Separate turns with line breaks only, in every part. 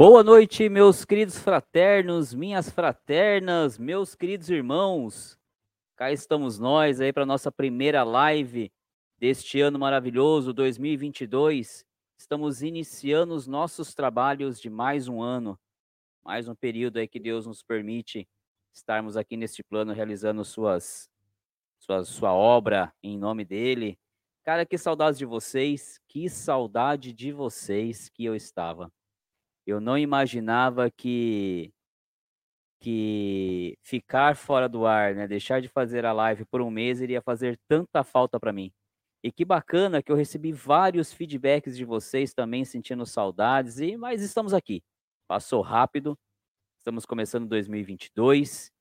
Boa noite, meus queridos fraternos, minhas fraternas, meus queridos irmãos. Cá estamos nós aí para nossa primeira live deste ano maravilhoso 2022. Estamos iniciando os nossos trabalhos de mais um ano, mais um período aí que Deus nos permite estarmos aqui neste plano realizando suas, sua, sua obra em nome dele. Cara, que saudades de vocês, que saudade de vocês que eu estava. Eu não imaginava que que ficar fora do ar, né, deixar de fazer a live por um mês iria fazer tanta falta para mim. E que bacana que eu recebi vários feedbacks de vocês também sentindo saudades e mas estamos aqui. Passou rápido. Estamos começando 2022.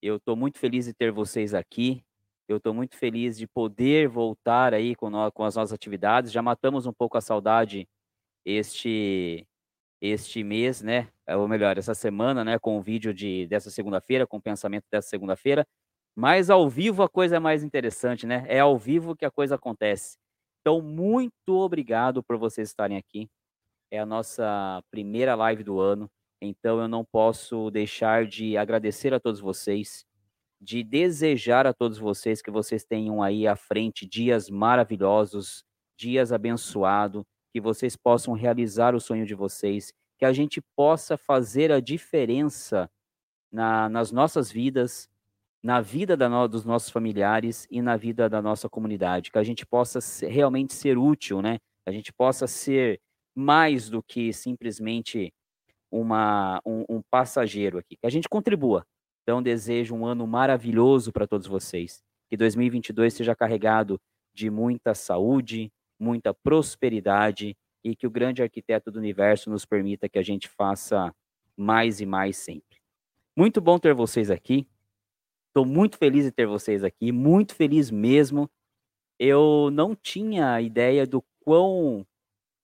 Eu estou muito feliz de ter vocês aqui. Eu estou muito feliz de poder voltar aí com, nós, com as nossas atividades. Já matamos um pouco a saudade este este mês, né? Ou melhor, essa semana, né? Com o vídeo de, dessa segunda-feira, com o pensamento dessa segunda-feira. Mas ao vivo a coisa é mais interessante, né? É ao vivo que a coisa acontece. Então, muito obrigado por vocês estarem aqui. É a nossa primeira live do ano. Então, eu não posso deixar de agradecer a todos vocês, de desejar a todos vocês que vocês tenham aí à frente dias maravilhosos, dias abençoados, que vocês possam realizar o sonho de vocês, que a gente possa fazer a diferença na, nas nossas vidas, na vida no, dos nossos familiares e na vida da nossa comunidade, que a gente possa ser, realmente ser útil, né? A gente possa ser mais do que simplesmente uma, um, um passageiro aqui, que a gente contribua. Então, desejo um ano maravilhoso para todos vocês. Que 2022 seja carregado de muita saúde, muita prosperidade e que o grande arquiteto do universo nos permita que a gente faça mais e mais sempre. Muito bom ter vocês aqui. Estou muito feliz de ter vocês aqui, muito feliz mesmo. Eu não tinha ideia do quão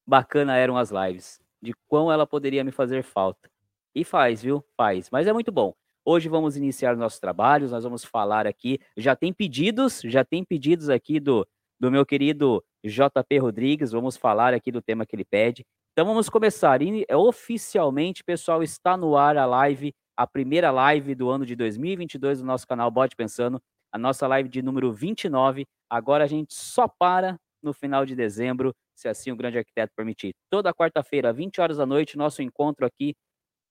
bacana eram as lives, de quão ela poderia me fazer falta. E faz, viu? Faz. Mas é muito bom. Hoje vamos iniciar nossos trabalhos, nós vamos falar aqui. Já tem pedidos, já tem pedidos aqui do, do meu querido JP Rodrigues. Vamos falar aqui do tema que ele pede. Então vamos começar. E, é, oficialmente, pessoal, está no ar a live, a primeira live do ano de 2022 do nosso canal Bode Pensando, a nossa live de número 29. Agora a gente só para no final de dezembro, se assim o grande arquiteto permitir. Toda quarta-feira, 20 horas da noite, nosso encontro aqui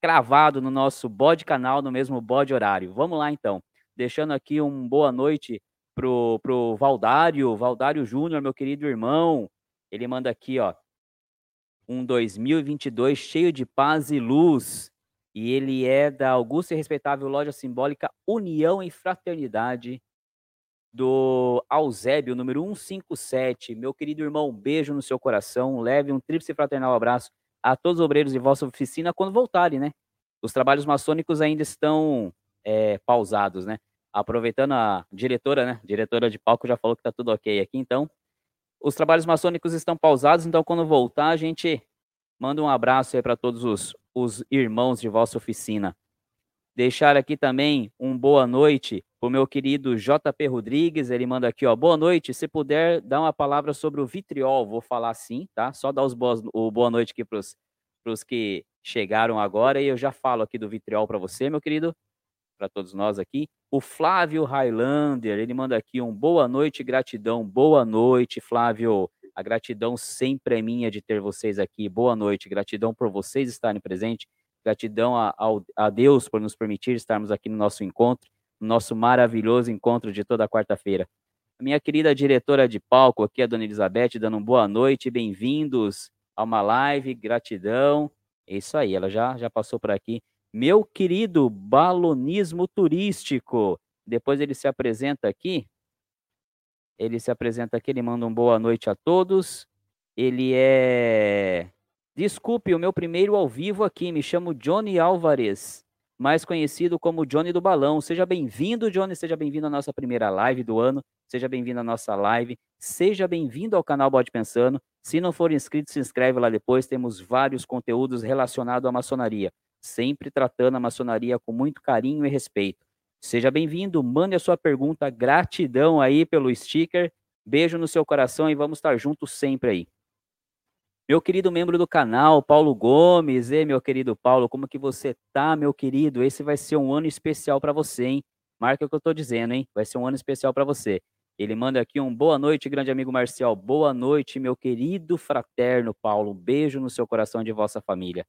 cravado no nosso Bode canal, no mesmo Bode horário. Vamos lá então. Deixando aqui um boa noite pro, pro Valdário, Valdário Júnior, meu querido irmão. Ele manda aqui, ó, um 2022 cheio de paz e luz. E ele é da augusta e respeitável loja simbólica União e Fraternidade do Alzébio, número 157. Meu querido irmão, um beijo no seu coração. Leve um tríplice fraternal abraço a todos os obreiros de vossa oficina quando voltarem, né? Os trabalhos maçônicos ainda estão é, pausados, né? Aproveitando a diretora, né? Diretora de palco já falou que tá tudo ok aqui, então. Os trabalhos maçônicos estão pausados, então quando voltar, a gente manda um abraço aí para todos os, os irmãos de vossa oficina. Deixar aqui também um boa noite para o meu querido JP Rodrigues. Ele manda aqui, ó. Boa noite. Se puder dar uma palavra sobre o vitriol, vou falar sim, tá? Só dar os boas, o boa noite aqui para os que chegaram agora e eu já falo aqui do vitriol para você, meu querido para todos nós aqui. O Flávio Highlander, ele manda aqui um boa noite, gratidão. Boa noite, Flávio. A gratidão sempre é minha de ter vocês aqui. Boa noite, gratidão por vocês estarem presentes. Gratidão a, a, a Deus por nos permitir estarmos aqui no nosso encontro, no nosso maravilhoso encontro de toda quarta-feira. A minha querida diretora de palco aqui, a dona Elizabeth, dando um boa noite, bem-vindos a uma live, gratidão. É isso aí, ela já, já passou por aqui meu querido balonismo turístico. Depois ele se apresenta aqui. Ele se apresenta aqui, ele manda um boa noite a todos. Ele é. Desculpe, o meu primeiro ao vivo aqui. Me chamo Johnny Álvares, mais conhecido como Johnny do Balão. Seja bem-vindo, Johnny. Seja bem-vindo à nossa primeira live do ano. Seja bem-vindo à nossa live. Seja bem-vindo ao canal Bode Pensando. Se não for inscrito, se inscreve lá depois. Temos vários conteúdos relacionados à maçonaria sempre tratando a maçonaria com muito carinho e respeito. Seja bem-vindo, mande a sua pergunta, gratidão aí pelo sticker, beijo no seu coração e vamos estar juntos sempre aí. Meu querido membro do canal, Paulo Gomes, e meu querido Paulo, como que você tá, meu querido? Esse vai ser um ano especial para você, hein? Marca o que eu tô dizendo, hein? Vai ser um ano especial para você. Ele manda aqui um boa noite, grande amigo Marcial. Boa noite, meu querido fraterno Paulo. Um beijo no seu coração de vossa família.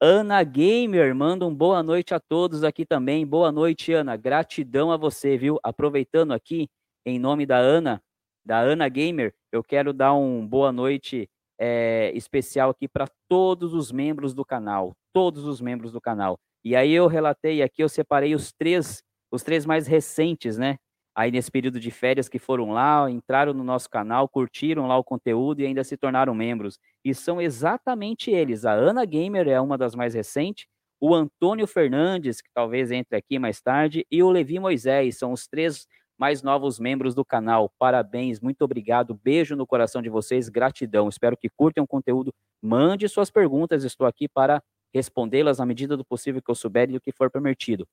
Ana Gamer manda um boa noite a todos aqui também. Boa noite, Ana. Gratidão a você, viu? Aproveitando aqui, em nome da Ana, da Ana Gamer, eu quero dar um boa noite é, especial aqui para todos os membros do canal, todos os membros do canal. E aí eu relatei aqui, eu separei os três, os três mais recentes, né? Aí nesse período de férias que foram lá, entraram no nosso canal, curtiram lá o conteúdo e ainda se tornaram membros. E são exatamente eles. A Ana Gamer é uma das mais recentes, o Antônio Fernandes, que talvez entre aqui mais tarde, e o Levi Moisés, são os três mais novos membros do canal. Parabéns, muito obrigado. Beijo no coração de vocês, gratidão. Espero que curtem o conteúdo. Mande suas perguntas, estou aqui para respondê-las na medida do possível que eu souber e do que for permitido.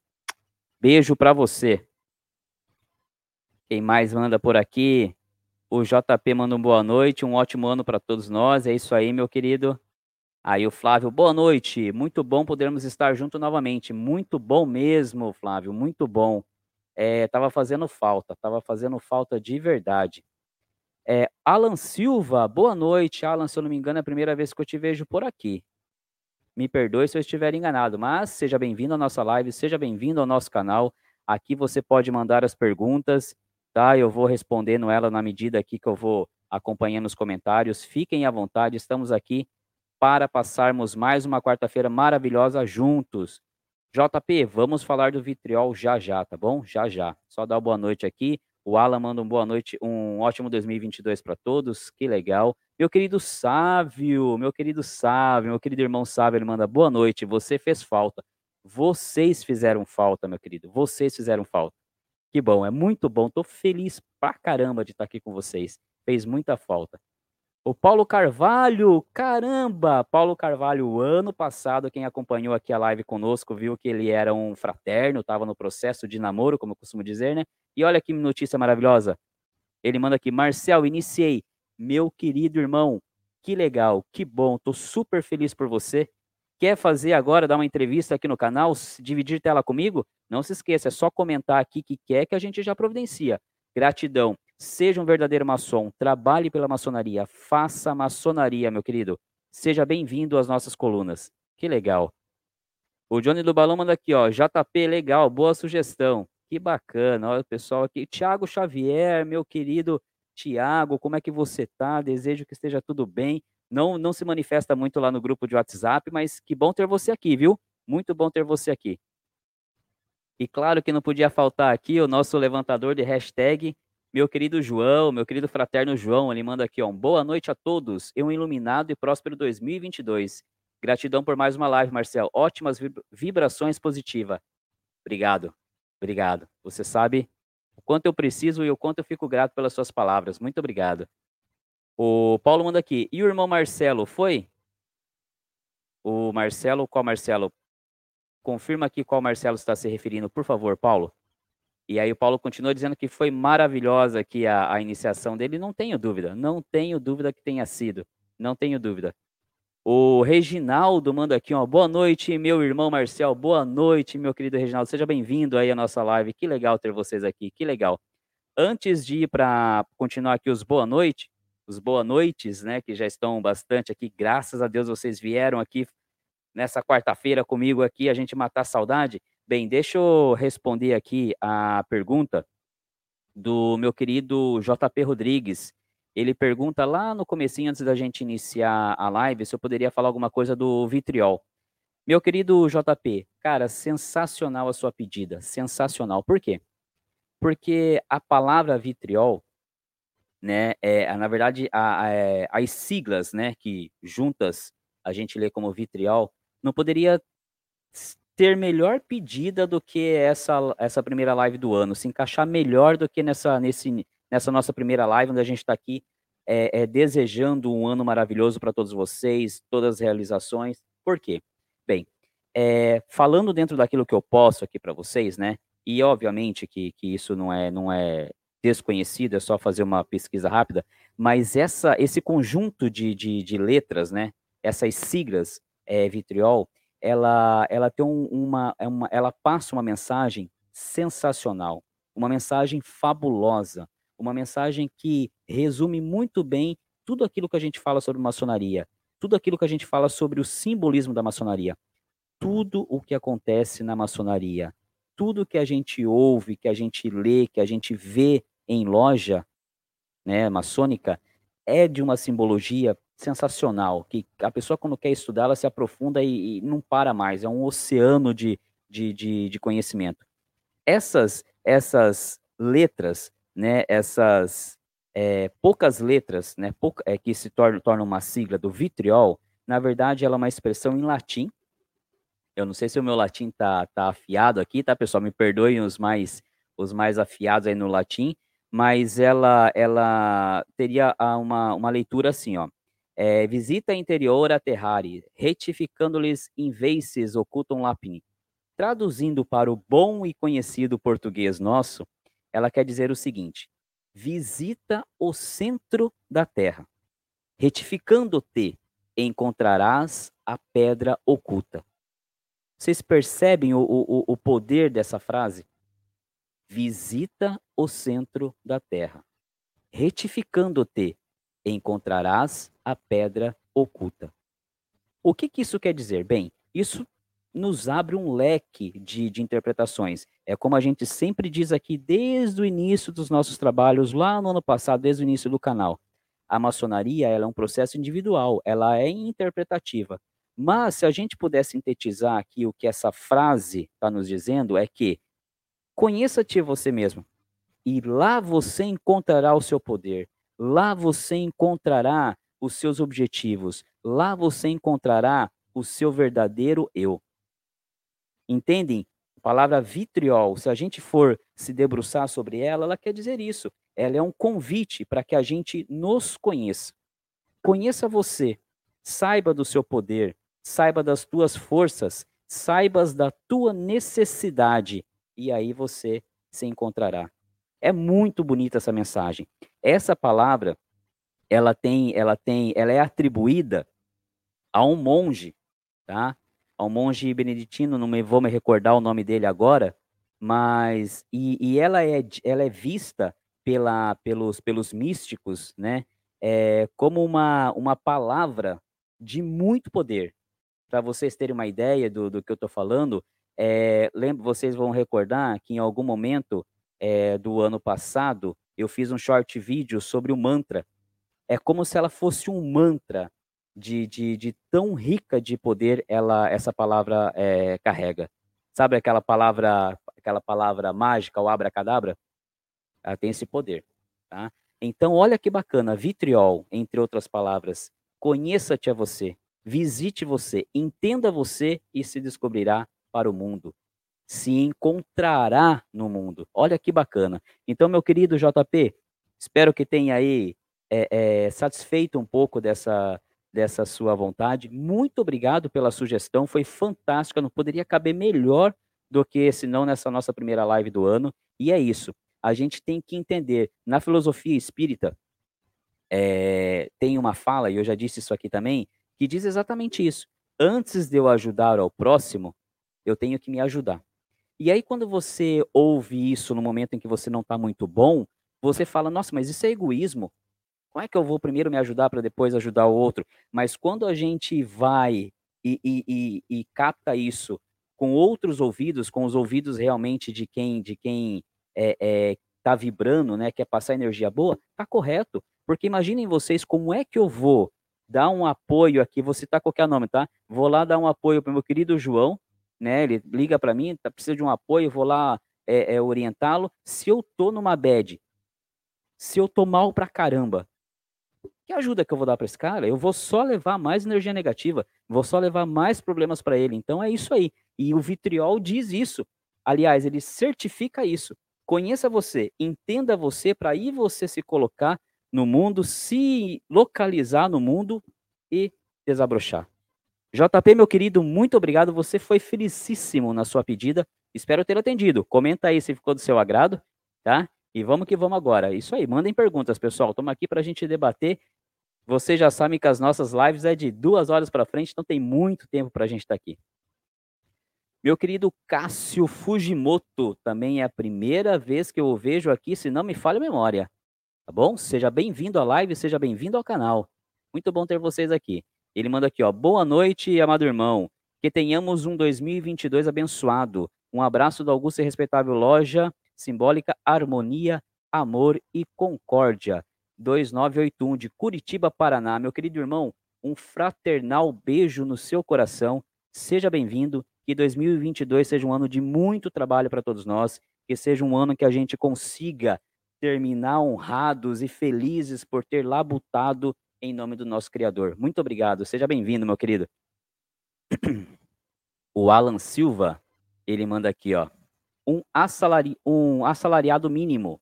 Beijo para você. Quem mais manda por aqui? O JP manda um boa noite, um ótimo ano para todos nós. É isso aí, meu querido. Aí o Flávio, boa noite. Muito bom podermos estar junto novamente. Muito bom mesmo, Flávio, muito bom é, tava fazendo falta, tava fazendo falta de verdade. É, Alan Silva, boa noite, Alan. Se eu não me engano, é a primeira vez que eu te vejo por aqui. Me perdoe se eu estiver enganado, mas seja bem-vindo à nossa live, seja bem-vindo ao nosso canal. Aqui você pode mandar as perguntas, tá? Eu vou respondendo ela na medida aqui que eu vou acompanhando os comentários. Fiquem à vontade, estamos aqui para passarmos mais uma quarta-feira maravilhosa juntos. JP, vamos falar do vitriol já já, tá bom? Já já. Só dar boa noite aqui. O Alan manda um boa noite, um ótimo 2022 para todos. Que legal. Meu querido Sávio, meu querido Sávio, meu querido irmão Sávio, ele manda boa noite. Você fez falta. Vocês fizeram falta, meu querido. Vocês fizeram falta. Que bom, é muito bom. Tô feliz pra caramba de estar aqui com vocês. Fez muita falta. O Paulo Carvalho, caramba! Paulo Carvalho, ano passado, quem acompanhou aqui a live conosco viu que ele era um fraterno, estava no processo de namoro, como eu costumo dizer, né? E olha que notícia maravilhosa. Ele manda aqui, Marcel, iniciei. Meu querido irmão, que legal, que bom, tô super feliz por você. Quer fazer agora, dar uma entrevista aqui no canal, dividir tela comigo? Não se esqueça, é só comentar aqui que quer que a gente já providencia. Gratidão. Seja um verdadeiro maçom, trabalhe pela maçonaria, faça maçonaria, meu querido. Seja bem-vindo às nossas colunas. Que legal. O Johnny do Balão manda aqui, ó. JP, legal, boa sugestão. Que bacana. Olha o pessoal aqui. Tiago Xavier, meu querido Tiago, como é que você tá? Desejo que esteja tudo bem. Não, não se manifesta muito lá no grupo de WhatsApp, mas que bom ter você aqui, viu? Muito bom ter você aqui. E claro que não podia faltar aqui o nosso levantador de hashtag, meu querido João, meu querido fraterno João, ele manda aqui, ó, boa noite a todos e um iluminado e próspero 2022. Gratidão por mais uma live, Marcel. Ótimas vibrações positivas. Obrigado, obrigado. Você sabe o quanto eu preciso e o quanto eu fico grato pelas suas palavras. Muito obrigado. O Paulo manda aqui, e o irmão Marcelo, foi? O Marcelo, qual Marcelo? Confirma aqui qual Marcelo está se referindo, por favor, Paulo. E aí o Paulo continua dizendo que foi maravilhosa aqui a, a iniciação dele. Não tenho dúvida, não tenho dúvida que tenha sido. Não tenho dúvida. O Reginaldo manda aqui uma boa noite, meu irmão Marcel. Boa noite, meu querido Reginaldo. Seja bem-vindo aí à nossa live. Que legal ter vocês aqui, que legal. Antes de ir para continuar aqui os boa noite, os boa noites, né, que já estão bastante aqui. Graças a Deus vocês vieram aqui nessa quarta-feira comigo aqui a gente matar a saudade. Bem, deixa eu responder aqui a pergunta do meu querido JP Rodrigues. Ele pergunta lá no comecinho, antes da gente iniciar a live, se eu poderia falar alguma coisa do vitriol. Meu querido JP, cara, sensacional a sua pedida, sensacional. Por quê? Porque a palavra vitriol, né, é, na verdade, a, a, é, as siglas, né, que juntas a gente lê como vitriol, não poderia ter melhor pedida do que essa, essa primeira live do ano, se encaixar melhor do que nessa, nesse, nessa nossa primeira live, onde a gente está aqui é, é, desejando um ano maravilhoso para todos vocês, todas as realizações. Por quê? Bem, é, falando dentro daquilo que eu posso aqui para vocês, né? E obviamente que, que isso não é, não é desconhecido, é só fazer uma pesquisa rápida, mas essa, esse conjunto de, de, de letras, né, essas siglas é, vitriol, ela, ela tem um, uma, é uma, ela passa uma mensagem sensacional, uma mensagem fabulosa, uma mensagem que resume muito bem tudo aquilo que a gente fala sobre maçonaria, tudo aquilo que a gente fala sobre o simbolismo da maçonaria, tudo o que acontece na maçonaria, tudo que a gente ouve, que a gente lê, que a gente vê em loja, né, maçônica, é de uma simbologia sensacional, que a pessoa quando quer estudar, ela se aprofunda e, e não para mais, é um oceano de, de, de, de conhecimento. Essas, essas letras, né, essas é, poucas letras, né, pouca, é, que se tornam torna uma sigla do vitriol, na verdade ela é uma expressão em latim, eu não sei se o meu latim tá, tá afiado aqui, tá, pessoal? Me perdoem os mais os mais afiados aí no latim, mas ela ela teria uma, uma leitura assim, ó. É, visita interior a terrari, retificando-lhes inveces ocultam lapim. Traduzindo para o bom e conhecido português nosso, ela quer dizer o seguinte: visita o centro da terra. Retificando-te, encontrarás a pedra oculta. Vocês percebem o, o, o poder dessa frase? Visita o centro da terra. Retificando-te, encontrarás a pedra oculta. O que, que isso quer dizer? Bem, isso nos abre um leque de, de, interpretações. É como a gente sempre diz aqui desde o início dos nossos trabalhos, lá no ano passado, desde o início do canal. A maçonaria ela é um processo individual, ela é interpretativa. Mas se a gente puder sintetizar aqui o que essa frase está nos dizendo, é que conheça-te você mesmo. E lá você encontrará o seu poder. Lá você encontrará os seus objetivos. Lá você encontrará o seu verdadeiro eu. Entendem? A palavra vitriol, se a gente for se debruçar sobre ela, ela quer dizer isso. Ela é um convite para que a gente nos conheça. Conheça você, saiba do seu poder, saiba das tuas forças, saibas da tua necessidade, e aí você se encontrará. É muito bonita essa mensagem. Essa palavra, ela tem, ela tem, ela é atribuída a um monge, tá? A um monge beneditino, não me vou me recordar o nome dele agora, mas e, e ela é, ela é vista pela, pelos, pelos místicos, né? É, como uma, uma palavra de muito poder, para vocês terem uma ideia do, do que eu estou falando, é, lembro, vocês vão recordar que em algum momento é, do ano passado eu fiz um short vídeo sobre o mantra. É como se ela fosse um mantra de, de, de tão rica de poder ela essa palavra é, carrega. Sabe aquela palavra aquela palavra mágica, o abracadabra? Ela tem esse poder, tá? Então, olha que bacana, vitriol, entre outras palavras, conheça-te a você, visite você, entenda você e se descobrirá para o mundo. Se encontrará no mundo. Olha que bacana. Então, meu querido JP, espero que tenha aí é, é, satisfeito um pouco dessa, dessa sua vontade. Muito obrigado pela sugestão, foi fantástica, não poderia caber melhor do que senão nessa nossa primeira live do ano. E é isso. A gente tem que entender, na filosofia espírita, é, tem uma fala, e eu já disse isso aqui também, que diz exatamente isso. Antes de eu ajudar ao próximo, eu tenho que me ajudar. E aí, quando você ouve isso no momento em que você não está muito bom, você fala: nossa, mas isso é egoísmo. Como é que eu vou primeiro me ajudar para depois ajudar o outro? Mas quando a gente vai e, e, e, e, capta isso com outros ouvidos, com os ouvidos realmente de quem de quem é, é, tá vibrando, né, quer passar energia boa, tá correto. Porque imaginem vocês como é que eu vou dar um apoio aqui, vou citar qualquer nome, tá? Vou lá dar um apoio para meu querido João, né? Ele liga para mim, tá, precisa de um apoio, vou lá é, é, orientá-lo. Se eu tô numa bad, se eu tô mal pra caramba, que ajuda que eu vou dar para esse cara? Eu vou só levar mais energia negativa, vou só levar mais problemas para ele. Então é isso aí. E o vitriol diz isso. Aliás, ele certifica isso. Conheça você, entenda você para aí você se colocar no mundo, se localizar no mundo e desabrochar. JP, meu querido, muito obrigado. Você foi felicíssimo na sua pedida. Espero ter atendido. Comenta aí se ficou do seu agrado, tá? E vamos que vamos agora. Isso aí, mandem perguntas, pessoal. Estamos aqui para a gente debater. Vocês já sabem que as nossas lives é de duas horas para frente, então tem muito tempo para a gente estar tá aqui. Meu querido Cássio Fujimoto, também é a primeira vez que eu o vejo aqui, se não me falha a memória. Tá bom? Seja bem-vindo à live, seja bem-vindo ao canal. Muito bom ter vocês aqui. Ele manda aqui, ó. Boa noite, amado irmão. Que tenhamos um 2022 abençoado. Um abraço da Augusta e Respeitável Loja Simbólica Harmonia, Amor e Concórdia. 2981 de Curitiba, Paraná. Meu querido irmão, um fraternal beijo no seu coração. Seja bem-vindo que 2022 seja um ano de muito trabalho para todos nós, que seja um ano que a gente consiga terminar honrados e felizes por ter labutado em nome do nosso Criador. Muito obrigado, seja bem-vindo, meu querido. O Alan Silva, ele manda aqui, ó. Um, assalari, um assalariado mínimo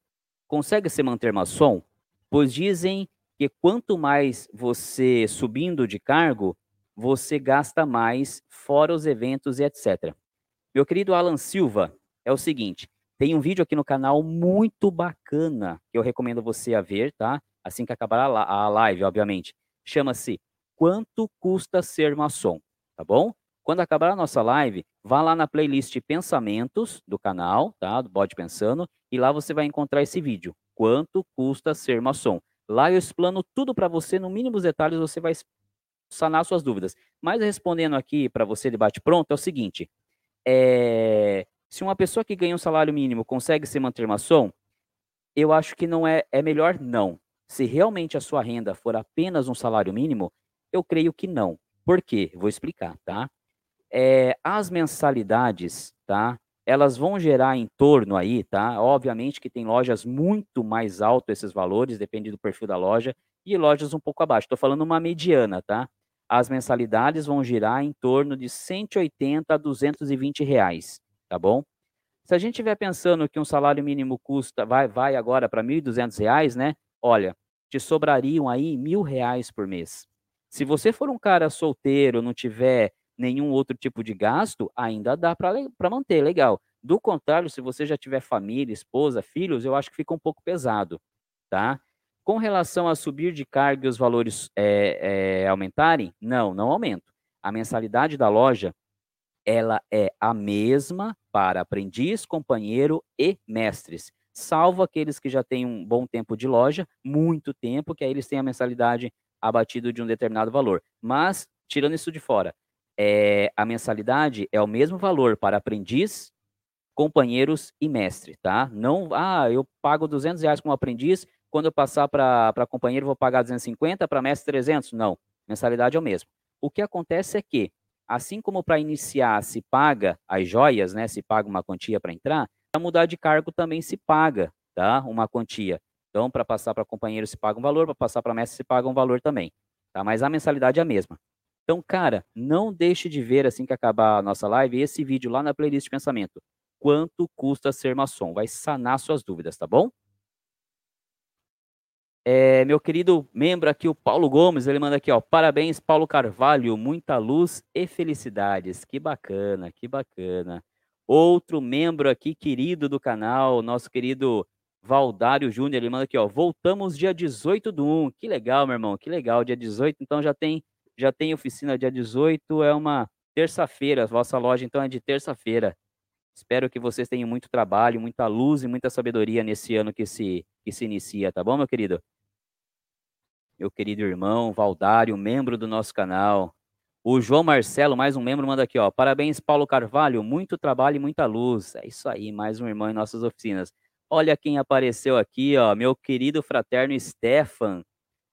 consegue se manter maçom? Pois dizem que quanto mais você subindo de cargo, você gasta mais, fora os eventos e etc. Meu querido Alan Silva, é o seguinte, tem um vídeo aqui no canal muito bacana que eu recomendo você a ver, tá? Assim que acabar a live, obviamente. Chama-se Quanto Custa Ser Maçom, tá bom? Quando acabar a nossa live, vá lá na playlist Pensamentos do canal, tá? Do Bode Pensando, e lá você vai encontrar esse vídeo. Quanto custa ser maçom? Lá eu explano tudo para você, no mínimo detalhes você vai sanar suas dúvidas. Mas respondendo aqui para você de bate-pronto, é o seguinte: é, se uma pessoa que ganha um salário mínimo consegue se manter maçom, eu acho que não é, é melhor não. Se realmente a sua renda for apenas um salário mínimo, eu creio que não. Por quê? Vou explicar, tá? É, as mensalidades, tá? Elas vão gerar em torno aí, tá? Obviamente que tem lojas muito mais alto esses valores, depende do perfil da loja, e lojas um pouco abaixo. Estou falando uma mediana, tá? as mensalidades vão girar em torno de 180 a 220 reais, tá bom? Se a gente estiver pensando que um salário mínimo custa, vai, vai agora para 1.200 reais, né? Olha, te sobrariam aí mil reais por mês. Se você for um cara solteiro, não tiver nenhum outro tipo de gasto, ainda dá para manter, legal. Do contrário, se você já tiver família, esposa, filhos, eu acho que fica um pouco pesado, tá? Com relação a subir de carga e os valores é, é, aumentarem, não, não aumento. A mensalidade da loja, ela é a mesma para aprendiz, companheiro e mestres, salvo aqueles que já têm um bom tempo de loja, muito tempo, que aí eles têm a mensalidade abatida de um determinado valor. Mas, tirando isso de fora, é, a mensalidade é o mesmo valor para aprendiz, companheiros e mestre, tá? Não, ah, eu pago 200 reais como aprendiz, quando eu passar para companheiro, vou pagar 250, para mestre 300? Não, mensalidade é o mesmo. O que acontece é que, assim como para iniciar se paga as joias, né, se paga uma quantia para entrar, para mudar de cargo também se paga, tá, uma quantia. Então, para passar para companheiro se paga um valor, para passar para mestre se paga um valor também, tá? Mas a mensalidade é a mesma. Então, cara, não deixe de ver assim que acabar a nossa live esse vídeo lá na playlist pensamento. Quanto custa ser maçom? Vai sanar suas dúvidas, tá bom? É, meu querido membro aqui, o Paulo Gomes, ele manda aqui, ó. Parabéns, Paulo Carvalho, muita luz e felicidades. Que bacana, que bacana. Outro membro aqui, querido do canal, nosso querido Valdário Júnior, ele manda aqui, ó. Voltamos dia 18 do 1. Que legal, meu irmão, que legal. Dia 18, então já tem, já tem oficina dia 18, é uma terça-feira. Vossa loja, então, é de terça-feira. Espero que vocês tenham muito trabalho, muita luz e muita sabedoria nesse ano que se, que se inicia, tá bom, meu querido? Meu querido irmão Valdário, membro do nosso canal. O João Marcelo, mais um membro, manda aqui, ó. Parabéns, Paulo Carvalho, muito trabalho e muita luz. É isso aí, mais um irmão em nossas oficinas. Olha quem apareceu aqui, ó, meu querido fraterno Stefan.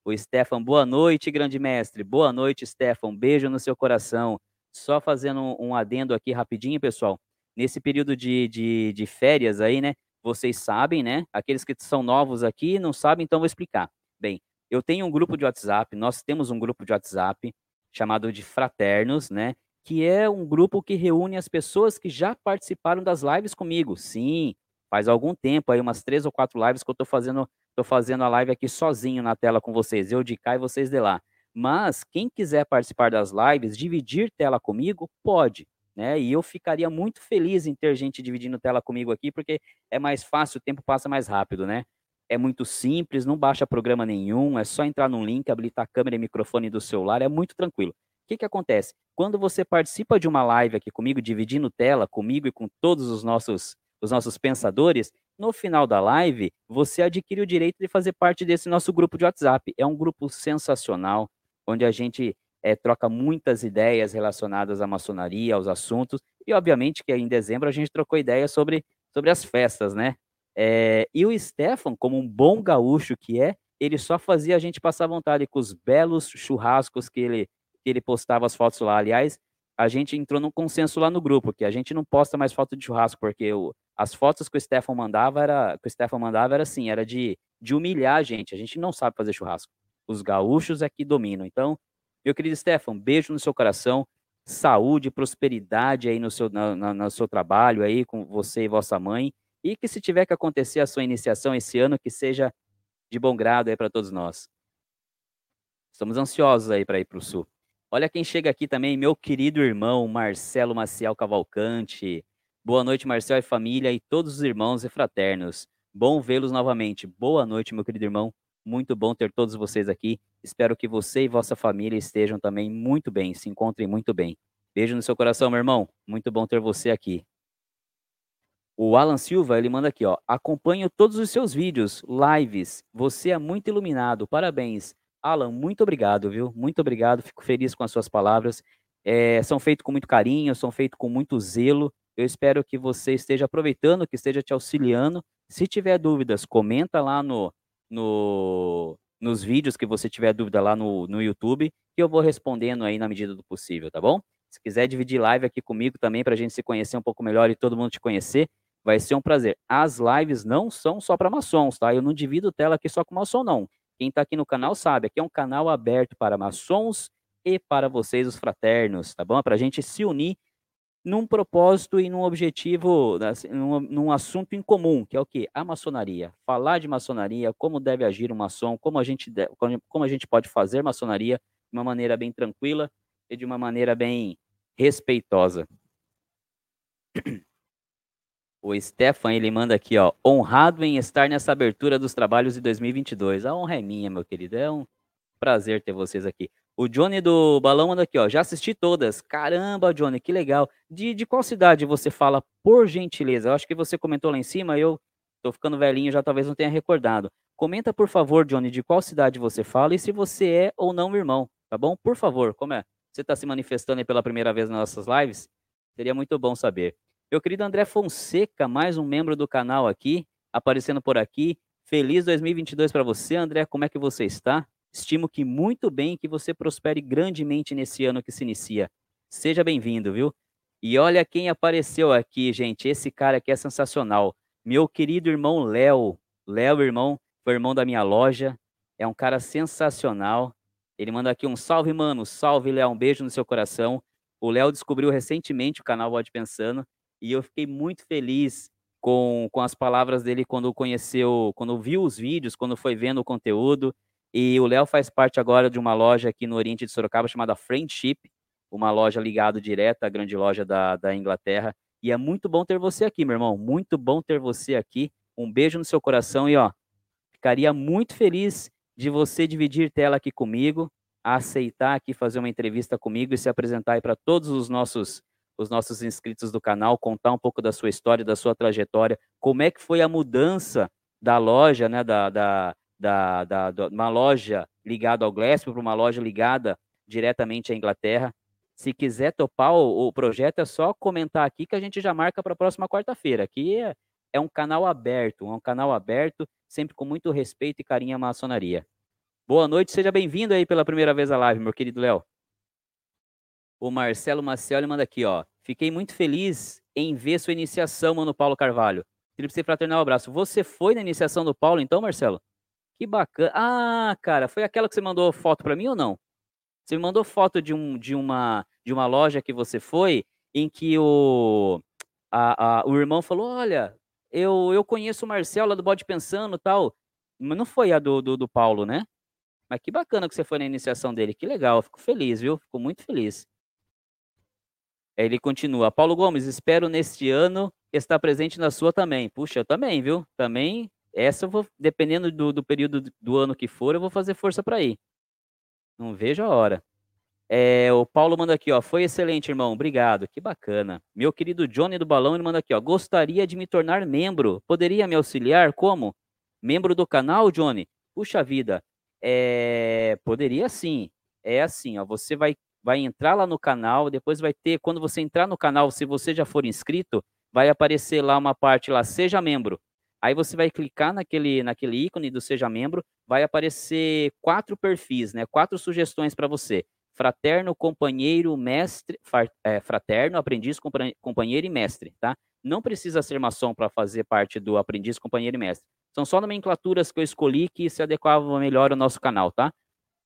O Stefan, boa noite, grande mestre. Boa noite, Stefan. Beijo no seu coração. Só fazendo um adendo aqui rapidinho, pessoal nesse período de, de, de férias aí, né? Vocês sabem, né? Aqueles que são novos aqui não sabem, então vou explicar. Bem, eu tenho um grupo de WhatsApp, nós temos um grupo de WhatsApp chamado de Fraternos, né? Que é um grupo que reúne as pessoas que já participaram das lives comigo. Sim, faz algum tempo aí, umas três ou quatro lives que eu tô fazendo, tô fazendo a live aqui sozinho na tela com vocês, eu de cá e vocês de lá. Mas quem quiser participar das lives, dividir tela comigo, pode né? E eu ficaria muito feliz em ter gente dividindo tela comigo aqui, porque é mais fácil, o tempo passa mais rápido, né? É muito simples, não baixa programa nenhum, é só entrar num link, habilitar a câmera e microfone do celular, é muito tranquilo. O que, que acontece? Quando você participa de uma live aqui comigo, dividindo tela comigo e com todos os nossos, os nossos pensadores, no final da live, você adquire o direito de fazer parte desse nosso grupo de WhatsApp. É um grupo sensacional, onde a gente é, troca muitas ideias relacionadas à maçonaria, aos assuntos, e obviamente que em dezembro a gente trocou ideias sobre, sobre as festas, né? É, e o Stefan, como um bom gaúcho que é, ele só fazia a gente passar vontade com os belos churrascos que ele, que ele postava as fotos lá. Aliás, a gente entrou num consenso lá no grupo, que a gente não posta mais foto de churrasco, porque o, as fotos que o Stefan mandava era, que o Stefan mandava era assim, era de, de humilhar a gente. A gente não sabe fazer churrasco. Os gaúchos é que dominam. Então, meu querido Stefan, beijo no seu coração, saúde, prosperidade aí no seu, na, na, no seu trabalho aí com você e vossa mãe. E que se tiver que acontecer a sua iniciação esse ano, que seja de bom grado aí para todos nós. Estamos ansiosos aí para ir para o Sul. Olha quem chega aqui também, meu querido irmão Marcelo Maciel Cavalcante. Boa noite, Marcelo e família e todos os irmãos e fraternos. Bom vê-los novamente. Boa noite, meu querido irmão. Muito bom ter todos vocês aqui. Espero que você e vossa família estejam também muito bem, se encontrem muito bem. Beijo no seu coração, meu irmão. Muito bom ter você aqui. O Alan Silva, ele manda aqui, ó. Acompanho todos os seus vídeos, lives. Você é muito iluminado. Parabéns. Alan, muito obrigado, viu? Muito obrigado. Fico feliz com as suas palavras. É, são feitos com muito carinho, são feitos com muito zelo. Eu espero que você esteja aproveitando, que esteja te auxiliando. Se tiver dúvidas, comenta lá no, no, nos vídeos que você tiver dúvida lá no, no YouTube, que eu vou respondendo aí na medida do possível, tá bom? Se quiser dividir live aqui comigo também, para a gente se conhecer um pouco melhor e todo mundo te conhecer, Vai ser um prazer. As lives não são só para maçons, tá? Eu não divido tela aqui só com maçom, não. Quem está aqui no canal sabe, aqui é um canal aberto para maçons e para vocês, os fraternos, tá bom? Para a gente se unir num propósito e num objetivo, assim, num, num, assunto em comum, que é o que? A maçonaria. Falar de maçonaria, como deve agir um maçom, como a gente, deve, como a gente pode fazer maçonaria de uma maneira bem tranquila e de uma maneira bem respeitosa. O Stefan, ele manda aqui, ó, honrado em estar nessa abertura dos trabalhos de 2022. A honra é minha, meu querido, é um prazer ter vocês aqui. O Johnny do Balão manda aqui, ó, já assisti todas. Caramba, Johnny, que legal. De, de qual cidade você fala, por gentileza? Eu acho que você comentou lá em cima, eu tô ficando velhinho, já talvez não tenha recordado. Comenta, por favor, Johnny, de qual cidade você fala e se você é ou não irmão, tá bom? Por favor, como é? Você está se manifestando aí pela primeira vez nas nossas lives? Seria muito bom saber. Meu querido André Fonseca, mais um membro do canal aqui, aparecendo por aqui. Feliz 2022 para você, André. Como é que você está? Estimo que muito bem que você prospere grandemente nesse ano que se inicia. Seja bem-vindo, viu? E olha quem apareceu aqui, gente. Esse cara aqui é sensacional. Meu querido irmão Léo. Léo, irmão, foi irmão da minha loja. É um cara sensacional. Ele manda aqui um salve, mano. Salve, Léo. Um beijo no seu coração. O Léo descobriu recentemente o canal Bode Pensando e eu fiquei muito feliz com, com as palavras dele quando conheceu, quando viu os vídeos, quando foi vendo o conteúdo. E o Léo faz parte agora de uma loja aqui no Oriente de Sorocaba chamada Friendship, uma loja ligada direto à grande loja da, da Inglaterra. E é muito bom ter você aqui, meu irmão. Muito bom ter você aqui. Um beijo no seu coração e ó, ficaria muito feliz de você dividir tela aqui comigo, aceitar aqui fazer uma entrevista comigo e se apresentar aí para todos os nossos os nossos inscritos do canal, contar um pouco da sua história, da sua trajetória, como é que foi a mudança da loja, né, da, da, da, da, da uma loja ligada ao Gillespie para uma loja ligada diretamente à Inglaterra. Se quiser topar o, o, projeto, é só comentar aqui que a gente já marca para a próxima quarta-feira. Aqui é, é um canal aberto, é um canal aberto, sempre com muito respeito e carinho à maçonaria. Boa noite, seja bem-vindo aí pela primeira vez à live, meu querido Léo. O Marcelo Maciel manda aqui, ó. Fiquei muito feliz em ver sua iniciação, mano Paulo Carvalho. Tríplice fraternal abraço. Você foi na iniciação do Paulo, então, Marcelo? Que bacana. Ah, cara, foi aquela que você mandou foto para mim ou não? Você me mandou foto de, um, de, uma, de uma loja que você foi, em que o, a, a, o irmão falou: Olha, eu, eu conheço o Marcelo lá do Bode Pensando tal. Mas não foi a do, do, do Paulo, né? Mas que bacana que você foi na iniciação dele. Que legal, fico feliz, viu? Fico muito feliz. Ele continua. Paulo Gomes, espero neste ano estar presente na sua também. Puxa, eu também, viu? Também, essa eu vou, dependendo do, do período do ano que for, eu vou fazer força para ir. Não vejo a hora. É, o Paulo manda aqui, ó. Foi excelente, irmão. Obrigado. Que bacana. Meu querido Johnny do Balão, ele manda aqui, ó. Gostaria de me tornar membro. Poderia me auxiliar? Como? Membro do canal, Johnny? Puxa vida. É, poderia sim. É assim, ó. Você vai, vai entrar lá no canal, depois vai ter, quando você entrar no canal, se você já for inscrito, vai aparecer lá uma parte lá, seja membro. Aí você vai clicar naquele, naquele ícone do seja membro, vai aparecer quatro perfis, né? Quatro sugestões para você fraterno, companheiro, mestre, é, fraterno, aprendiz, companheiro e mestre, tá? Não precisa ser maçom para fazer parte do aprendiz, companheiro e mestre. São só nomenclaturas que eu escolhi que se adequavam melhor ao nosso canal, tá?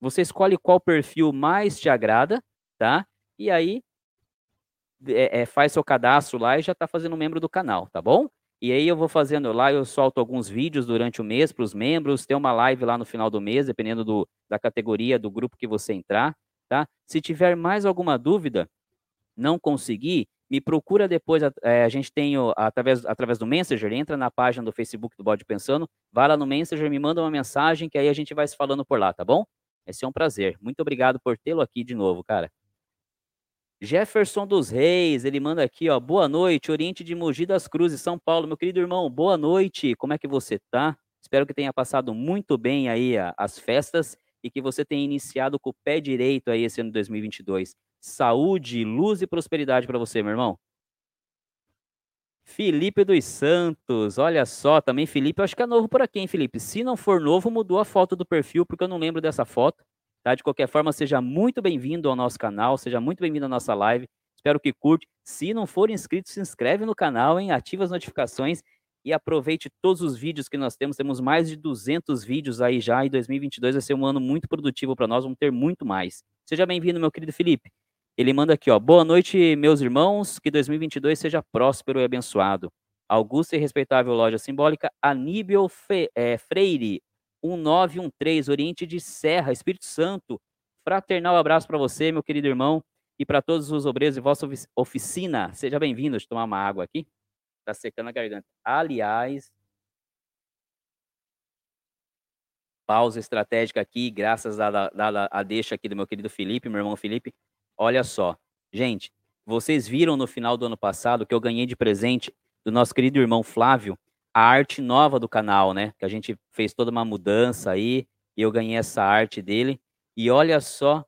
Você escolhe qual perfil mais te agrada, tá? E aí é, é, faz seu cadastro lá e já está fazendo membro do canal, tá bom? E aí eu vou fazendo lá, eu solto alguns vídeos durante o mês para os membros, tem uma live lá no final do mês, dependendo do, da categoria, do grupo que você entrar tá? Se tiver mais alguma dúvida, não conseguir, me procura depois. É, a gente tem o, através, através do Messenger, entra na página do Facebook do Bode Pensando, vai lá no Messenger, me manda uma mensagem que aí a gente vai se falando por lá, tá bom? Esse é um prazer. Muito obrigado por tê-lo aqui de novo, cara. Jefferson dos Reis, ele manda aqui, ó. Boa noite, Oriente de Mogi das Cruzes, São Paulo. Meu querido irmão, boa noite. Como é que você tá? Espero que tenha passado muito bem aí as festas e que você tenha iniciado com o pé direito aí esse ano de 2022. Saúde, luz e prosperidade para você, meu irmão. Felipe dos Santos, olha só, também Felipe, eu acho que é novo por aqui, hein, Felipe? Se não for novo, mudou a foto do perfil, porque eu não lembro dessa foto, tá? De qualquer forma, seja muito bem-vindo ao nosso canal, seja muito bem-vindo à nossa live, espero que curte. Se não for inscrito, se inscreve no canal, hein? Ativa as notificações e aproveite todos os vídeos que nós temos. Temos mais de 200 vídeos aí já e 2022 vai ser um ano muito produtivo para nós, vamos ter muito mais. Seja bem-vindo, meu querido Felipe. Ele manda aqui, ó. Boa noite, meus irmãos. Que 2022 seja próspero e abençoado. Augusta e respeitável loja simbólica Aníbal Fe, é, Freire, 1913, Oriente de Serra, Espírito Santo. Fraternal abraço para você, meu querido irmão, e para todos os obreiros de vossa oficina. Seja bem-vindo. Deixa eu tomar uma água aqui. Tá secando a garganta. Aliás, pausa estratégica aqui, graças à, à deixa aqui do meu querido Felipe, meu irmão Felipe. Olha só, gente, vocês viram no final do ano passado que eu ganhei de presente do nosso querido irmão Flávio a arte nova do canal, né? Que a gente fez toda uma mudança aí e eu ganhei essa arte dele. E olha só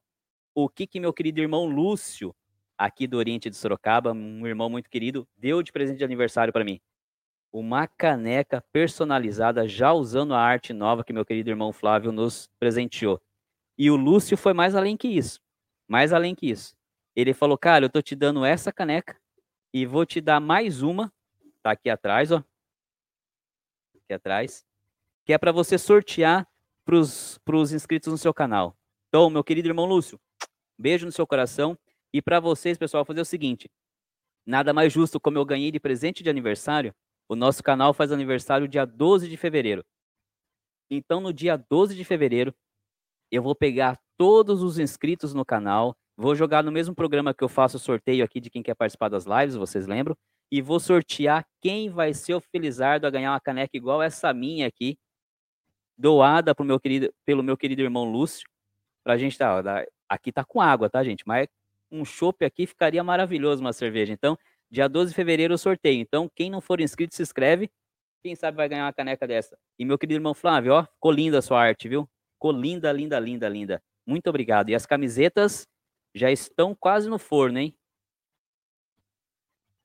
o que que meu querido irmão Lúcio aqui do Oriente de Sorocaba, um irmão muito querido, deu de presente de aniversário para mim. Uma caneca personalizada, já usando a arte nova que meu querido irmão Flávio nos presenteou. E o Lúcio foi mais além que isso. Mais além que isso. Ele falou, cara, eu tô te dando essa caneca e vou te dar mais uma. Tá aqui atrás, ó. Aqui atrás. Que é para você sortear para os inscritos no seu canal. Então, meu querido irmão Lúcio, beijo no seu coração. E para vocês, pessoal, fazer o seguinte: nada mais justo, como eu ganhei de presente de aniversário, o nosso canal faz aniversário dia 12 de fevereiro. Então, no dia 12 de fevereiro, eu vou pegar todos os inscritos no canal, vou jogar no mesmo programa que eu faço o sorteio aqui de quem quer participar das lives, vocês lembram? E vou sortear quem vai ser o felizardo a ganhar uma caneca igual essa minha aqui, doada pro meu querido, pelo meu querido irmão Lúcio. Pra gente tá, aqui tá com água, tá, gente? Mas um chopp aqui, ficaria maravilhoso uma cerveja. Então, dia 12 de fevereiro eu sorteio. Então, quem não for inscrito, se inscreve. Quem sabe vai ganhar uma caneca dessa. E meu querido irmão Flávio, ó, ficou linda a sua arte, viu? Ficou linda, linda, linda, linda. Muito obrigado. E as camisetas já estão quase no forno, hein?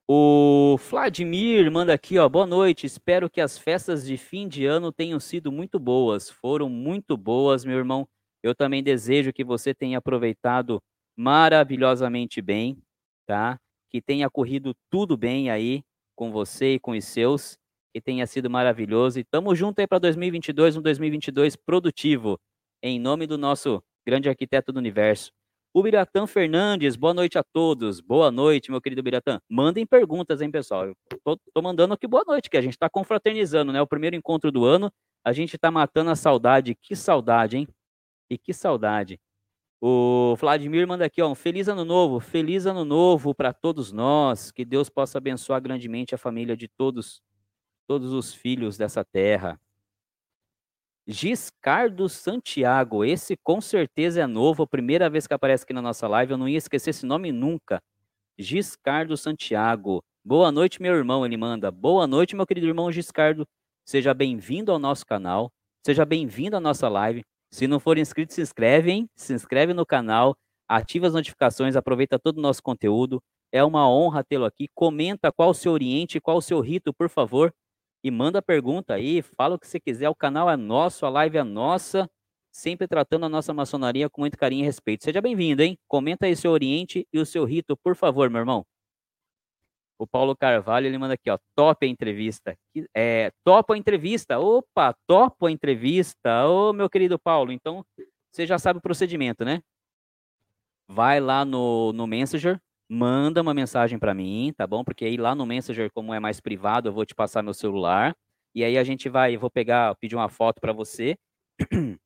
O Vladimir manda aqui, ó, boa noite. Espero que as festas de fim de ano tenham sido muito boas. Foram muito boas, meu irmão. Eu também desejo que você tenha aproveitado maravilhosamente bem, tá? Que tenha corrido tudo bem aí com você e com os seus, que tenha sido maravilhoso. E tamo junto aí para 2022, um 2022 produtivo, em nome do nosso grande arquiteto do universo. O Biratã Fernandes, boa noite a todos. Boa noite, meu querido Biratã. Mandem perguntas, hein, pessoal? Eu tô, tô mandando aqui boa noite, que a gente está confraternizando, né? O primeiro encontro do ano, a gente está matando a saudade. Que saudade, hein? E que saudade. O Vladimir manda aqui, ó, um feliz ano novo, feliz ano novo para todos nós, que Deus possa abençoar grandemente a família de todos, todos os filhos dessa terra. Giscardo Santiago, esse com certeza é novo, a primeira vez que aparece aqui na nossa live, eu não ia esquecer esse nome nunca. Giscardo Santiago. Boa noite, meu irmão, ele manda. Boa noite, meu querido irmão Giscardo. Seja bem-vindo ao nosso canal, seja bem-vindo à nossa live. Se não for inscrito, se inscreve, hein? Se inscreve no canal, ativa as notificações, aproveita todo o nosso conteúdo. É uma honra tê-lo aqui. Comenta qual o seu oriente, qual o seu rito, por favor. E manda pergunta aí, fala o que você quiser. O canal é nosso, a live é nossa. Sempre tratando a nossa maçonaria com muito carinho e respeito. Seja bem-vindo, hein? Comenta aí seu oriente e o seu rito, por favor, meu irmão. O Paulo Carvalho, ele manda aqui, ó, top a entrevista. É, topa a entrevista. Opa, topa a entrevista. Ô, meu querido Paulo, então você já sabe o procedimento, né? Vai lá no, no Messenger, manda uma mensagem para mim, tá bom? Porque aí lá no Messenger, como é mais privado, eu vou te passar meu celular. E aí a gente vai, eu vou pegar, pedir uma foto para você,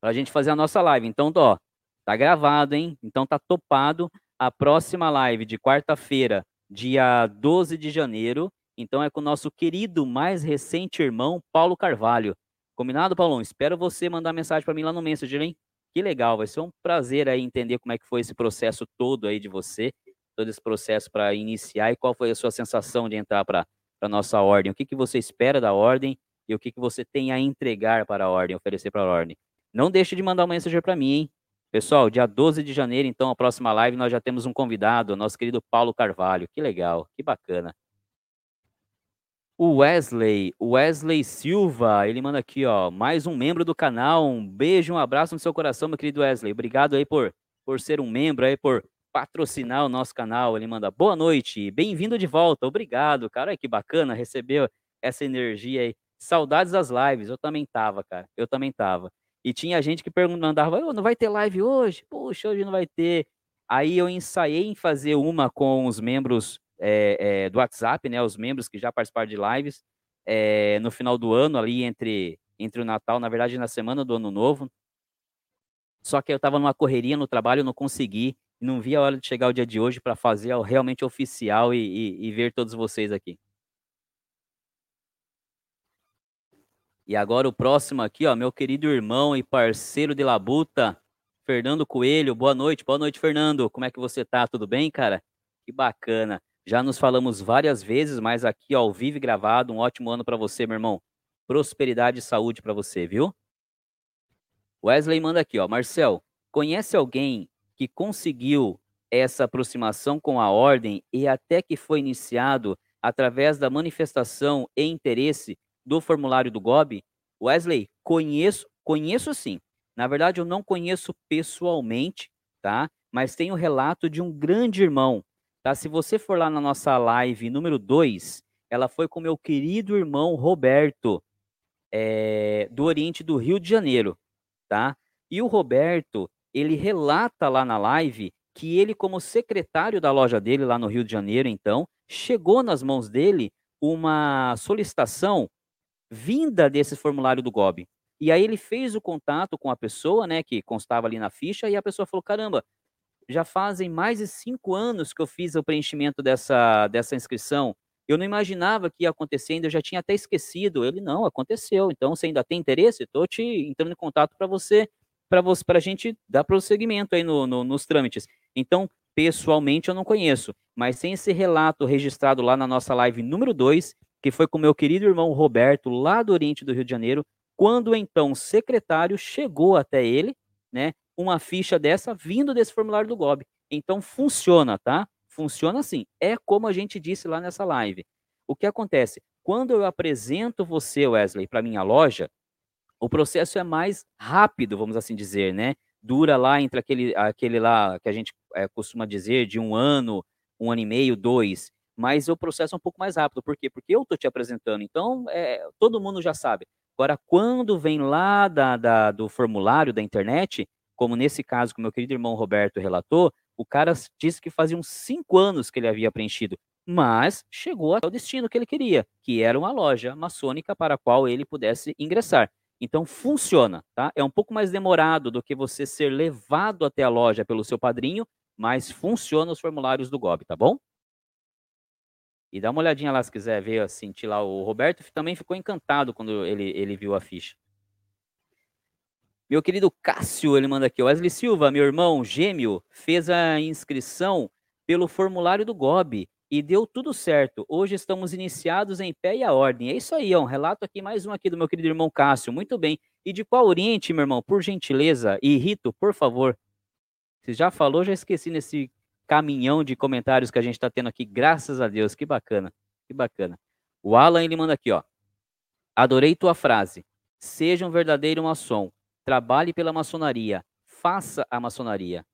pra gente fazer a nossa live. Então, ó, tá gravado, hein? Então tá topado. A próxima live de quarta-feira, dia 12 de janeiro. Então é com o nosso querido, mais recente irmão, Paulo Carvalho. Combinado, Paulão? Espero você mandar mensagem para mim lá no Messenger, hein? Que legal, vai ser um prazer aí entender como é que foi esse processo todo aí de você, todo esse processo para iniciar e qual foi a sua sensação de entrar para a nossa ordem. O que, que você espera da ordem e o que, que você tem a entregar para a ordem, oferecer para a ordem. Não deixe de mandar um Messenger para mim, hein? Pessoal, dia 12 de janeiro, então, a próxima live, nós já temos um convidado, nosso querido Paulo Carvalho. Que legal, que bacana. O Wesley, Wesley Silva, ele manda aqui, ó, mais um membro do canal. Um beijo, um abraço no seu coração, meu querido Wesley. Obrigado aí por, por ser um membro aí, por patrocinar o nosso canal. Ele manda boa noite, bem-vindo de volta. Obrigado, cara. Que bacana receber essa energia aí. Saudades das lives. Eu também tava, cara. Eu também tava. E tinha gente que perguntava, oh, não vai ter live hoje? Puxa, hoje não vai ter. Aí eu ensaiei em fazer uma com os membros é, é, do WhatsApp, né? Os membros que já participaram de lives é, no final do ano, ali entre, entre o Natal, na verdade, na semana do Ano Novo. Só que eu estava numa correria no trabalho, não consegui, não vi a hora de chegar o dia de hoje para fazer realmente oficial e, e, e ver todos vocês aqui. E agora o próximo aqui, ó, meu querido irmão e parceiro de labuta, Fernando Coelho. Boa noite, boa noite, Fernando. Como é que você tá? Tudo bem, cara? Que bacana. Já nos falamos várias vezes, mas aqui, ó, ao vivo e gravado, um ótimo ano para você, meu irmão. Prosperidade e saúde para você, viu? Wesley manda aqui, ó, Marcel, conhece alguém que conseguiu essa aproximação com a ordem e até que foi iniciado através da manifestação e interesse do formulário do GOB, Wesley, conheço, conheço sim. Na verdade, eu não conheço pessoalmente, tá? Mas tenho relato de um grande irmão, tá? Se você for lá na nossa live número 2, ela foi com meu querido irmão Roberto, é, do Oriente do Rio de Janeiro, tá? E o Roberto, ele relata lá na live que ele, como secretário da loja dele lá no Rio de Janeiro, então, chegou nas mãos dele uma solicitação vinda desse formulário do GOB. E aí ele fez o contato com a pessoa, né, que constava ali na ficha, e a pessoa falou: caramba, já fazem mais de cinco anos que eu fiz o preenchimento dessa, dessa inscrição. Eu não imaginava que ia acontecer, ainda eu já tinha até esquecido. Ele não, aconteceu. Então, você ainda tem interesse? Estou te entrando em contato para você, para a gente dar prosseguimento aí no, no, nos trâmites. Então, pessoalmente eu não conheço, mas tem esse relato registrado lá na nossa live número 2, que foi com meu querido irmão Roberto, lá do Oriente do Rio de Janeiro, quando então o secretário chegou até ele, né, uma ficha dessa vindo desse formulário do GOB. Então funciona, tá? Funciona assim. É como a gente disse lá nessa live. O que acontece? Quando eu apresento você, Wesley, para minha loja, o processo é mais rápido, vamos assim dizer, né? Dura lá entre aquele, aquele lá que a gente é, costuma dizer de um ano, um ano e meio, dois mas o processo é um pouco mais rápido. Por quê? Porque eu estou te apresentando, então é, todo mundo já sabe. Agora, quando vem lá da, da, do formulário da internet, como nesse caso que o meu querido irmão Roberto relatou, o cara disse que fazia uns cinco anos que ele havia preenchido, mas chegou até o destino que ele queria, que era uma loja maçônica para a qual ele pudesse ingressar. Então funciona, tá? É um pouco mais demorado do que você ser levado até a loja pelo seu padrinho, mas funciona os formulários do GOB, tá bom? E dá uma olhadinha lá se quiser ver, sentir lá. O Roberto também ficou encantado quando ele, ele viu a ficha. Meu querido Cássio, ele manda aqui. Wesley Silva, meu irmão gêmeo, fez a inscrição pelo formulário do GOB e deu tudo certo. Hoje estamos iniciados em pé e a ordem. É isso aí, ó, um relato aqui, mais um aqui do meu querido irmão Cássio. Muito bem. E de qual Oriente, meu irmão? Por gentileza. E Rito, por favor. Você já falou, já esqueci nesse caminhão de comentários que a gente está tendo aqui. Graças a Deus. Que bacana. Que bacana. O Alan, ele manda aqui, ó. Adorei tua frase. Seja um verdadeiro maçom. Trabalhe pela maçonaria. Faça a maçonaria.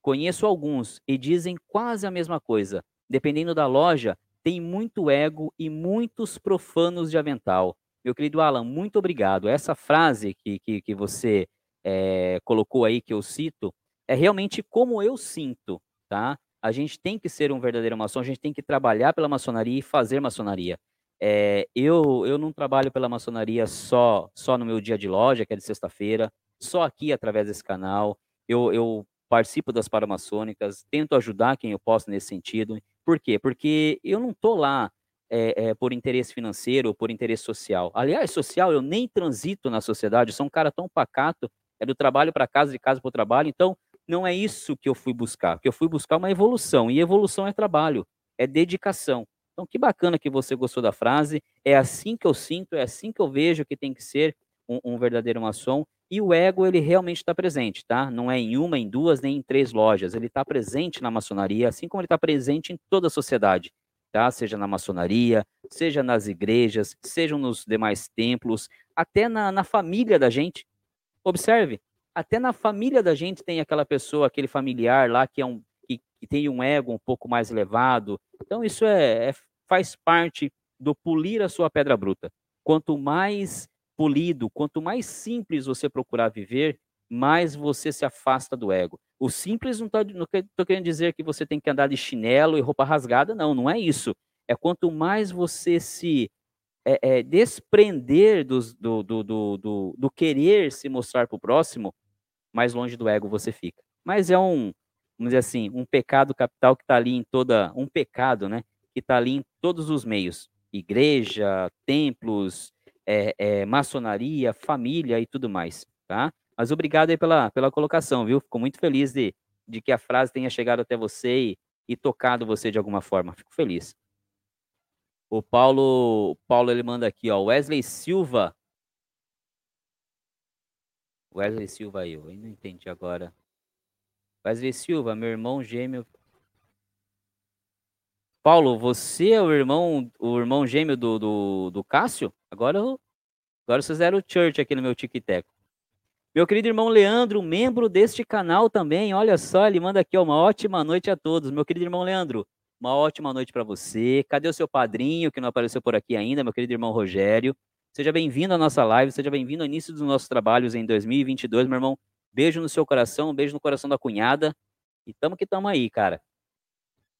Conheço alguns e dizem quase a mesma coisa dependendo da loja, tem muito ego e muitos profanos de avental. Meu querido Alan, muito obrigado. Essa frase que, que, que você é, colocou aí, que eu cito, é realmente como eu sinto, tá? A gente tem que ser um verdadeiro maçom, a gente tem que trabalhar pela maçonaria e fazer maçonaria. É, eu, eu não trabalho pela maçonaria só, só no meu dia de loja, que é de sexta-feira, só aqui através desse canal. Eu, eu participo das paramaçônicas, tento ajudar quem eu posso nesse sentido. Por quê? Porque eu não estou lá é, é, por interesse financeiro ou por interesse social. Aliás, social, eu nem transito na sociedade, eu sou um cara tão pacato, é do trabalho para casa, de casa para o trabalho, então não é isso que eu fui buscar. Que eu fui buscar uma evolução, e evolução é trabalho, é dedicação. Então, que bacana que você gostou da frase. É assim que eu sinto, é assim que eu vejo que tem que ser um, um verdadeiro maçom. E o ego, ele realmente está presente, tá? Não é em uma, em duas, nem em três lojas. Ele está presente na maçonaria, assim como ele está presente em toda a sociedade, tá? Seja na maçonaria, seja nas igrejas, sejam nos demais templos, até na, na família da gente. Observe, até na família da gente tem aquela pessoa, aquele familiar lá que, é um, que, que tem um ego um pouco mais elevado. Então, isso é, é faz parte do polir a sua pedra bruta. Quanto mais polido, quanto mais simples você procurar viver, mais você se afasta do ego. O simples não estou querendo dizer que você tem que andar de chinelo e roupa rasgada, não, não é isso. É quanto mais você se é, é, desprender do, do, do, do, do querer se mostrar para o próximo, mais longe do ego você fica. Mas é um, vamos dizer assim, um pecado capital que está ali em toda, um pecado, né? Que está ali em todos os meios. Igreja, templos, é, é, maçonaria, família e tudo mais, tá? Mas obrigado aí pela, pela colocação, viu? Fico muito feliz de, de que a frase tenha chegado até você e, e tocado você de alguma forma. Fico feliz. O Paulo, Paulo ele manda aqui, ó, Wesley Silva. Wesley Silva aí, eu não entendi agora. Wesley Silva, meu irmão gêmeo. Paulo, você é o irmão, o irmão gêmeo do, do, do Cássio? Agora, agora vocês deram o church aqui no meu tic-teco. Meu querido irmão Leandro, membro deste canal também, olha só, ele manda aqui ó, uma ótima noite a todos. Meu querido irmão Leandro, uma ótima noite para você. Cadê o seu padrinho que não apareceu por aqui ainda, meu querido irmão Rogério? Seja bem-vindo à nossa live, seja bem-vindo ao início dos nossos trabalhos em 2022, meu irmão. Beijo no seu coração, beijo no coração da cunhada. E tamo que tamo aí, cara.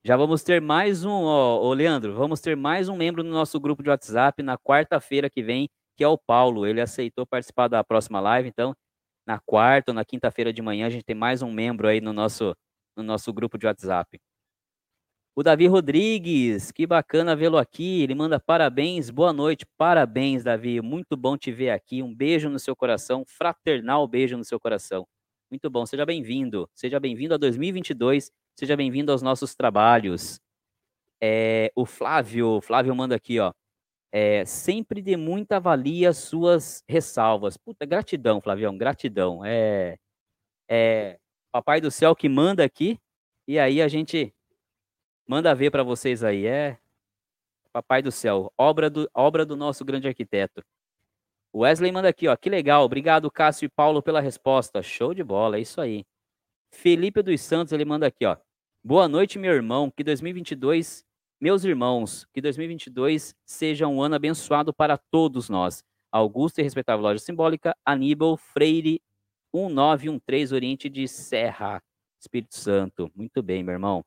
Já vamos ter mais um, ó, ô Leandro, vamos ter mais um membro no nosso grupo de WhatsApp na quarta-feira que vem, que é o Paulo. Ele aceitou participar da próxima live, então na quarta ou na quinta-feira de manhã a gente tem mais um membro aí no nosso, no nosso grupo de WhatsApp. O Davi Rodrigues, que bacana vê-lo aqui. Ele manda parabéns, boa noite, parabéns, Davi. Muito bom te ver aqui. Um beijo no seu coração, fraternal beijo no seu coração. Muito bom, seja bem-vindo. Seja bem-vindo a 2022 Seja bem-vindo aos nossos trabalhos. É, o Flávio, Flávio manda aqui, ó. É, sempre dê muita valia suas ressalvas. Puta, gratidão, Flavião, gratidão. É, é Papai do Céu que manda aqui e aí a gente manda ver para vocês aí. É Papai do Céu, obra do, obra do nosso grande arquiteto. Wesley manda aqui, ó. Que legal. Obrigado, Cássio e Paulo, pela resposta. Show de bola, é isso aí. Felipe dos Santos, ele manda aqui, ó. Boa noite, meu irmão. Que 2022, meus irmãos, que 2022 seja um ano abençoado para todos nós. Augusto e respeitável loja simbólica, Aníbal Freire 1913, Oriente de Serra, Espírito Santo. Muito bem, meu irmão.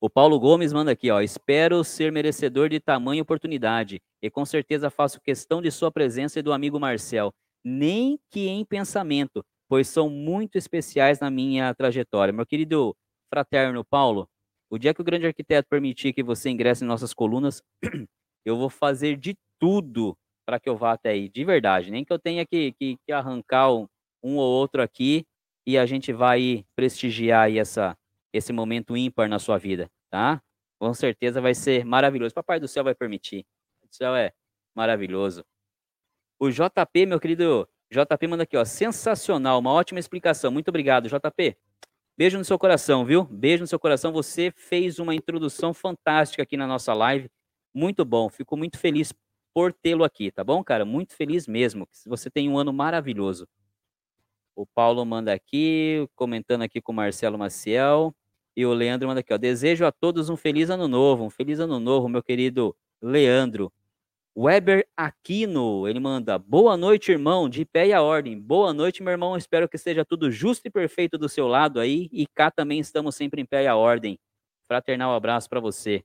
O Paulo Gomes manda aqui, ó. Espero ser merecedor de tamanha oportunidade e com certeza faço questão de sua presença e do amigo Marcel, nem que em pensamento, pois são muito especiais na minha trajetória. Meu querido fraterno Paulo, o dia que o grande arquiteto permitir que você ingresse em nossas colunas, eu vou fazer de tudo para que eu vá até aí, de verdade. Nem que eu tenha que, que, que arrancar um, um, ou outro aqui e a gente vai prestigiar aí essa, esse momento ímpar na sua vida, tá? Com certeza vai ser maravilhoso. Papai do céu vai permitir. O céu é maravilhoso. O JP, meu querido JP, manda aqui, ó. Sensacional, uma ótima explicação. Muito obrigado, JP. Beijo no seu coração, viu? Beijo no seu coração. Você fez uma introdução fantástica aqui na nossa live. Muito bom. Fico muito feliz por tê-lo aqui, tá bom, cara? Muito feliz mesmo. Você tem um ano maravilhoso. O Paulo manda aqui, comentando aqui com o Marcelo Maciel. E o Leandro manda aqui, ó. Desejo a todos um feliz ano novo, um feliz ano novo, meu querido Leandro. Weber Aquino, ele manda: Boa noite, irmão, de pé e a ordem. Boa noite, meu irmão. Espero que esteja tudo justo e perfeito do seu lado aí. E cá também estamos sempre em pé e a ordem. Fraternal abraço para você.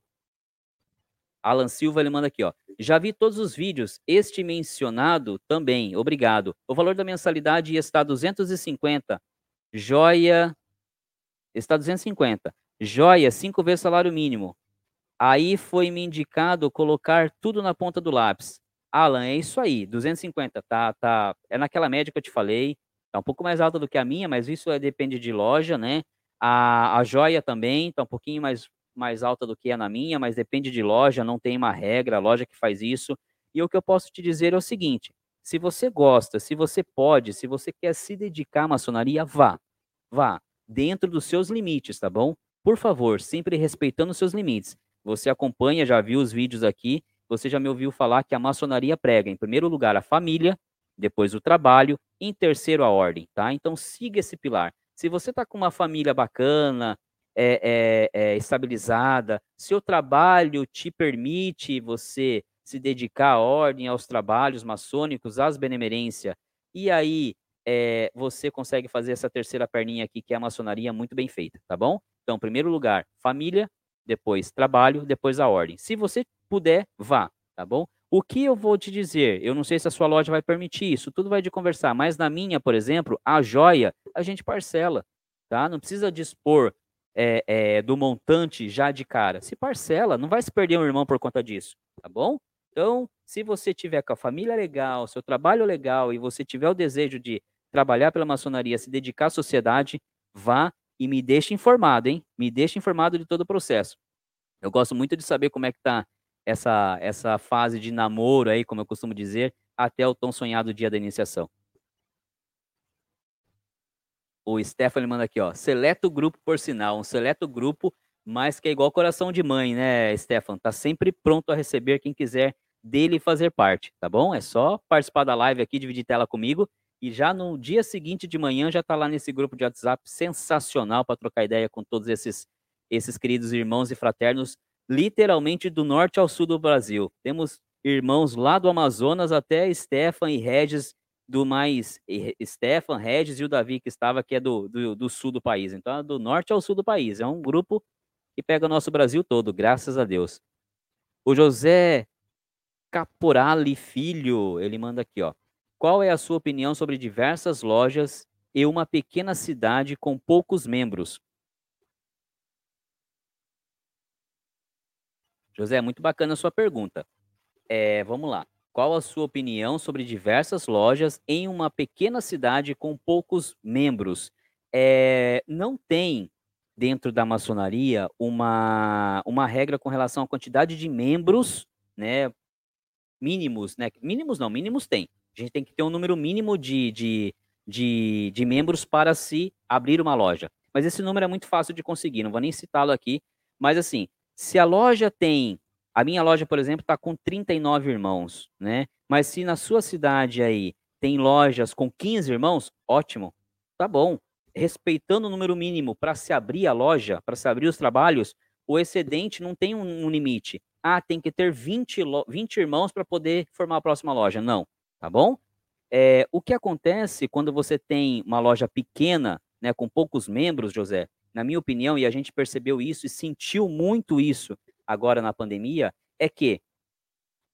Alan Silva, ele manda aqui, ó. Já vi todos os vídeos, este mencionado também, obrigado. O valor da mensalidade está 250. Joia, está 250. Joia, cinco vezes salário mínimo. Aí foi me indicado colocar tudo na ponta do lápis. Alan, é isso aí, 250, tá, tá, é naquela média que eu te falei, tá um pouco mais alta do que a minha, mas isso é, depende de loja, né? A, a joia também tá um pouquinho mais mais alta do que é na minha, mas depende de loja, não tem uma regra, a loja que faz isso. E o que eu posso te dizer é o seguinte: se você gosta, se você pode, se você quer se dedicar à maçonaria, vá. Vá, dentro dos seus limites, tá bom? Por favor, sempre respeitando os seus limites. Você acompanha, já viu os vídeos aqui, você já me ouviu falar que a maçonaria prega, em primeiro lugar, a família, depois o trabalho, em terceiro, a ordem, tá? Então siga esse pilar. Se você tá com uma família bacana, é, é, é, estabilizada, seu trabalho te permite você se dedicar à ordem, aos trabalhos maçônicos, às benemerência, e aí é, você consegue fazer essa terceira perninha aqui, que é a maçonaria, muito bem feita, tá bom? Então, primeiro lugar, família, depois trabalho, depois a ordem. Se você puder, vá, tá bom? O que eu vou te dizer? Eu não sei se a sua loja vai permitir isso, tudo vai de conversar, mas na minha, por exemplo, a joia, a gente parcela, tá? Não precisa dispor é, é, do montante já de cara. Se parcela, não vai se perder um irmão por conta disso, tá bom? Então, se você tiver com a família legal, seu trabalho legal e você tiver o desejo de trabalhar pela maçonaria, se dedicar à sociedade, vá e me deixe informado, hein? Me deixe informado de todo o processo. Eu gosto muito de saber como é que tá essa, essa fase de namoro aí, como eu costumo dizer, até o tão sonhado dia da iniciação. O Stephanie manda aqui, ó. Seleto grupo, por sinal. Um seleto grupo, mas que é igual coração de mãe, né, Stefan? Tá sempre pronto a receber quem quiser dele fazer parte, tá bom? É só participar da live aqui, dividir tela comigo. E já no dia seguinte de manhã já tá lá nesse grupo de WhatsApp sensacional para trocar ideia com todos esses, esses queridos irmãos e fraternos, literalmente do norte ao sul do Brasil. Temos irmãos lá do Amazonas até Stefan e Regis do mais Stefan, Regis e o Davi, que estava, que é do, do, do, sul do país. Então, é do norte ao sul do país. É um grupo que pega o nosso Brasil todo, graças a Deus. O José Caporali Filho, ele manda aqui, ó. Qual é a sua opinião sobre diversas lojas e uma pequena cidade com poucos membros? José, muito bacana a sua pergunta. É, vamos lá. Qual a sua opinião sobre diversas lojas em uma pequena cidade com poucos membros? É, não tem dentro da maçonaria uma, uma regra com relação à quantidade de membros, né? Mínimos, né? Mínimos não, mínimos tem. A gente tem que ter um número mínimo de, de, de, de membros para se abrir uma loja. Mas esse número é muito fácil de conseguir, não vou nem citá-lo aqui. Mas assim, se a loja tem a minha loja, por exemplo, está com 39 irmãos, né? Mas se na sua cidade aí tem lojas com 15 irmãos, ótimo, tá bom. Respeitando o número mínimo para se abrir a loja, para se abrir os trabalhos, o excedente não tem um, um limite. Ah, tem que ter 20, 20 irmãos para poder formar a próxima loja. Não, tá bom? É, o que acontece quando você tem uma loja pequena, né, com poucos membros, José, na minha opinião, e a gente percebeu isso e sentiu muito isso agora na pandemia, é que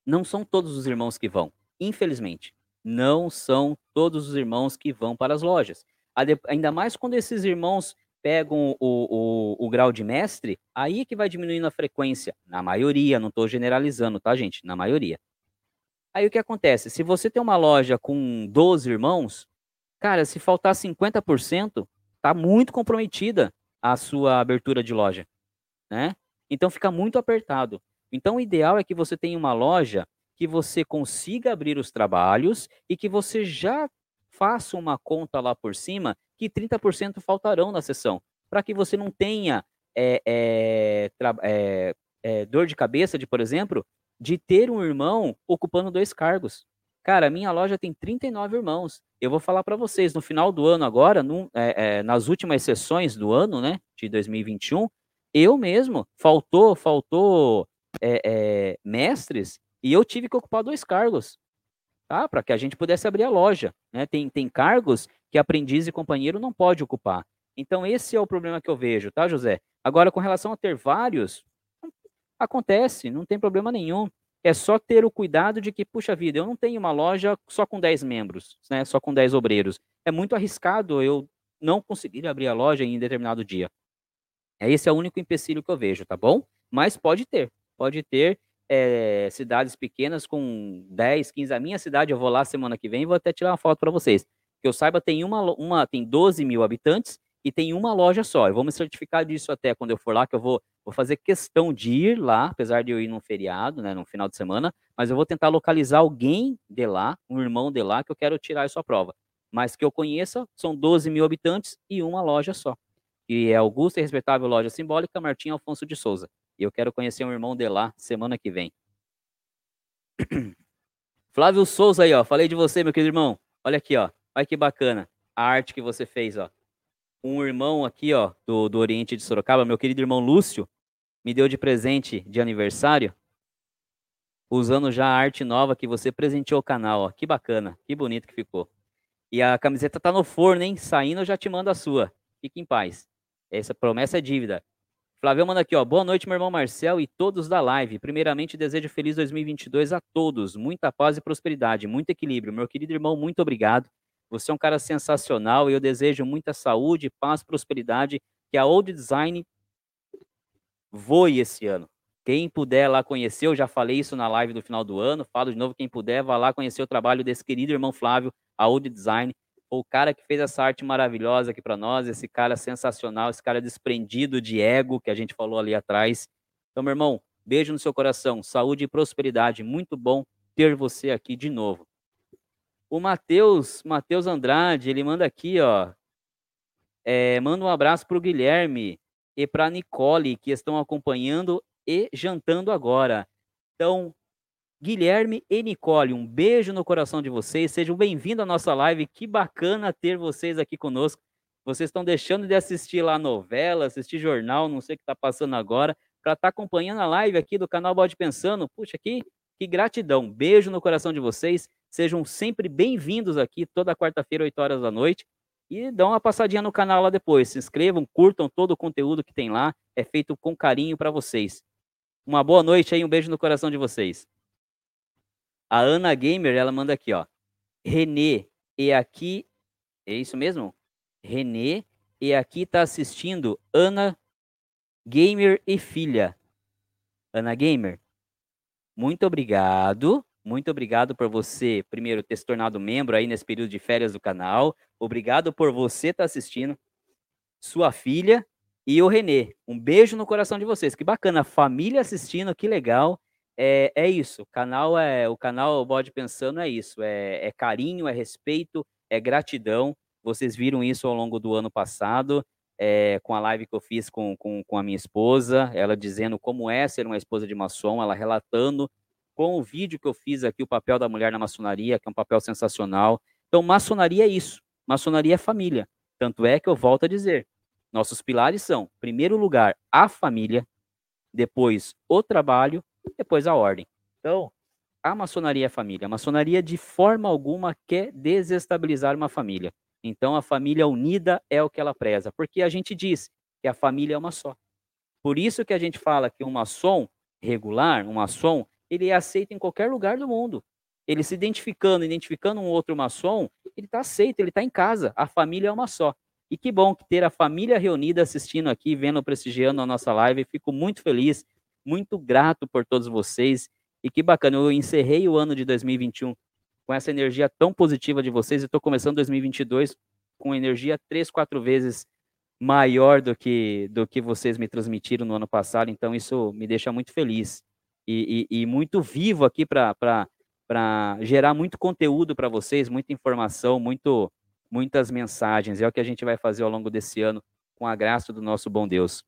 não são todos os irmãos que vão, infelizmente. Não são todos os irmãos que vão para as lojas. Ainda mais quando esses irmãos pegam o, o, o grau de mestre, aí é que vai diminuindo a frequência. Na maioria, não estou generalizando, tá, gente? Na maioria. Aí o que acontece? Se você tem uma loja com 12 irmãos, cara, se faltar 50%, tá muito comprometida a sua abertura de loja, né? Então fica muito apertado. Então o ideal é que você tenha uma loja que você consiga abrir os trabalhos e que você já faça uma conta lá por cima que 30% faltarão na sessão, para que você não tenha é, é, é, dor de cabeça de, por exemplo, de ter um irmão ocupando dois cargos. Cara, minha loja tem 39 irmãos. Eu vou falar para vocês, no final do ano agora, num, é, é, nas últimas sessões do ano, né, de 2021, eu mesmo, faltou, faltou é, é, mestres e eu tive que ocupar dois cargos, tá? Para que a gente pudesse abrir a loja, né? Tem, tem cargos que aprendiz e companheiro não pode ocupar. Então esse é o problema que eu vejo, tá, José? Agora, com relação a ter vários, acontece, não tem problema nenhum. É só ter o cuidado de que, puxa vida, eu não tenho uma loja só com 10 membros, né? Só com 10 obreiros. É muito arriscado eu não conseguir abrir a loja em determinado dia. É esse é o único empecilho que eu vejo, tá bom? Mas pode ter, pode ter é, cidades pequenas com 10, 15. A minha cidade, eu vou lá semana que vem e vou até tirar uma foto para vocês. Que eu saiba, tem uma, uma, tem 12 mil habitantes e tem uma loja só. Eu vou me certificar disso até quando eu for lá, que eu vou, vou fazer questão de ir lá, apesar de eu ir num feriado, né, no final de semana, mas eu vou tentar localizar alguém de lá, um irmão de lá, que eu quero tirar a sua prova. Mas que eu conheça, são 12 mil habitantes e uma loja só. E é Augusta e Respeitável Loja Simbólica, Martim Alfonso de Souza. E eu quero conhecer um irmão de lá semana que vem. Flávio Souza aí, ó. Falei de você, meu querido irmão. Olha aqui, ó. Olha que bacana a arte que você fez, ó um irmão aqui, ó, do, do Oriente de Sorocaba, meu querido irmão Lúcio, me deu de presente de aniversário, usando já a arte nova que você presenteou o canal, ó. Que bacana, que bonito que ficou. E a camiseta tá no forno, hein? Saindo eu já te mando a sua. Fique em paz. Essa promessa é dívida. Flávio manda aqui, ó. Boa noite, meu irmão Marcel e todos da live. Primeiramente, desejo feliz 2022 a todos. Muita paz e prosperidade, muito equilíbrio. Meu querido irmão, muito obrigado. Você é um cara sensacional e eu desejo muita saúde, paz, prosperidade, que a Old Design voe esse ano. Quem puder lá conhecer, eu já falei isso na live do final do ano, falo de novo, quem puder, vá lá conhecer o trabalho desse querido irmão Flávio, a Old Design, o cara que fez essa arte maravilhosa aqui para nós, esse cara sensacional, esse cara desprendido de ego que a gente falou ali atrás. Então, meu irmão, beijo no seu coração, saúde e prosperidade. Muito bom ter você aqui de novo. O Matheus, Matheus Andrade, ele manda aqui, ó. É, manda um abraço para o Guilherme e para Nicole, que estão acompanhando e jantando agora. Então, Guilherme e Nicole, um beijo no coração de vocês. Sejam bem-vindos à nossa live. Que bacana ter vocês aqui conosco. Vocês estão deixando de assistir lá novela, assistir jornal, não sei o que está passando agora, para estar tá acompanhando a live aqui do canal Bode Pensando. Puxa, que, que gratidão. Beijo no coração de vocês. Sejam sempre bem-vindos aqui toda quarta-feira, 8 horas da noite. E dão uma passadinha no canal lá depois. Se inscrevam, curtam todo o conteúdo que tem lá. É feito com carinho para vocês. Uma boa noite aí, um beijo no coração de vocês. A Ana Gamer, ela manda aqui, ó. Renê, e aqui. É isso mesmo? Renê, e aqui tá assistindo Ana Gamer e filha. Ana Gamer, muito obrigado muito obrigado por você, primeiro, ter se tornado membro aí nesse período de férias do canal. Obrigado por você estar tá assistindo. Sua filha e o Renê. Um beijo no coração de vocês. Que bacana, família assistindo, que legal. É, é isso. O canal é o canal Bode Pensando é isso. É, é carinho, é respeito, é gratidão. Vocês viram isso ao longo do ano passado. É, com a live que eu fiz com, com, com a minha esposa, ela dizendo como é ser uma esposa de maçom, ela relatando com o vídeo que eu fiz aqui, o papel da mulher na maçonaria, que é um papel sensacional. Então, maçonaria é isso. Maçonaria é família. Tanto é que eu volto a dizer, nossos pilares são, primeiro lugar, a família, depois o trabalho, depois a ordem. Então, a maçonaria é família. A maçonaria, de forma alguma, quer desestabilizar uma família. Então, a família unida é o que ela preza. Porque a gente diz que a família é uma só. Por isso que a gente fala que um maçom regular, um maçom, ele é aceito em qualquer lugar do mundo. Ele se identificando, identificando um outro maçom, ele está aceito, ele está em casa. A família é uma só. E que bom que ter a família reunida assistindo aqui, vendo, prestigiando a nossa live. Fico muito feliz, muito grato por todos vocês. E que bacana, eu encerrei o ano de 2021 com essa energia tão positiva de vocês e estou começando 2022 com energia três, quatro vezes maior do que do que vocês me transmitiram no ano passado. Então isso me deixa muito feliz e, e, e muito vivo aqui para gerar muito conteúdo para vocês, muita informação, muito muitas mensagens. É o que a gente vai fazer ao longo desse ano com a graça do nosso bom Deus.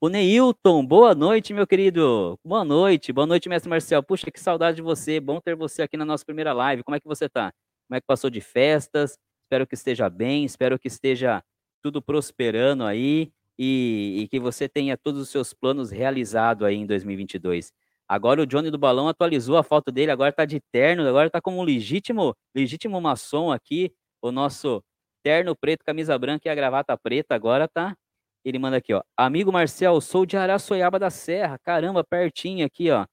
O Neilton, boa noite, meu querido. Boa noite, boa noite, mestre Marcel. Puxa, que saudade de você. Bom ter você aqui na nossa primeira live. Como é que você tá? Como é que passou de festas? Espero que esteja bem, espero que esteja tudo prosperando aí e, e que você tenha todos os seus planos realizados aí em 2022. Agora o Johnny do Balão atualizou a foto dele, agora tá de terno, agora tá como um legítimo, legítimo maçom aqui, o nosso terno preto, camisa branca e a gravata preta, agora tá ele manda aqui, ó. Amigo Marcel, sou de Araçoiaba da Serra. Caramba, pertinho aqui, ó.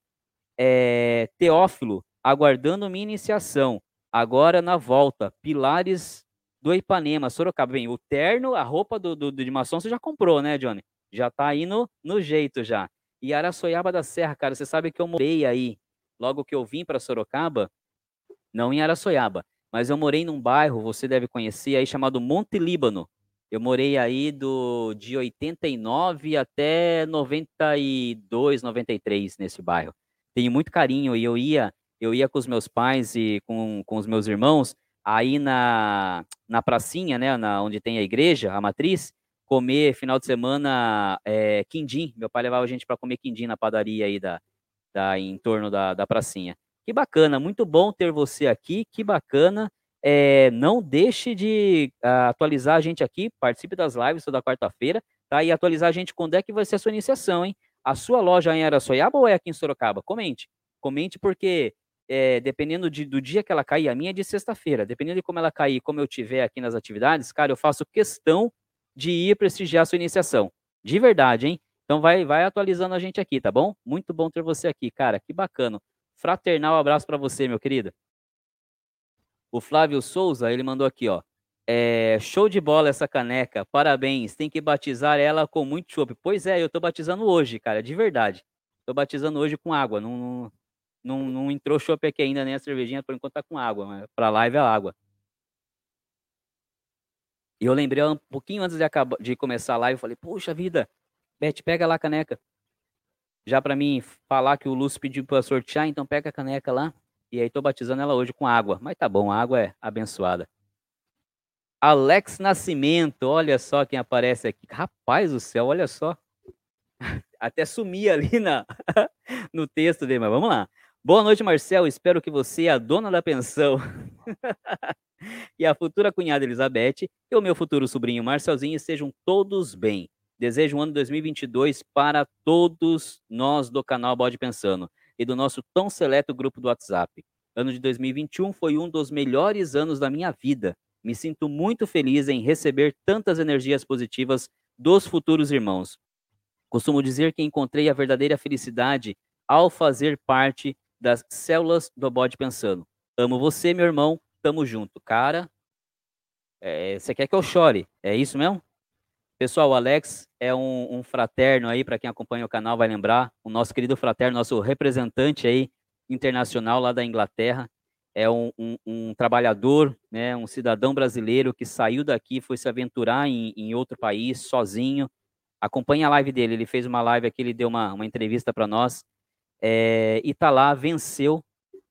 É, Teófilo, aguardando minha iniciação. Agora na volta. Pilares do Ipanema, Sorocaba. Bem, o terno, a roupa do, do, de maçom você já comprou, né, Johnny? Já tá aí no, no jeito já. E Araçoiaba da Serra, cara, você sabe que eu morei aí. Logo que eu vim para Sorocaba, não em Araçoiaba, mas eu morei num bairro, você deve conhecer aí, chamado Monte Líbano. Eu morei aí do de 89 até 92, 93 nesse bairro. Tenho muito carinho e eu ia, eu ia com os meus pais e com, com os meus irmãos aí na, na pracinha, né, na, onde tem a igreja, a matriz, comer final de semana é, quindim. Meu pai levava a gente para comer quindim na padaria aí da, da em torno da, da pracinha. Que bacana, muito bom ter você aqui, que bacana. É, não deixe de uh, atualizar a gente aqui, participe das lives toda quarta-feira, tá? E atualizar a gente quando é que vai ser a sua iniciação, hein? A sua loja é em Araçoiaba ou é aqui em Sorocaba? Comente. Comente porque é, dependendo de, do dia que ela cair, a minha é de sexta-feira, dependendo de como ela cair, como eu tiver aqui nas atividades, cara, eu faço questão de ir prestigiar a sua iniciação. De verdade, hein? Então vai, vai atualizando a gente aqui, tá bom? Muito bom ter você aqui, cara. Que bacana. Fraternal abraço para você, meu querido. O Flávio Souza, ele mandou aqui, ó. É, show de bola essa caneca, parabéns. Tem que batizar ela com muito chopp. Pois é, eu tô batizando hoje, cara, de verdade. Tô batizando hoje com água. Não, não, não, não entrou chopp aqui ainda, nem a cervejinha, por enquanto tá com água. Mas pra live é água. E eu lembrei um pouquinho antes de, acabar, de começar a live, eu falei, puxa vida, Beth, pega lá a caneca. Já para mim falar que o Lúcio pediu para sortear, então pega a caneca lá. E aí tô batizando ela hoje com água. Mas tá bom, a água é abençoada. Alex Nascimento, olha só quem aparece aqui. Rapaz do céu, olha só. Até sumi ali na, no texto dele, mas vamos lá. Boa noite, Marcel. Espero que você, a dona da pensão, e a futura cunhada Elizabeth e o meu futuro sobrinho Marcelzinho sejam todos bem. Desejo um ano 2022 para todos nós do canal Bode Pensando e do nosso tão seleto grupo do WhatsApp. Ano de 2021 foi um dos melhores anos da minha vida. Me sinto muito feliz em receber tantas energias positivas dos futuros irmãos. Costumo dizer que encontrei a verdadeira felicidade ao fazer parte das células do Bode Pensando. Amo você, meu irmão. Tamo junto. Cara, é, você quer que eu chore? É isso mesmo? Pessoal, o Alex é um, um fraterno aí, para quem acompanha o canal vai lembrar, o nosso querido fraterno, nosso representante aí internacional lá da Inglaterra, é um, um, um, trabalhador, né, um cidadão brasileiro que saiu daqui, foi se aventurar em, em outro país sozinho. Acompanhe a live dele, ele fez uma live aqui, ele deu uma, uma entrevista para nós, é, lá, venceu,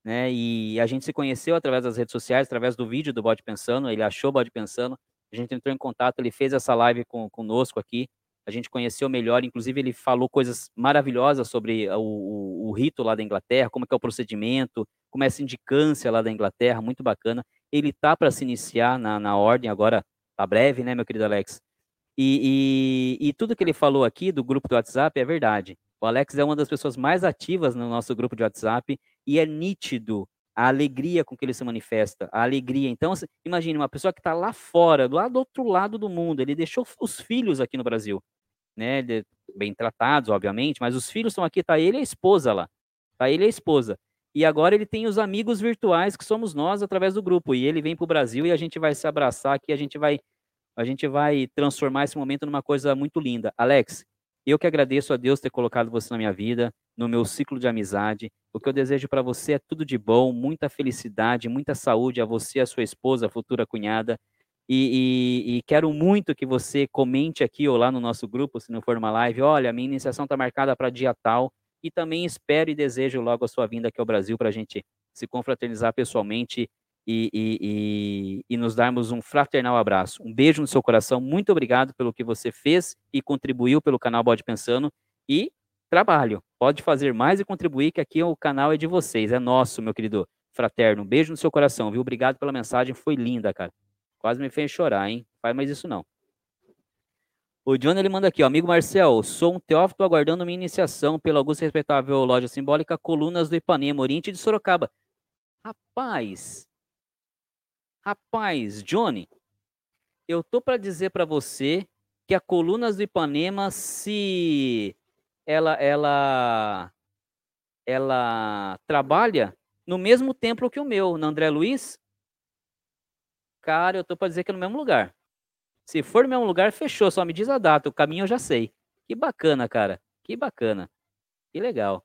né, e a gente se conheceu através das redes sociais, através do vídeo do Bode Pensando, ele achou o Bode Pensando, a gente entrou em contato, ele fez essa live com, conosco aqui, a gente conheceu melhor, inclusive ele falou coisas maravilhosas sobre o, o, o rito lá da Inglaterra, como é o procedimento, como é a sindicância lá da Inglaterra, muito bacana. Ele tá para se iniciar na, na ordem agora, tá breve, né, meu querido Alex? E, e, e, tudo que ele falou aqui do grupo do WhatsApp é verdade. O Alex é uma das pessoas mais ativas no nosso grupo de WhatsApp e é nítido a alegria com que ele se manifesta, a alegria. Então, assim, imagine uma pessoa que está lá fora, do outro lado do mundo, ele deixou os filhos aqui no Brasil, né, bem tratados, obviamente, mas os filhos estão aqui, tá ele e a esposa lá, tá ele e a esposa. E agora ele tem os amigos virtuais que somos nós através do grupo. E ele vem para o Brasil e a gente vai se abraçar aqui, a gente vai a gente vai transformar esse momento numa coisa muito linda. Alex, eu que agradeço a Deus ter colocado você na minha vida, no meu ciclo de amizade. O que eu desejo para você é tudo de bom, muita felicidade, muita saúde a você, a sua esposa, a futura cunhada. E, e, e, quero muito que você comente aqui ou lá no nosso grupo, se não for uma live, olha, minha iniciação está marcada para dia tal, e também espero e desejo logo a sua vinda aqui ao Brasil para a gente se confraternizar pessoalmente e, e, e, e, nos darmos um fraternal abraço. Um beijo no seu coração, muito obrigado pelo que você fez e contribuiu pelo canal Bode Pensando e trabalho. Pode fazer mais e contribuir, que aqui o canal é de vocês, é nosso, meu querido fraterno. Um beijo no seu coração, viu? Obrigado pela mensagem, foi linda, cara. Quase me fez chorar, hein? Faz mais isso não. O John ele manda aqui, ó, amigo Marcel, sou um teófito aguardando minha iniciação pela augusta respeitável loja simbólica Colunas do Ipanema, Oriente de Sorocaba. Rapaz, rapaz, Johnny, eu tô para dizer para você que a Colunas do Ipanema, se ela, ela, ela trabalha no mesmo templo que o meu, na André Luiz, cara, eu tô para dizer que é no mesmo lugar. Se for no mesmo lugar, fechou. Só me diz a data. O caminho eu já sei. Que bacana, cara. Que bacana. Que legal.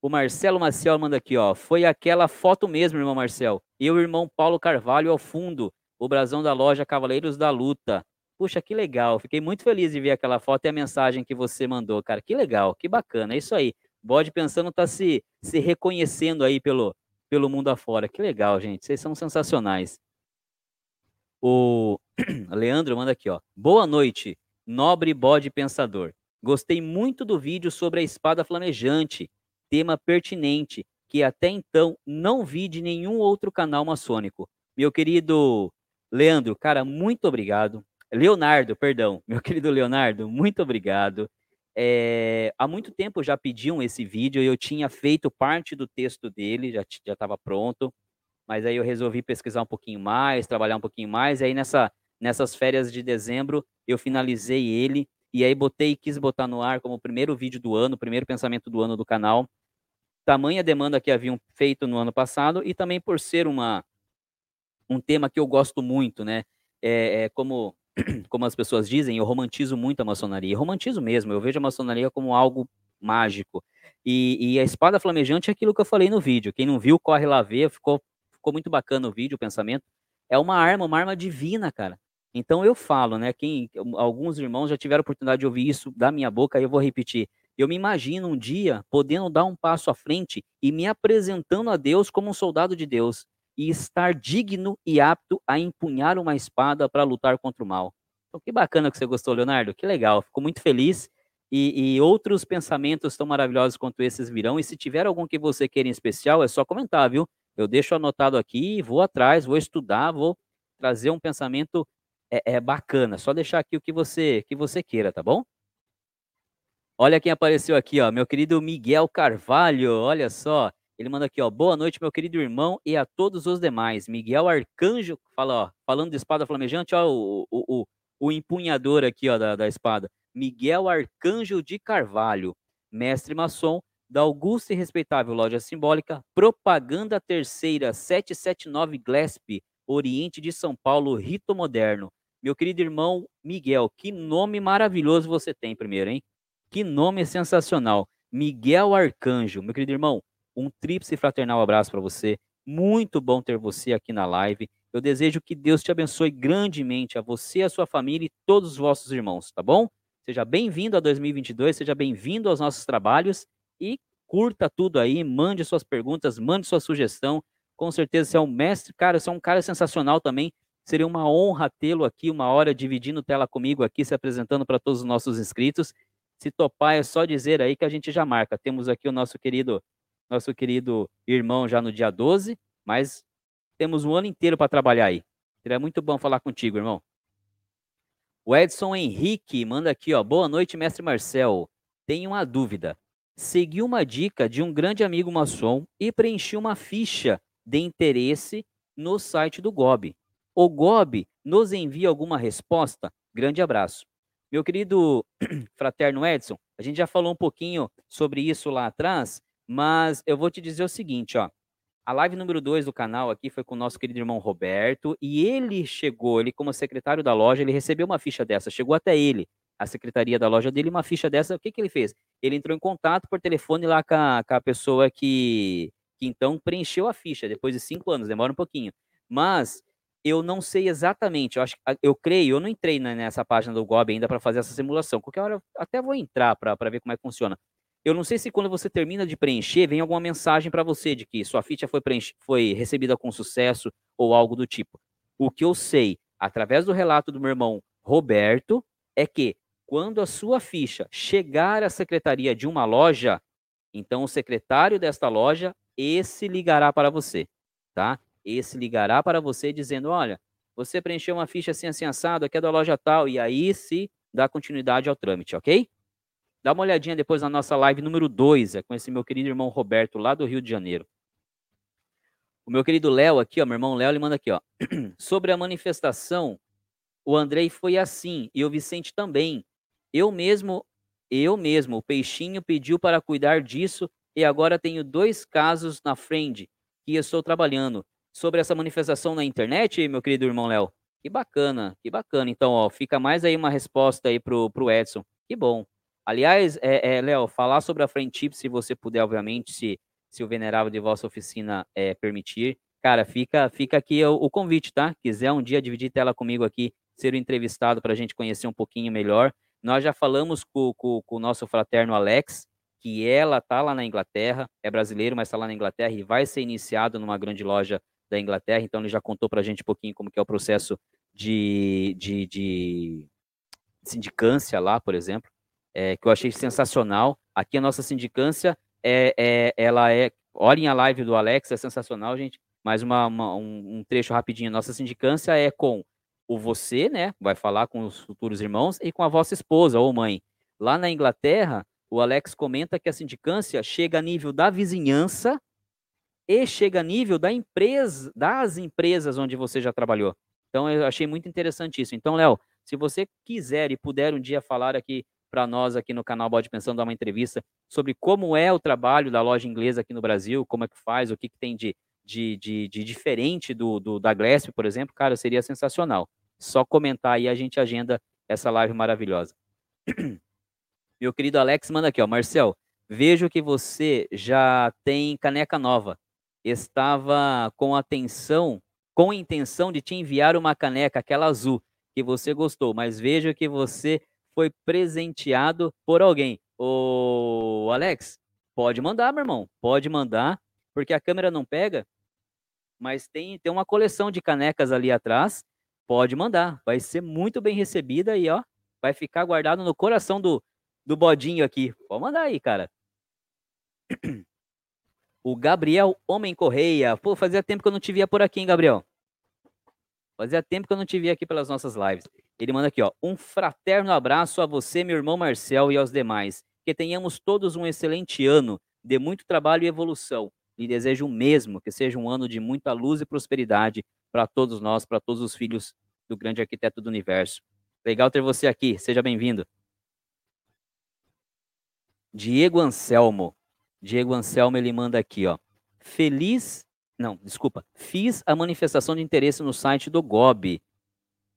O Marcelo Maciel manda aqui, ó. Foi aquela foto mesmo, irmão Marcel. Eu e o irmão Paulo Carvalho ao fundo. O brasão da loja Cavaleiros da Luta. Puxa, que legal. Fiquei muito feliz de ver aquela foto e a mensagem que você mandou, cara. Que legal, que bacana. É isso aí. Bode pensando tá se, se reconhecendo aí pelo, pelo mundo afora. Que legal, gente. Vocês são sensacionais. O Leandro manda aqui, ó. Boa noite, nobre bode pensador. Gostei muito do vídeo sobre a espada flamejante, tema pertinente que até então não vi de nenhum outro canal maçônico. Meu querido Leandro, cara, muito obrigado. Leonardo, perdão, meu querido Leonardo, muito obrigado. É, há muito tempo já pediam esse vídeo, eu tinha feito parte do texto dele, já estava pronto mas aí eu resolvi pesquisar um pouquinho mais, trabalhar um pouquinho mais, e aí nessa, nessas férias de dezembro eu finalizei ele, e aí botei, quis botar no ar como o primeiro vídeo do ano, primeiro pensamento do ano do canal, tamanha demanda que haviam feito no ano passado, e também por ser uma, um tema que eu gosto muito, né, é, é como, como as pessoas dizem, eu romantizo muito a maçonaria, eu romantizo mesmo, eu vejo a maçonaria como algo mágico, e, e, a espada flamejante é aquilo que eu falei no vídeo. Quem não viu, corre lá ver. Ficou ficou muito bacana o vídeo, o pensamento. É uma arma, uma arma divina, cara. Então eu falo, né? Quem, alguns irmãos já tiveram oportunidade de ouvir isso da minha boca, eu vou repetir. Eu me imagino um dia podendo dar um passo à frente e me apresentando a Deus como um soldado de Deus e estar digno e apto a empunhar uma espada para lutar contra o mal. Então, que bacana que você gostou, Leonardo. Que legal. Fico muito feliz. E, e, outros pensamentos tão maravilhosos quanto esses virão. E se tiver algum que você queira em especial, é só comentar, viu? eu deixo anotado aqui, vou atrás, vou estudar, vou trazer um pensamento é, é bacana. Só deixar aqui o que você que você queira, tá bom? Olha quem apareceu aqui, ó, meu querido Miguel Carvalho. Olha só, ele manda aqui, ó, boa noite, meu querido irmão e a todos os demais. Miguel Arcanjo, fala, ó, falando de espada flamejante, ó, o, o, o, o empunhador aqui, ó, da, da espada. Miguel Arcanjo de Carvalho, mestre maçom, da augusta e respeitável loja simbólica Propaganda Terceira 779 Glesp, Oriente de São Paulo, Rito Moderno. Meu querido irmão Miguel, que nome maravilhoso você tem primeiro, hein? Que nome sensacional. Miguel Arcanjo, meu querido irmão, um tríplice fraternal abraço para você. Muito bom ter você aqui na live. Eu desejo que Deus te abençoe grandemente a você, a sua família e todos os vossos irmãos, tá bom? Seja bem-vindo a 2022, seja bem-vindo aos nossos trabalhos e curta tudo aí, mande suas perguntas, mande sua sugestão. Com certeza você é um mestre, cara, você é um cara sensacional também. Seria uma honra tê-lo aqui, uma hora dividindo tela comigo aqui, se apresentando para todos os nossos inscritos. Se topar, é só dizer aí que a gente já marca. Temos aqui o nosso querido, nosso querido irmão já no dia 12, mas temos um ano inteiro para trabalhar aí. Seria muito bom falar contigo, irmão. O Edson Henrique manda aqui, ó. Boa noite, mestre Marcel. Tenho uma dúvida segui uma dica de um grande amigo maçom e preenchi uma ficha de interesse no site do GOB. O GOB nos envia alguma resposta? Grande abraço. Meu querido fraterno Edson, a gente já falou um pouquinho sobre isso lá atrás, mas eu vou te dizer o seguinte, ó. A live número 2 do canal aqui foi com o nosso querido irmão Roberto, e ele chegou, ele como secretário da loja, ele recebeu uma ficha dessa, chegou até ele, a secretaria da loja dele, uma ficha dessa, o que, que ele fez? Ele entrou em contato por telefone lá com a, com a pessoa que, que então preencheu a ficha, depois de cinco anos, demora um pouquinho. Mas eu não sei exatamente, eu acho, eu creio, eu não entrei nessa página do GOB ainda para fazer essa simulação. Qualquer hora eu até vou entrar para ver como é que funciona. Eu não sei se quando você termina de preencher, vem alguma mensagem para você de que sua ficha foi, foi recebida com sucesso ou algo do tipo. O que eu sei, através do relato do meu irmão Roberto, é que quando a sua ficha chegar à secretaria de uma loja, então o secretário desta loja, esse ligará para você, tá? Esse ligará para você dizendo: olha, você preencheu uma ficha assim, assim, assado, aqui é da loja tal, e aí se dá continuidade ao trâmite, ok? Dá uma olhadinha depois na nossa live número 2, é com esse meu querido irmão Roberto, lá do Rio de Janeiro. O meu querido Léo aqui, ó, meu irmão Léo, ele manda aqui, ó. Sobre a manifestação, o Andrei foi assim, e o Vicente também. Eu mesmo, eu mesmo, o Peixinho pediu para cuidar disso, e agora tenho dois casos na frente que estou trabalhando sobre essa manifestação na internet, meu querido irmão Léo. Que bacana, que bacana. Então, ó, fica mais aí uma resposta aí pro, pro Edson. Que bom. Aliás, é, é, Léo, falar sobre a friendship, se você puder, obviamente, se, se o venerável de vossa oficina é, permitir. Cara, fica, fica aqui o, o, convite, tá? Quiser um dia dividir tela comigo aqui, ser o entrevistado para a gente conhecer um pouquinho melhor. Nós já falamos com, com, com o nosso fraterno Alex, que ela tá lá na Inglaterra, é brasileiro, mas está lá na Inglaterra e vai ser iniciado numa grande loja da Inglaterra, então ele já contou para a gente um pouquinho como que é o processo de, de, de sindicância lá, por exemplo, é, que eu achei sensacional. Aqui a nossa sindicância, é, é, ela é, olhem a live do Alex, é sensacional, gente, mais uma, uma um, um, trecho rapidinho. Nossa sindicância é com o você, né, vai falar com os futuros irmãos, e com a vossa esposa ou mãe. Lá na Inglaterra, o Alex comenta que a sindicância chega a nível da vizinhança e chega a nível da empresa, das empresas onde você já trabalhou. Então eu achei muito interessante isso. Então, Léo, se você quiser e puder um dia falar aqui para nós aqui no canal Bode Pensando, dar uma entrevista sobre como é o trabalho da loja inglesa aqui no Brasil, como é que faz, o que, que tem de, de, de, de diferente do, do, da Glesp, por exemplo, cara, seria sensacional. Só comentar aí a gente agenda essa live maravilhosa. Meu querido Alex manda aqui, ó, Marcel, vejo que você já tem caneca nova estava com atenção, com intenção de te enviar uma caneca, aquela azul, que você gostou, mas vejo que você foi presenteado por alguém. Ô, Alex, pode mandar, meu irmão, pode mandar, porque a câmera não pega, mas tem, tem uma coleção de canecas ali atrás, pode mandar, vai ser muito bem recebida e, ó, vai ficar guardado no coração do, do bodinho aqui. Pode mandar aí, cara. O Gabriel Homem Correia. Pô, fazia tempo que eu não te via por aqui, hein, Gabriel? Fazia tempo que eu não te via aqui pelas nossas lives. Ele manda aqui, ó. Um fraterno abraço a você, meu irmão Marcel, e aos demais. Que tenhamos todos um excelente ano de muito trabalho e evolução. E desejo mesmo, que seja um ano de muita luz e prosperidade para todos nós, para todos os filhos do grande arquiteto do universo. Legal ter você aqui, seja bem-vindo. Diego Anselmo. Diego Anselmo ele manda aqui, ó. Feliz, não, desculpa. Fiz a manifestação de interesse no site do GOB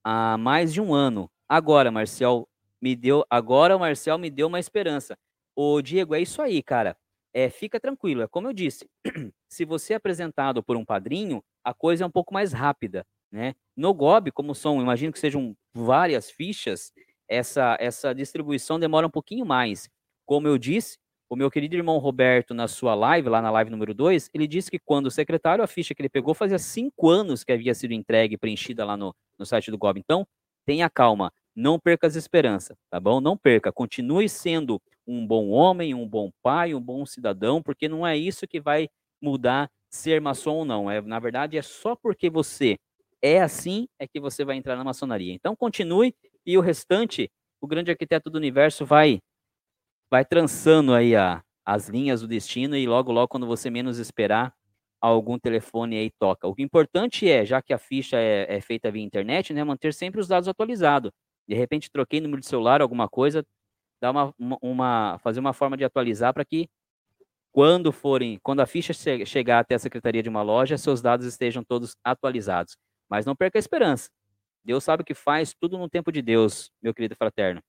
há mais de um ano. Agora, Marcel me deu, agora o me deu uma esperança. O Diego, é isso aí, cara. É, fica tranquilo, é como eu disse. Se você é apresentado por um padrinho, a coisa é um pouco mais rápida, né? No GOB, como são, imagino que sejam várias fichas, essa essa distribuição demora um pouquinho mais. Como eu disse, o meu querido irmão Roberto, na sua live, lá na live número 2, ele disse que quando o secretário, a ficha que ele pegou, fazia cinco anos que havia sido entregue, preenchida lá no, no site do GOB. Então, tenha calma, não perca as esperanças, tá bom? Não perca, continue sendo um bom homem, um bom pai, um bom cidadão, porque não é isso que vai mudar ser maçom ou não. É, na verdade, é só porque você é assim é que você vai entrar na maçonaria. Então, continue e o restante, o grande arquiteto do universo vai vai trançando aí a, as linhas do destino e logo, logo, quando você menos esperar, algum telefone aí toca. O importante é, já que a ficha é, é feita via internet, né, manter sempre os dados atualizados. De repente troquei número de celular, alguma coisa, dá uma, uma, uma fazer uma forma de atualizar para que quando forem, quando a ficha chegar até a secretaria de uma loja, seus dados estejam todos atualizados. Mas não perca a esperança. Deus sabe o que faz, tudo no tempo de Deus, meu querido fraterno.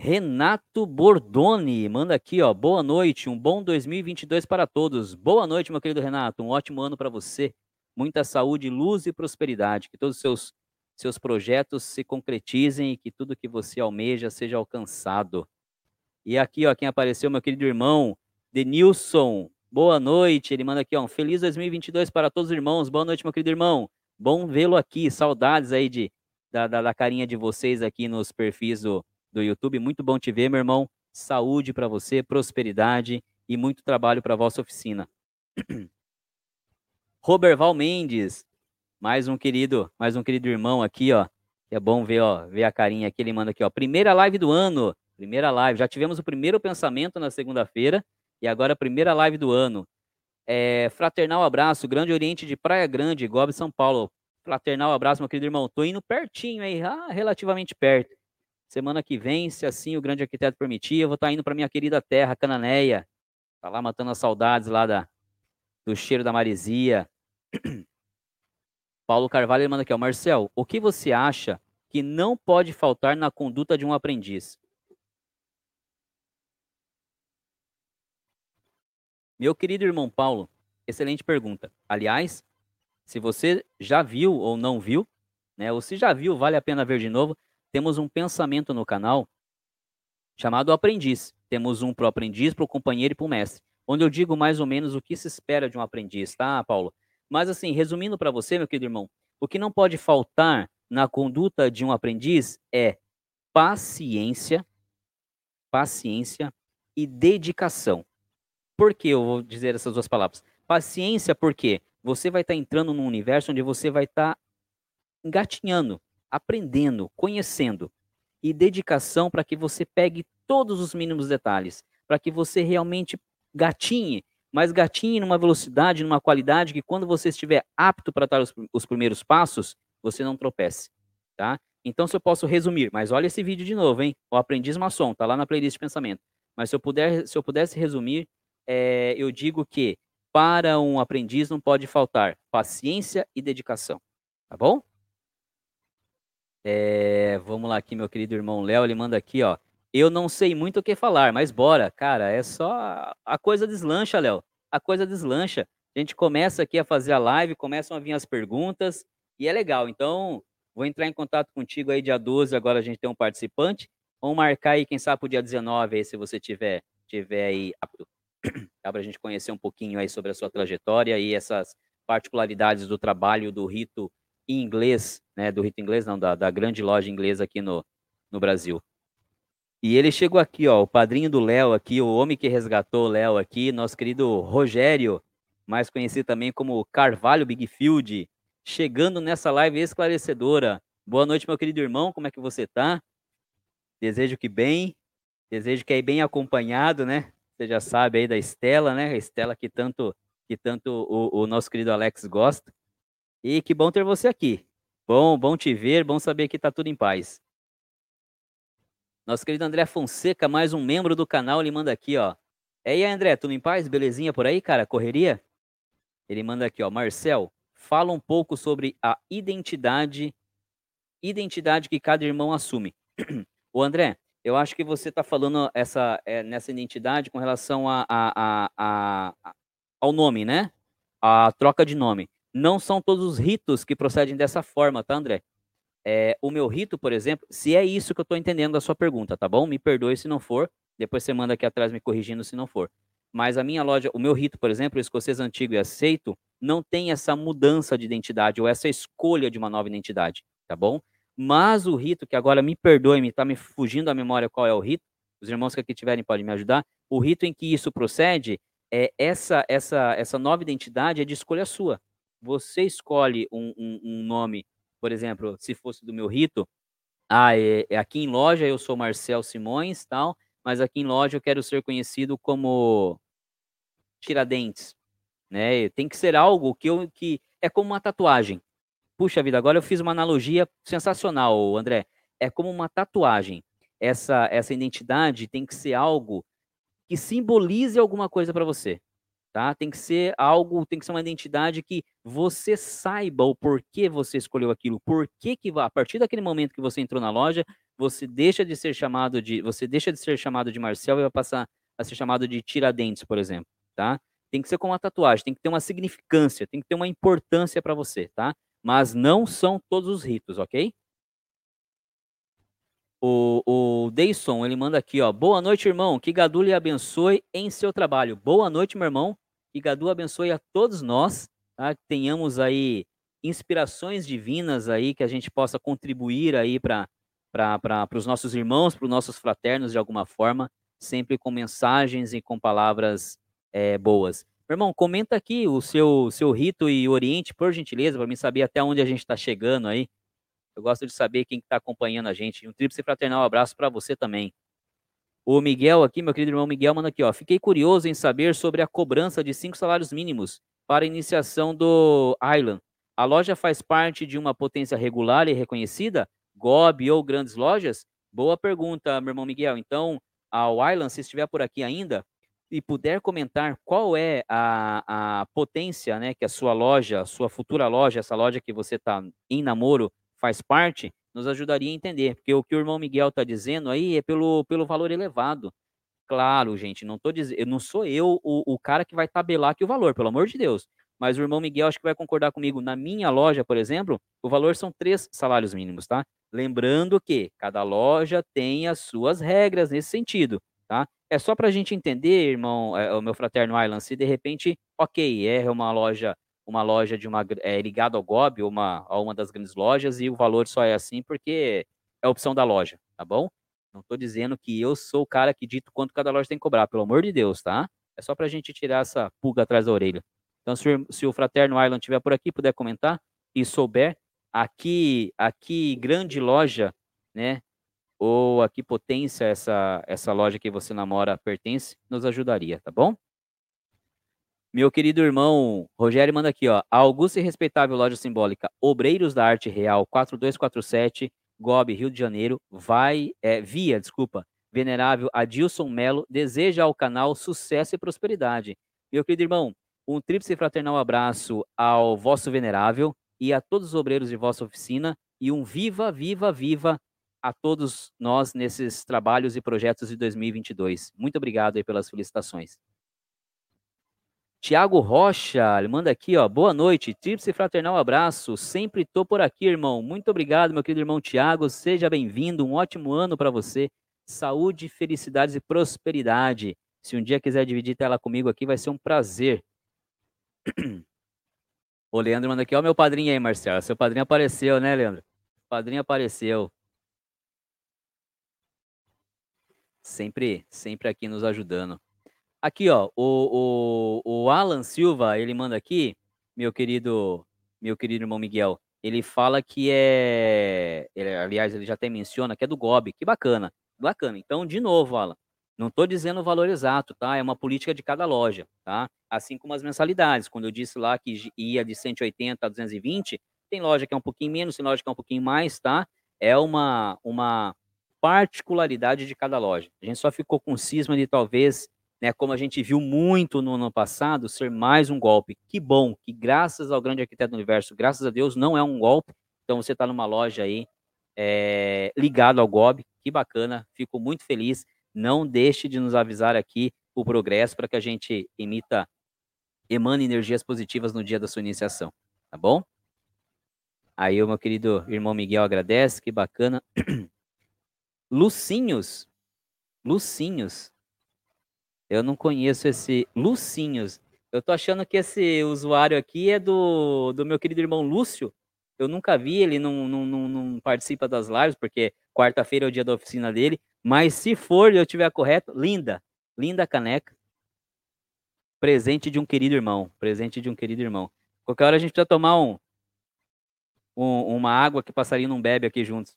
Renato Bordoni manda aqui, ó. Boa noite, um bom 2022 para todos. Boa noite, meu querido Renato. Um ótimo ano para você. Muita saúde, luz e prosperidade. Que todos os seus seus projetos se concretizem e que tudo que você almeja seja alcançado. E aqui, ó, quem apareceu, meu querido irmão, Denilson. Boa noite. Ele manda aqui, ó, um feliz 2022 para todos os irmãos. Boa noite, meu querido irmão. Bom vê-lo aqui. Saudades aí de da, da, da carinha de vocês aqui nos perfis do do YouTube. Muito bom te ver, meu irmão. Saúde para você, prosperidade e muito trabalho para vossa oficina. Roberval Mendes, mais um querido, mais um querido irmão aqui, ó. É bom ver, ó, ver a carinha aqui. Ele manda aqui, ó. Primeira live do ano. Primeira live. Já tivemos o primeiro pensamento na segunda-feira e agora a primeira live do ano. É, fraternal abraço, Grande Oriente de Praia Grande, Gobe, São Paulo. Fraternal abraço, meu querido irmão. Tô indo pertinho aí, ah, relativamente perto. Semana que vem, se assim o grande arquiteto permitir, eu vou estar indo para minha querida terra, Cananéia. Tá lá matando as saudades lá da, do cheiro da maresia. Paulo Carvalho ele manda aqui, ó, Marcel, o que você acha que não pode faltar na conduta de um aprendiz? Meu querido irmão Paulo, excelente pergunta. Aliás, se você já viu ou não viu, né, ou se já viu, vale a pena ver de novo temos um pensamento no canal chamado aprendiz. Temos um para o aprendiz, para o companheiro e para o mestre, onde eu digo mais ou menos o que se espera de um aprendiz, tá, Paulo? Mas assim, resumindo para você, meu querido irmão, o que não pode faltar na conduta de um aprendiz é paciência, paciência e dedicação. Por que eu vou dizer essas duas palavras? Paciência porque você vai estar tá entrando num universo onde você vai estar tá engatinhando, aprendendo, conhecendo e dedicação para que você pegue todos os mínimos detalhes, para que você realmente gatinhe, mas gatinhe numa velocidade, numa qualidade que quando você estiver apto para dar os, os primeiros passos, você não tropece, tá? Então, se eu posso resumir, mas olha esse vídeo de novo, hein? O Aprendiz Maçom, tá lá na playlist de pensamento. Mas se eu, puder, se eu pudesse resumir, é, eu digo que para um aprendiz não pode faltar paciência e dedicação, tá bom? É, vamos lá aqui, meu querido irmão Léo, ele manda aqui, ó. Eu não sei muito o que falar, mas bora. Cara, é só a coisa deslancha, Léo. A coisa deslancha. A gente começa aqui a fazer a live, começam a vir as perguntas e é legal. Então, vou entrar em contato contigo aí dia 12, agora a gente tem um participante. Vamos marcar aí, quem sabe, o dia 19 aí, se você tiver, tiver aí apto. Dá pra gente conhecer um pouquinho aí sobre a sua trajetória e essas particularidades do trabalho do rito em inglês, né, do rito inglês, não, da, da grande loja inglesa aqui no, no Brasil. E ele chegou aqui, ó, o padrinho do Léo aqui, o homem que resgatou o Léo aqui, nosso querido Rogério, mais conhecido também como Carvalho Bigfield, chegando nessa live esclarecedora. Boa noite, meu querido irmão, como é que você tá? Desejo que bem, desejo que aí bem acompanhado, né? Você já sabe aí da Estela, né? A Estela que tanto que tanto o, o nosso querido Alex gosta. E que bom ter você aqui. Bom, bom te ver, bom saber que está tudo em paz. Nosso querido André Fonseca, mais um membro do canal, ele manda aqui, ó. E aí, André, tudo em paz? Belezinha por aí, cara? Correria? Ele manda aqui, ó. Marcel, fala um pouco sobre a identidade, identidade que cada irmão assume. o André, eu acho que você está falando essa, é, nessa identidade com relação a, a, a, a, ao nome, né? A troca de nome não são todos os ritos que procedem dessa forma, tá, André? É, o meu rito, por exemplo, se é isso que eu estou entendendo da sua pergunta, tá bom? Me perdoe se não for, depois você manda aqui atrás me corrigindo se não for. Mas a minha loja, o meu rito, por exemplo, o escocês antigo e aceito, não tem essa mudança de identidade ou essa escolha de uma nova identidade, tá bom? Mas o rito, que agora me perdoe, me está me fugindo a memória qual é o rito, os irmãos que aqui tiverem podem me ajudar. O rito em que isso procede é essa essa essa nova identidade é de escolha sua você escolhe um, um, um nome, por exemplo, se fosse do meu rito, ah, é, é, aqui em loja eu sou Marcel Simões, tal, mas aqui em loja eu quero ser conhecido como Tiradentes. né? Tem que ser algo que, eu, que é como uma tatuagem. Puxa vida, agora eu fiz uma analogia sensacional, André. É como uma tatuagem. Essa, essa identidade tem que ser algo que simbolize alguma coisa para você, tá? Tem que ser algo, tem que ser uma identidade que você saiba o porquê você escolheu aquilo, por que que a partir daquele momento que você entrou na loja, você deixa de ser chamado de, você deixa de ser chamado de Marcel e vai passar a ser chamado de Tiradentes, por exemplo, tá? Tem que ser com uma tatuagem, tem que ter uma significância, tem que ter uma importância para você, tá? Mas não são todos os ritos, ok? O, o Deison, ele manda aqui, ó. Boa noite, irmão. Que Gadu lhe abençoe em seu trabalho. Boa noite, meu irmão. Que Gadu abençoe a todos nós, tá? Que tenhamos aí inspirações divinas aí, que a gente possa contribuir aí para para os nossos irmãos, para os nossos fraternos de alguma forma, sempre com mensagens e com palavras é, boas. Meu irmão, comenta aqui o seu, seu rito e oriente, por gentileza, para mim saber até onde a gente está chegando aí. Eu gosto de saber quem está acompanhando a gente. Um tríplice fraternal abraço para você também. O Miguel aqui, meu querido irmão Miguel, manda aqui, ó. Fiquei curioso em saber sobre a cobrança de cinco salários mínimos para a iniciação do Island. A loja faz parte de uma potência regular e reconhecida? GOB ou grandes lojas? Boa pergunta, meu irmão Miguel. Então, ao Island, se estiver por aqui ainda, e puder comentar qual é a, a potência né, que a sua loja, a sua futura loja, essa loja que você está em namoro, faz parte, nos ajudaria a entender. Porque o que o irmão Miguel está dizendo aí é pelo, pelo valor elevado. Claro, gente, não tô dizendo, não sou eu o, o cara que vai tabelar aqui o valor, pelo amor de Deus. Mas o irmão Miguel acho que vai concordar comigo. Na minha loja, por exemplo, o valor são três salários mínimos, tá? Lembrando que cada loja tem as suas regras nesse sentido, tá? É só para a gente entender, irmão, é, o meu fraterno Island, se de repente, ok, é uma loja uma loja de uma é, ligada ao GOB, uma, a uma das grandes lojas, e o valor só é assim porque é opção da loja, tá bom? Não estou dizendo que eu sou o cara que dito quanto cada loja tem que cobrar, pelo amor de Deus, tá? É só para a gente tirar essa pulga atrás da orelha. Então, se, se o Fraterno Island estiver por aqui, puder comentar e souber, aqui, aqui grande loja, né? Ou aqui potência, essa, essa loja que você namora pertence, nos ajudaria, tá bom? Meu querido irmão Rogério manda aqui, ó. A augusta e respeitável loja simbólica Obreiros da Arte Real 4247, Gobe, Rio de Janeiro, vai, é, via, desculpa, venerável Adilson Melo, deseja ao canal sucesso e prosperidade. Meu querido irmão, um tríplice fraternal abraço ao vosso venerável e a todos os obreiros de vossa oficina e um viva, viva, viva a todos nós nesses trabalhos e projetos de 2022. Muito obrigado aí pelas felicitações. Tiago Rocha, ele manda aqui, ó. Boa noite, tríplice fraternal abraço. Sempre tô por aqui, irmão. Muito obrigado, meu querido irmão Tiago. Seja bem-vindo. Um ótimo ano para você. Saúde, felicidades e prosperidade. Se um dia quiser dividir tela comigo aqui, vai ser um prazer. O Leandro manda aqui, ó, meu padrinho aí, Marcelo. Seu padrinho apareceu, né, Leandro? Padrinho apareceu. Sempre, sempre aqui nos ajudando. Aqui, ó, o, o, o Alan Silva, ele manda aqui, meu querido, meu querido irmão Miguel, ele fala que é, ele, aliás, ele já até menciona que é do GOB, que bacana, bacana. Então, de novo, Alan, não estou dizendo o valor exato, tá? É uma política de cada loja, tá? Assim como as mensalidades, quando eu disse lá que ia de 180 a 220, tem loja que é um pouquinho menos, tem loja que é um pouquinho mais, tá? É uma, uma particularidade de cada loja. A gente só ficou com cisma de talvez né, como a gente viu muito no ano passado, ser mais um golpe. Que bom que, graças ao grande arquiteto do universo, graças a Deus, não é um golpe. Então, você está numa loja aí é, ligado ao GOB. Que bacana, fico muito feliz. Não deixe de nos avisar aqui o progresso para que a gente emita, emane energias positivas no dia da sua iniciação. Tá bom? Aí o meu querido irmão Miguel agradece, que bacana. Lucinhos, Lucinhos, eu não conheço esse Lucinhos. Eu tô achando que esse usuário aqui é do, do meu querido irmão Lúcio. Eu nunca vi, ele não, não, não, não participa das lives, porque quarta-feira é o dia da oficina dele. Mas se for, eu tiver correto, linda, linda caneca. Presente de um querido irmão. Presente de um querido irmão. Qualquer hora a gente precisa tomar um, um uma água que passarinho não bebe aqui juntos.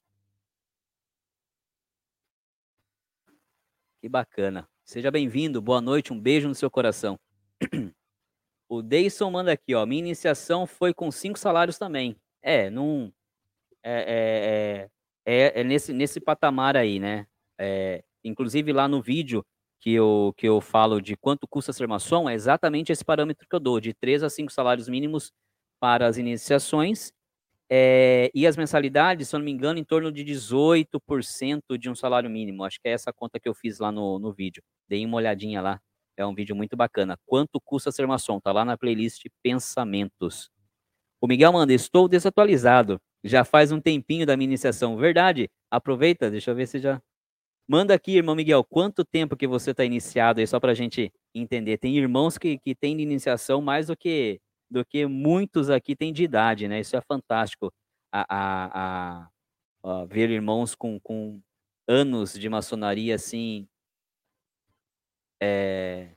Que bacana. Seja bem-vindo, boa noite, um beijo no seu coração. O Deison manda aqui, ó. Minha iniciação foi com cinco salários também. É, não. É, é, é, é nesse, nesse patamar aí, né? É, inclusive lá no vídeo que eu, que eu falo de quanto custa ser maçom, é exatamente esse parâmetro que eu dou, de 3 a 5 salários mínimos para as iniciações. É, e as mensalidades, se eu não me engano, em torno de 18% de um salário mínimo. Acho que é essa conta que eu fiz lá no, no vídeo. Dei uma olhadinha lá. É um vídeo muito bacana. Quanto custa ser maçom? Tá lá na playlist Pensamentos. O Miguel manda, estou desatualizado. Já faz um tempinho da minha iniciação. Verdade? Aproveita, deixa eu ver se já Manda aqui, irmão Miguel, quanto tempo que você está iniciado aí, só para a gente entender. Tem irmãos que, que têm iniciação mais do que, do que muitos aqui têm de idade, né? Isso é fantástico. A, a, a, a ver irmãos com, com anos de maçonaria, assim, é,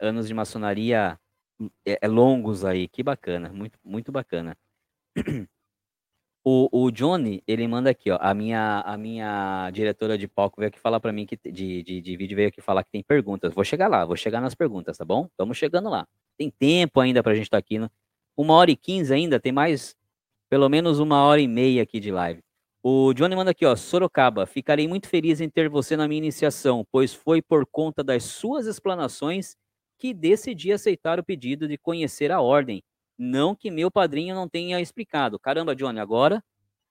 anos de maçonaria é, é, longos aí, que bacana, muito, muito bacana. O, o Johnny, ele manda aqui, ó. A minha, a minha diretora de palco veio aqui falar para mim que de, de, de vídeo veio aqui falar que tem perguntas. Vou chegar lá, vou chegar nas perguntas, tá bom? Estamos chegando lá. Tem tempo ainda pra gente estar tá aqui. No, uma hora e quinze ainda, tem mais pelo menos uma hora e meia aqui de live. O Johnny manda aqui, ó. Sorocaba, ficarei muito feliz em ter você na minha iniciação, pois foi por conta das suas explanações que decidi aceitar o pedido de conhecer a ordem não que meu padrinho não tenha explicado. Caramba, Johnny, agora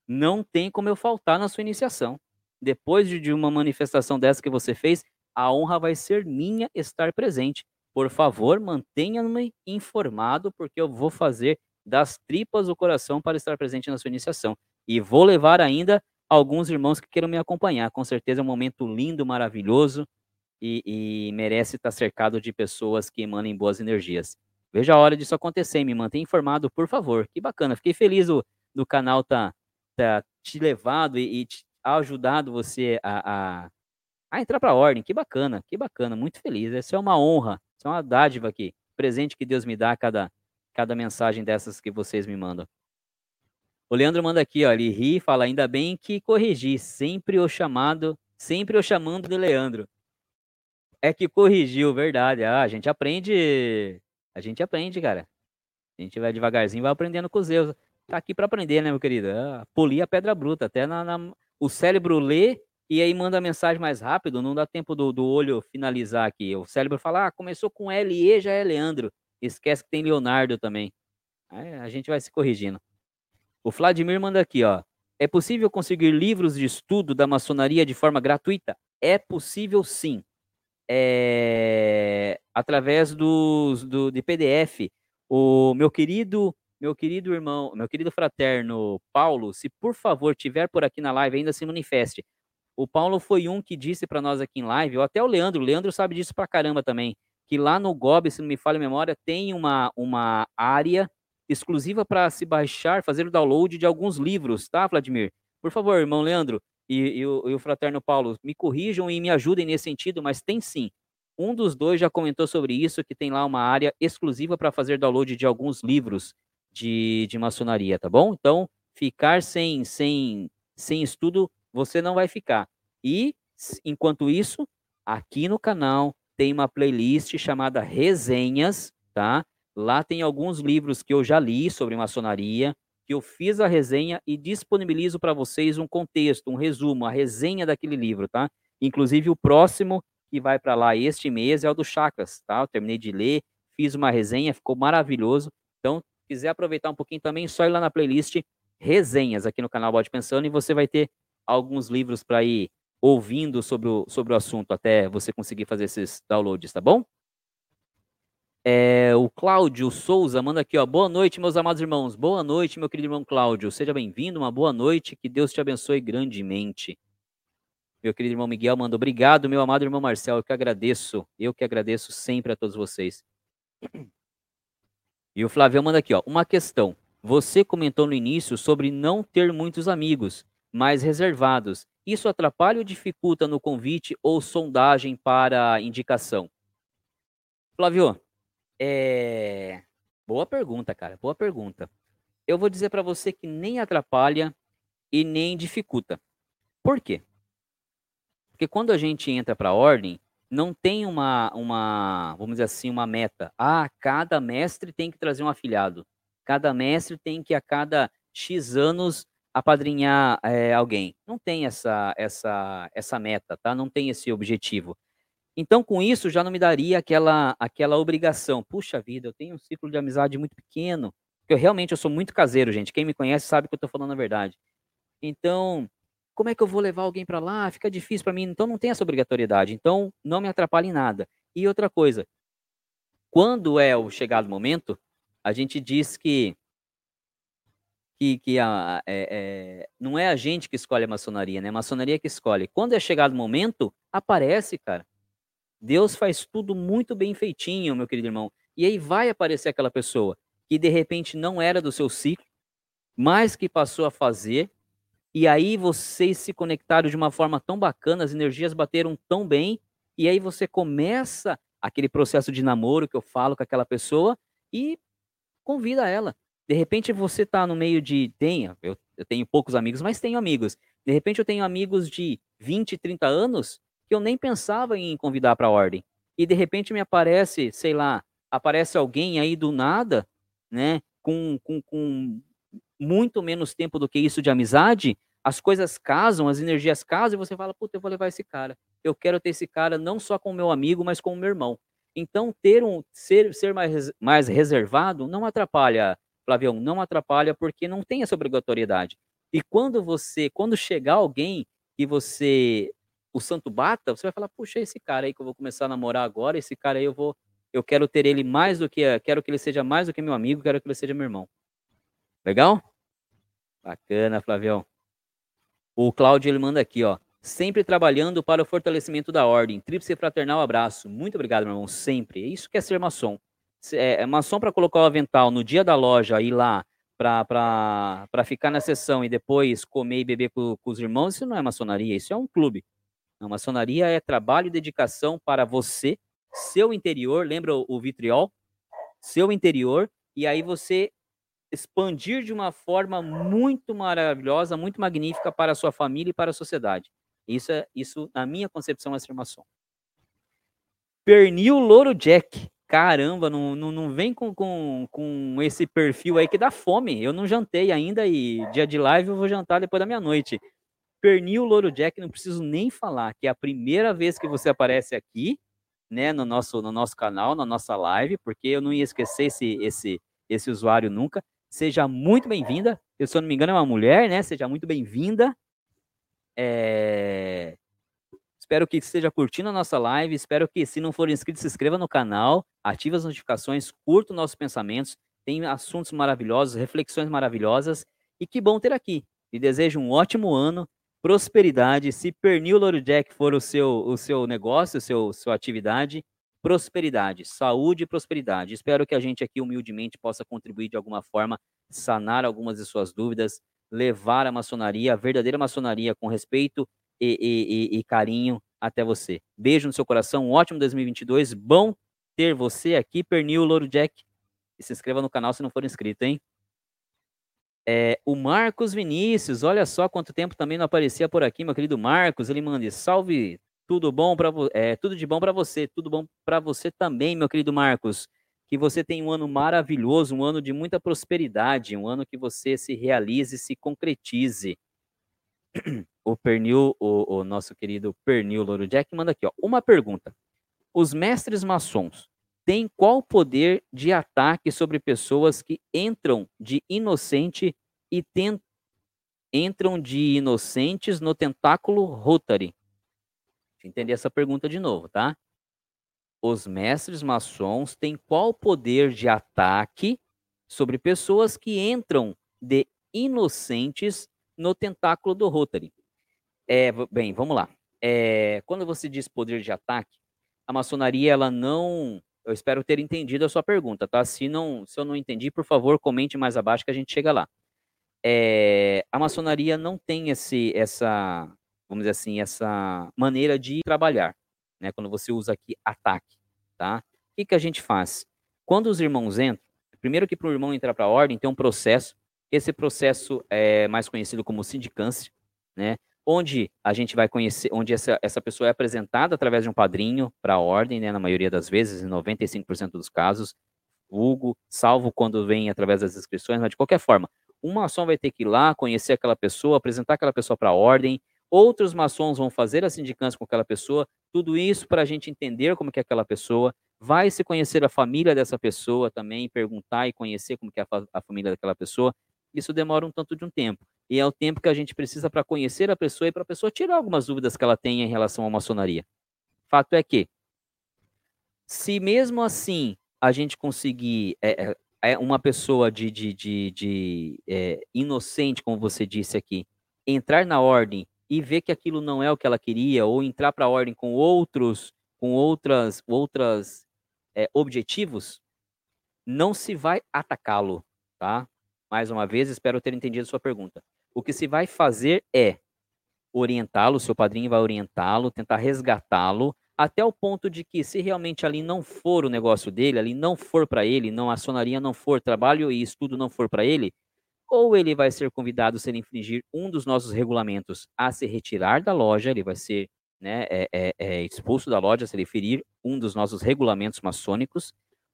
não tem como eu faltar na sua iniciação. Depois de uma manifestação dessa que você fez, a honra vai ser minha estar presente. Por favor, mantenha-me informado, porque eu vou fazer das tripas do coração para estar presente na sua iniciação. E vou levar ainda alguns irmãos que queiram me acompanhar. Com certeza é um momento lindo, maravilhoso e, e merece estar cercado de pessoas que emanem boas energias. Veja a hora disso acontecer, me mantenha informado, por favor. Que bacana, fiquei feliz do, do canal tá, tá te levado e, e te ajudado você a, a, a entrar para a ordem. Que bacana, que bacana, muito feliz. Essa é uma honra, isso é uma dádiva aqui, presente que Deus me dá a cada, cada mensagem dessas que vocês me mandam. O Leandro manda aqui, ó, ele ri e fala, ainda bem que corrigi, sempre o chamado, sempre o chamando de Leandro. É que corrigiu, verdade. Ah, a gente aprende a gente aprende, cara. A gente vai devagarzinho, vai aprendendo com os erros. Tá aqui para aprender, né, meu querido? É, polir a pedra bruta. Até na, na, o cérebro lê e aí manda a mensagem mais rápido. Não dá tempo do, do olho finalizar aqui. O cérebro fala, ah, começou com L e já é Leandro. Esquece que tem Leonardo também. Aí a gente vai se corrigindo. O Vladimir manda aqui, ó. É possível conseguir livros de estudo da maçonaria de forma gratuita? É possível sim é, através dos, do, de PDF. O meu querido, meu querido irmão, meu querido fraterno Paulo, se por favor tiver por aqui na live, ainda se manifeste. O Paulo foi um que disse para nós aqui em live, ou até o Leandro, o Leandro sabe disso pra caramba também, que lá no GOB, se não me falha a memória, tem uma, uma área exclusiva para se baixar, fazer o download de alguns livros, tá, Vladimir? Por favor, irmão Leandro, e, e, o, e o fraterno Paulo, me corrijam e me ajudem nesse sentido, mas tem sim. Um dos dois já comentou sobre isso, que tem lá uma área exclusiva para fazer download de alguns livros de, de maçonaria, tá bom? Então, ficar sem, sem, sem estudo, você não vai ficar. E, enquanto isso, aqui no canal tem uma playlist chamada Resenhas, tá? Lá tem alguns livros que eu já li sobre maçonaria, que eu fiz a resenha e disponibilizo para vocês um contexto, um resumo, a resenha daquele livro, tá? Inclusive o próximo que vai para lá este mês é o do Chakras, tá? Eu terminei de ler, fiz uma resenha, ficou maravilhoso. Então, se quiser aproveitar um pouquinho também, só ir lá na playlist resenhas aqui no canal Bode Pensando e você vai ter alguns livros para ir ouvindo sobre o, sobre o assunto até você conseguir fazer esses downloads, tá bom? É, o Cláudio Souza manda aqui, ó. Boa noite, meus amados irmãos. Boa noite, meu querido irmão Cláudio. Seja bem-vindo, uma boa noite. Que Deus te abençoe grandemente. Meu querido irmão Miguel manda obrigado, meu amado irmão Marcel. Eu que agradeço. Eu que agradeço sempre a todos vocês. E o Flávio manda aqui, ó. Uma questão. Você comentou no início sobre não ter muitos amigos, mais reservados. Isso atrapalha ou dificulta no convite ou sondagem para indicação? Flávio, é... Boa pergunta, cara. Boa pergunta. Eu vou dizer para você que nem atrapalha e nem dificulta. Por quê? Porque quando a gente entra para a ordem, não tem uma, uma, vamos dizer assim, uma meta. Ah, cada mestre tem que trazer um afiliado. Cada mestre tem que, a cada X anos, apadrinhar é, alguém. Não tem essa, essa, essa meta, tá? Não tem esse objetivo. Então, com isso, já não me daria aquela, aquela obrigação. Puxa vida, eu tenho um ciclo de amizade muito pequeno. Porque eu realmente eu sou muito caseiro, gente. Quem me conhece sabe que eu estou falando a verdade. Então, como é que eu vou levar alguém para lá? Fica difícil para mim. Então, não tem essa obrigatoriedade. Então, não me atrapalhe em nada. E outra coisa, quando é o chegado momento, a gente diz que que, que a, é, é, não é a gente que escolhe a maçonaria, né? A maçonaria que escolhe. Quando é chegado o momento, aparece, cara. Deus faz tudo muito bem feitinho, meu querido irmão. E aí vai aparecer aquela pessoa que de repente não era do seu ciclo, mas que passou a fazer. E aí vocês se conectaram de uma forma tão bacana, as energias bateram tão bem, e aí você começa aquele processo de namoro que eu falo com aquela pessoa e convida ela. De repente você está no meio de. Tenha, eu, eu tenho poucos amigos, mas tenho amigos. De repente eu tenho amigos de 20, 30 anos que eu nem pensava em convidar para a ordem. E de repente me aparece, sei lá, aparece alguém aí do nada, né? Com, com, com muito menos tempo do que isso de amizade, as coisas casam, as energias casam, e você fala, puta, eu vou levar esse cara. Eu quero ter esse cara não só como meu amigo, mas como meu irmão. Então, ter um ser, ser mais, mais reservado não atrapalha Flavião, não atrapalha porque não tem essa obrigatoriedade. E quando você, quando chegar alguém que você, o santo bata, você vai falar, puxa, esse cara aí que eu vou começar a namorar agora, esse cara aí eu vou, eu quero ter ele mais do que, quero que ele seja mais do que meu amigo, quero que ele seja meu irmão. Legal? Bacana, Flavião. O Cláudio, ele manda aqui, ó. Sempre trabalhando para o fortalecimento da ordem. Tríplice fraternal abraço. Muito obrigado, meu irmão. Sempre. É isso que é ser maçom é, é maçom para colocar o avental no dia da loja, ir lá para ficar na sessão e depois comer e beber com, com, os irmãos, isso não é maçonaria, isso é um clube. A maçonaria é trabalho e dedicação para você, seu interior, lembra o, o vitriol? Seu interior, e aí você expandir de uma forma muito maravilhosa, muito magnífica para a sua família e para a sociedade. Isso, é, isso na minha concepção, é ser maçom. Pernil Louro Jack caramba, não, não, não vem com, com, com esse perfil aí que dá fome. Eu não jantei ainda e dia de live eu vou jantar depois da meia-noite. Pernil Louro Jack, não preciso nem falar, que é a primeira vez que você aparece aqui, né, no nosso, no nosso canal, na nossa live, porque eu não ia esquecer esse, esse, esse usuário nunca. Seja muito bem-vinda. Eu, se eu não me engano, é uma mulher, né? Seja muito bem-vinda. É... Espero que esteja curtindo a nossa live. Espero que, se não for inscrito, se inscreva no canal, ative as notificações, curta nossos pensamentos. Tem assuntos maravilhosos, reflexões maravilhosas. E que bom ter aqui. E desejo um ótimo ano, prosperidade. Se Pernil Louro Jack for o seu, o seu negócio, o seu, sua atividade, prosperidade, saúde e prosperidade. Espero que a gente aqui humildemente possa contribuir de alguma forma, sanar algumas de suas dúvidas, levar a maçonaria, a verdadeira maçonaria com respeito e, e, e, carinho até você. Beijo no seu coração, um ótimo 2022, bom ter você aqui, Pernil Louro Jack. E se inscreva no canal se não for inscrito, hein? É, o Marcos Vinícius, olha só quanto tempo também não aparecia por aqui, meu querido Marcos. Ele manda salve, tudo bom para é, tudo de bom para você, tudo bom para você também, meu querido Marcos. Que você tenha um ano maravilhoso, um ano de muita prosperidade, um ano que você se realize, se concretize o Pernil, o, o, nosso querido Pernil Louro Jack, manda aqui, ó, uma pergunta. Os mestres maçons têm qual poder de ataque sobre pessoas que entram de inocente e tem, entram de inocentes no tentáculo Rotary? Deixa eu entender essa pergunta de novo, tá? Os mestres maçons têm qual poder de ataque sobre pessoas que entram de inocentes no tentáculo do Rotary. É, bem, vamos lá. É, quando você diz poder de ataque, a maçonaria ela não. Eu espero ter entendido a sua pergunta, tá? Se não, se eu não entendi, por favor, comente mais abaixo que a gente chega lá. É, a maçonaria não tem esse, essa, vamos dizer assim, essa maneira de trabalhar, né? Quando você usa aqui ataque, tá? O que, que a gente faz? Quando os irmãos entram, primeiro que para o irmão entrar para a ordem tem um processo esse processo é mais conhecido como sindicância, né? Onde a gente vai conhecer, onde essa, essa pessoa é apresentada através de um padrinho para a ordem, né, na maioria das vezes, em 95% dos casos, vulgo, salvo quando vem através das inscrições, mas de qualquer forma, um maçom vai ter que ir lá, conhecer aquela pessoa, apresentar aquela pessoa para a ordem, outros maçons vão fazer a sindicância com aquela pessoa, tudo isso para a gente entender como que é aquela pessoa, vai se conhecer a família dessa pessoa também, perguntar e conhecer como que é a, a família daquela pessoa, isso demora um tanto de um tempo. E é o tempo que a gente precisa para conhecer a pessoa e para a pessoa tirar algumas dúvidas que ela tenha em relação à maçonaria. Fato é que, se mesmo assim a gente conseguir é, é, é uma pessoa de, de, de, de é, inocente, como você disse aqui, entrar na ordem e ver que aquilo não é o que ela queria, ou entrar para a ordem com outros, com outras, outras é, objetivos, não se vai atacá-lo, tá? Mais uma vez, espero ter entendido sua pergunta. O que se vai fazer é orientá-lo, seu padrinho vai orientá-lo, tentar resgatá-lo, até o ponto de que, se realmente ali não for o negócio dele, ali não for para ele, não a sonaria não for, trabalho e estudo não for para ele, ou ele vai ser convidado se ele infringir um dos nossos regulamentos a se retirar da loja, ele vai ser né, é, é, é expulso da loja se ele ferir um dos nossos regulamentos maçônicos,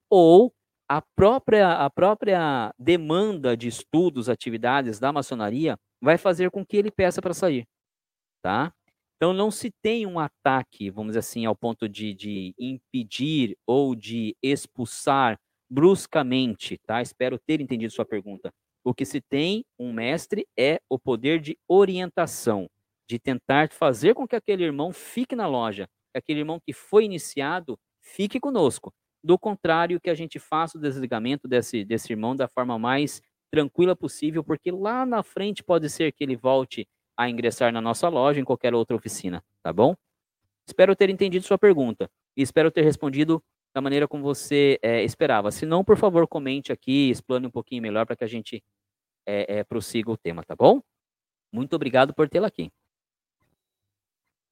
ou a própria, a própria demanda de estudos, atividades da maçonaria vai fazer com que ele peça para sair, tá? Então não se tem um ataque, vamos dizer assim, ao ponto de, de impedir ou de expulsar bruscamente, tá? Espero ter entendido sua pergunta. O que se tem, um mestre, é o poder de orientação, de tentar fazer com que aquele irmão fique na loja, que aquele irmão que foi iniciado fique conosco. Do contrário, que a gente faça o desligamento desse, desse irmão da forma mais tranquila possível, porque lá na frente pode ser que ele volte a ingressar na nossa loja, em qualquer outra oficina, tá bom? Espero ter entendido sua pergunta e espero ter respondido da maneira como você é, esperava. Se não, por favor, comente aqui, explane um pouquinho melhor para que a gente é, é, prossiga o tema, tá bom? Muito obrigado por tê-la aqui.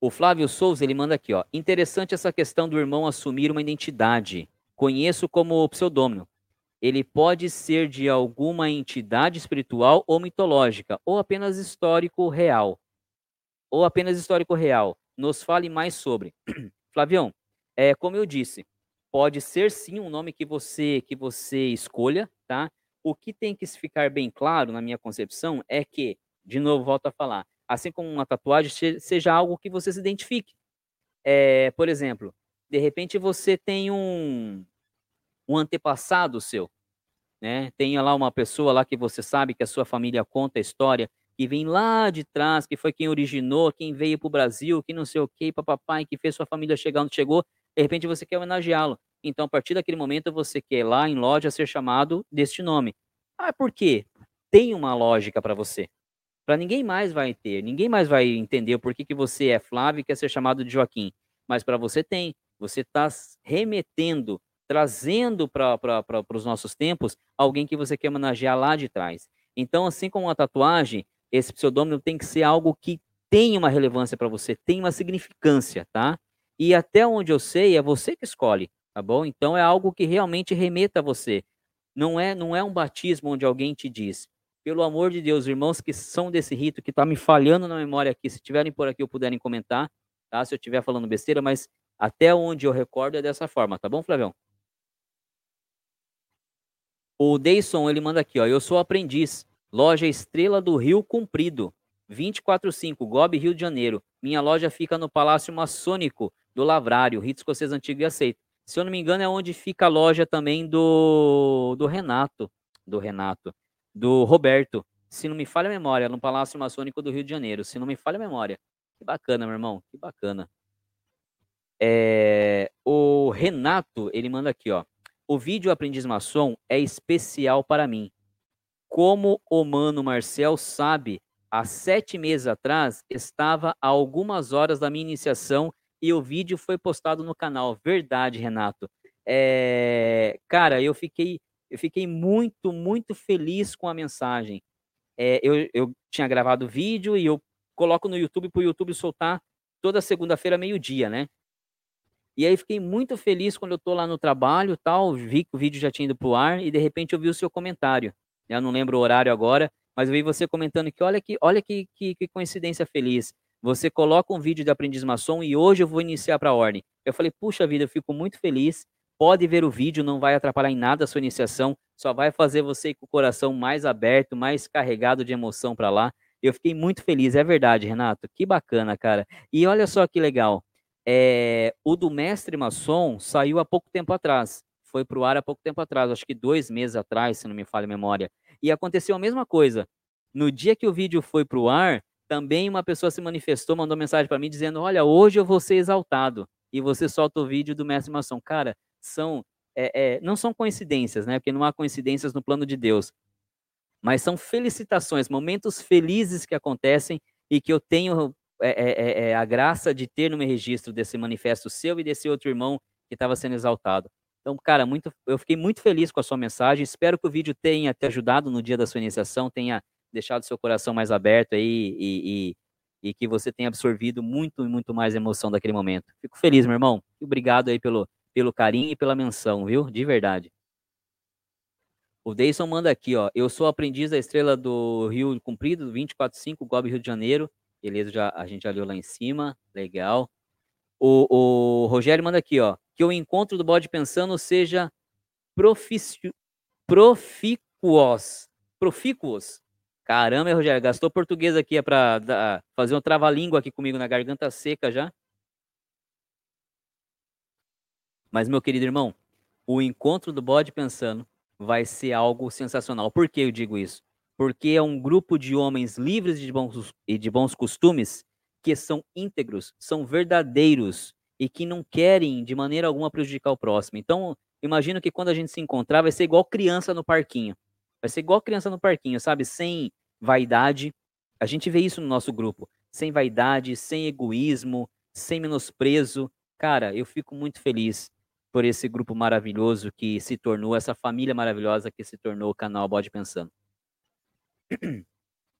O Flávio Souza, ele manda aqui, ó. Interessante essa questão do irmão assumir uma identidade. Conheço como pseudônimo ele pode ser de alguma entidade espiritual ou mitológica, ou apenas histórico real. Ou apenas histórico real. Nos fale mais sobre. Flavião, é, como eu disse, pode ser sim um nome que você que você escolha, tá? O que tem que ficar bem claro na minha concepção é que, de novo, volto a falar, assim como uma tatuagem, seja algo que você se identifique. É, por exemplo, de repente você tem um, um antepassado seu, né? Tenha lá uma pessoa lá que você sabe que a sua família conta a história, que vem lá de trás, que foi quem originou, quem veio para o Brasil, que não sei o que, papai, que fez sua família chegar onde chegou, de repente você quer homenageá-lo. Então, a partir daquele momento, você quer lá em loja ser chamado deste nome. Ah, por quê? Tem uma lógica para você. Para ninguém mais vai ter, ninguém mais vai entender por que, que você é Flávio e quer ser chamado de Joaquim. Mas para você tem. Você está remetendo trazendo para os nossos tempos alguém que você quer homenagear lá de trás. Então, assim como a tatuagem, esse pseudônimo tem que ser algo que tem uma relevância para você, tem uma significância, tá? E até onde eu sei, é você que escolhe, tá bom? Então é algo que realmente remeta a você. Não é, não é um batismo onde alguém te diz, pelo amor de Deus, irmãos que são desse rito, que está me falhando na memória aqui, se tiverem por aqui ou puderem comentar, tá? Se eu estiver falando besteira, mas até onde eu recordo é dessa forma, tá bom, Flavião? O Deison, ele manda aqui, ó. Eu sou aprendiz. Loja Estrela do Rio Comprido. 245, Gob, Rio de Janeiro. Minha loja fica no Palácio Maçônico do Lavrário, Rito Escocês Antigo e Aceito. Se eu não me engano, é onde fica a loja também do, do Renato. Do Renato. Do Roberto. Se não me falha a memória, no Palácio Maçônico do Rio de Janeiro. Se não me falha a memória. Que bacana, meu irmão. Que bacana. É, o Renato, ele manda aqui, ó. O vídeo Aprendiz Maçom é especial para mim. Como o Mano Marcel sabe, há sete meses atrás estava a algumas horas da minha iniciação e o vídeo foi postado no canal. Verdade, Renato. É... Cara, eu fiquei, eu fiquei muito, muito feliz com a mensagem. É, eu, eu tinha gravado o vídeo e eu coloco no YouTube para o YouTube soltar toda segunda-feira, meio-dia, né? E aí fiquei muito feliz quando eu tô lá no trabalho, tal, vi que o vídeo já tinha ido pro ar e de repente eu vi o seu comentário. Eu não lembro o horário agora, mas eu vi você comentando que olha que, olha que, que, que coincidência feliz. você coloca um vídeo de aprendiz maçom e hoje eu vou iniciar para a ordem. Eu falei, puxa vida, eu fico muito feliz. Pode ver o vídeo, não vai atrapalhar em nada a sua iniciação, só vai fazer você ir com o coração mais aberto, mais carregado de emoção para lá. Eu fiquei muito feliz, é verdade, Renato. Que bacana, cara. E olha só que legal. É, o do mestre maçom saiu há pouco tempo atrás. Foi para o ar há pouco tempo atrás, acho que dois meses atrás, se não me falha a memória. E aconteceu a mesma coisa. No dia que o vídeo foi para o ar, também uma pessoa se manifestou, mandou mensagem para mim dizendo: Olha, hoje eu vou ser exaltado. E você solta o vídeo do mestre maçom. Cara, são é, é, não são coincidências, né? Porque não há coincidências no plano de Deus. Mas são felicitações, momentos felizes que acontecem e que eu tenho é, a graça de ter no meu registro desse manifesto seu e desse outro irmão que estava sendo exaltado. Então, cara, muito, eu fiquei muito feliz com a sua mensagem. Espero que o vídeo tenha te ajudado no dia da sua iniciação, tenha deixado seu coração mais aberto aí e, e, e que você tenha absorvido muito e muito mais emoção daquele momento. Fico feliz, meu irmão. Obrigado aí pelo, pelo carinho e pela menção, viu? De verdade. O Deison manda aqui, ó. Eu sou aprendiz da estrela do Rio Comprido, 245, Gobe Rio de Janeiro. Beleza, já, a gente já leu lá em cima. Legal. O, o Rogério manda aqui, ó. Que o encontro do bode pensando seja proficio, proficuos. Profícuos. Caramba, Rogério, gastou português aqui é para fazer um trava-língua aqui comigo na garganta seca já. Mas, meu querido irmão, o encontro do bode pensando vai ser algo sensacional. Por que eu digo isso? Porque é um grupo de homens livres de bons, e de bons costumes que são íntegros, são verdadeiros e que não querem de maneira alguma prejudicar o próximo. Então, imagino que quando a gente se encontrar, vai ser igual criança no parquinho. Vai ser igual criança no parquinho, sabe? Sem vaidade. A gente vê isso no nosso grupo. Sem vaidade, sem egoísmo, sem menosprezo. Cara, eu fico muito feliz por esse grupo maravilhoso que se tornou, essa família maravilhosa que se tornou o canal Bode Pensando.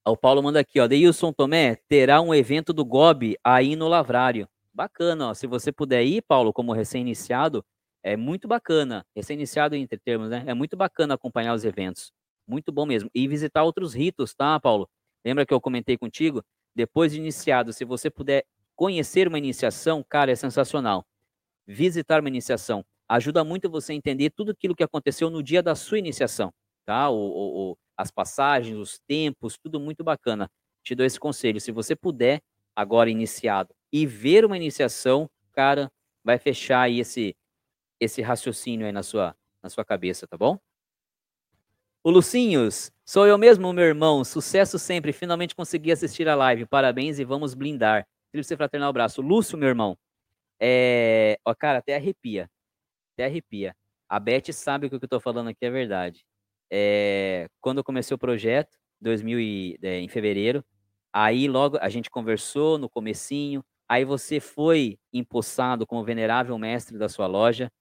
O Paulo manda aqui, ó. Deilson Tomé terá um evento do GOB aí no Lavrário. Bacana, ó. Se você puder ir, Paulo, como recém-iniciado, é muito bacana. Recém-iniciado entre termos, né? É muito bacana acompanhar os eventos. Muito bom mesmo. E visitar outros ritos, tá, Paulo? Lembra que eu comentei contigo? Depois de iniciado, se você puder conhecer uma iniciação, cara, é sensacional visitar uma iniciação. Ajuda muito você a entender tudo aquilo que aconteceu no dia da sua iniciação, tá? O, o, as passagens, os tempos, tudo muito bacana. Te dou esse conselho. Se você puder, agora iniciado, e ver uma iniciação, cara, vai fechar aí esse, esse raciocínio aí na sua, na sua cabeça, tá bom? O Lucinhos, sou eu mesmo, meu irmão. Sucesso sempre. Finalmente consegui assistir a live. Parabéns e vamos blindar. Tríplice fraternal abraço. Lúcio, meu irmão. É, ó, cara, até arrepia. Até arrepia. A Beth sabe que o que eu tô falando aqui é verdade. É, quando eu comecei o projeto, 2000 e, é, em fevereiro, aí logo a gente conversou no comecinho, aí você foi empossado como venerável mestre da sua loja,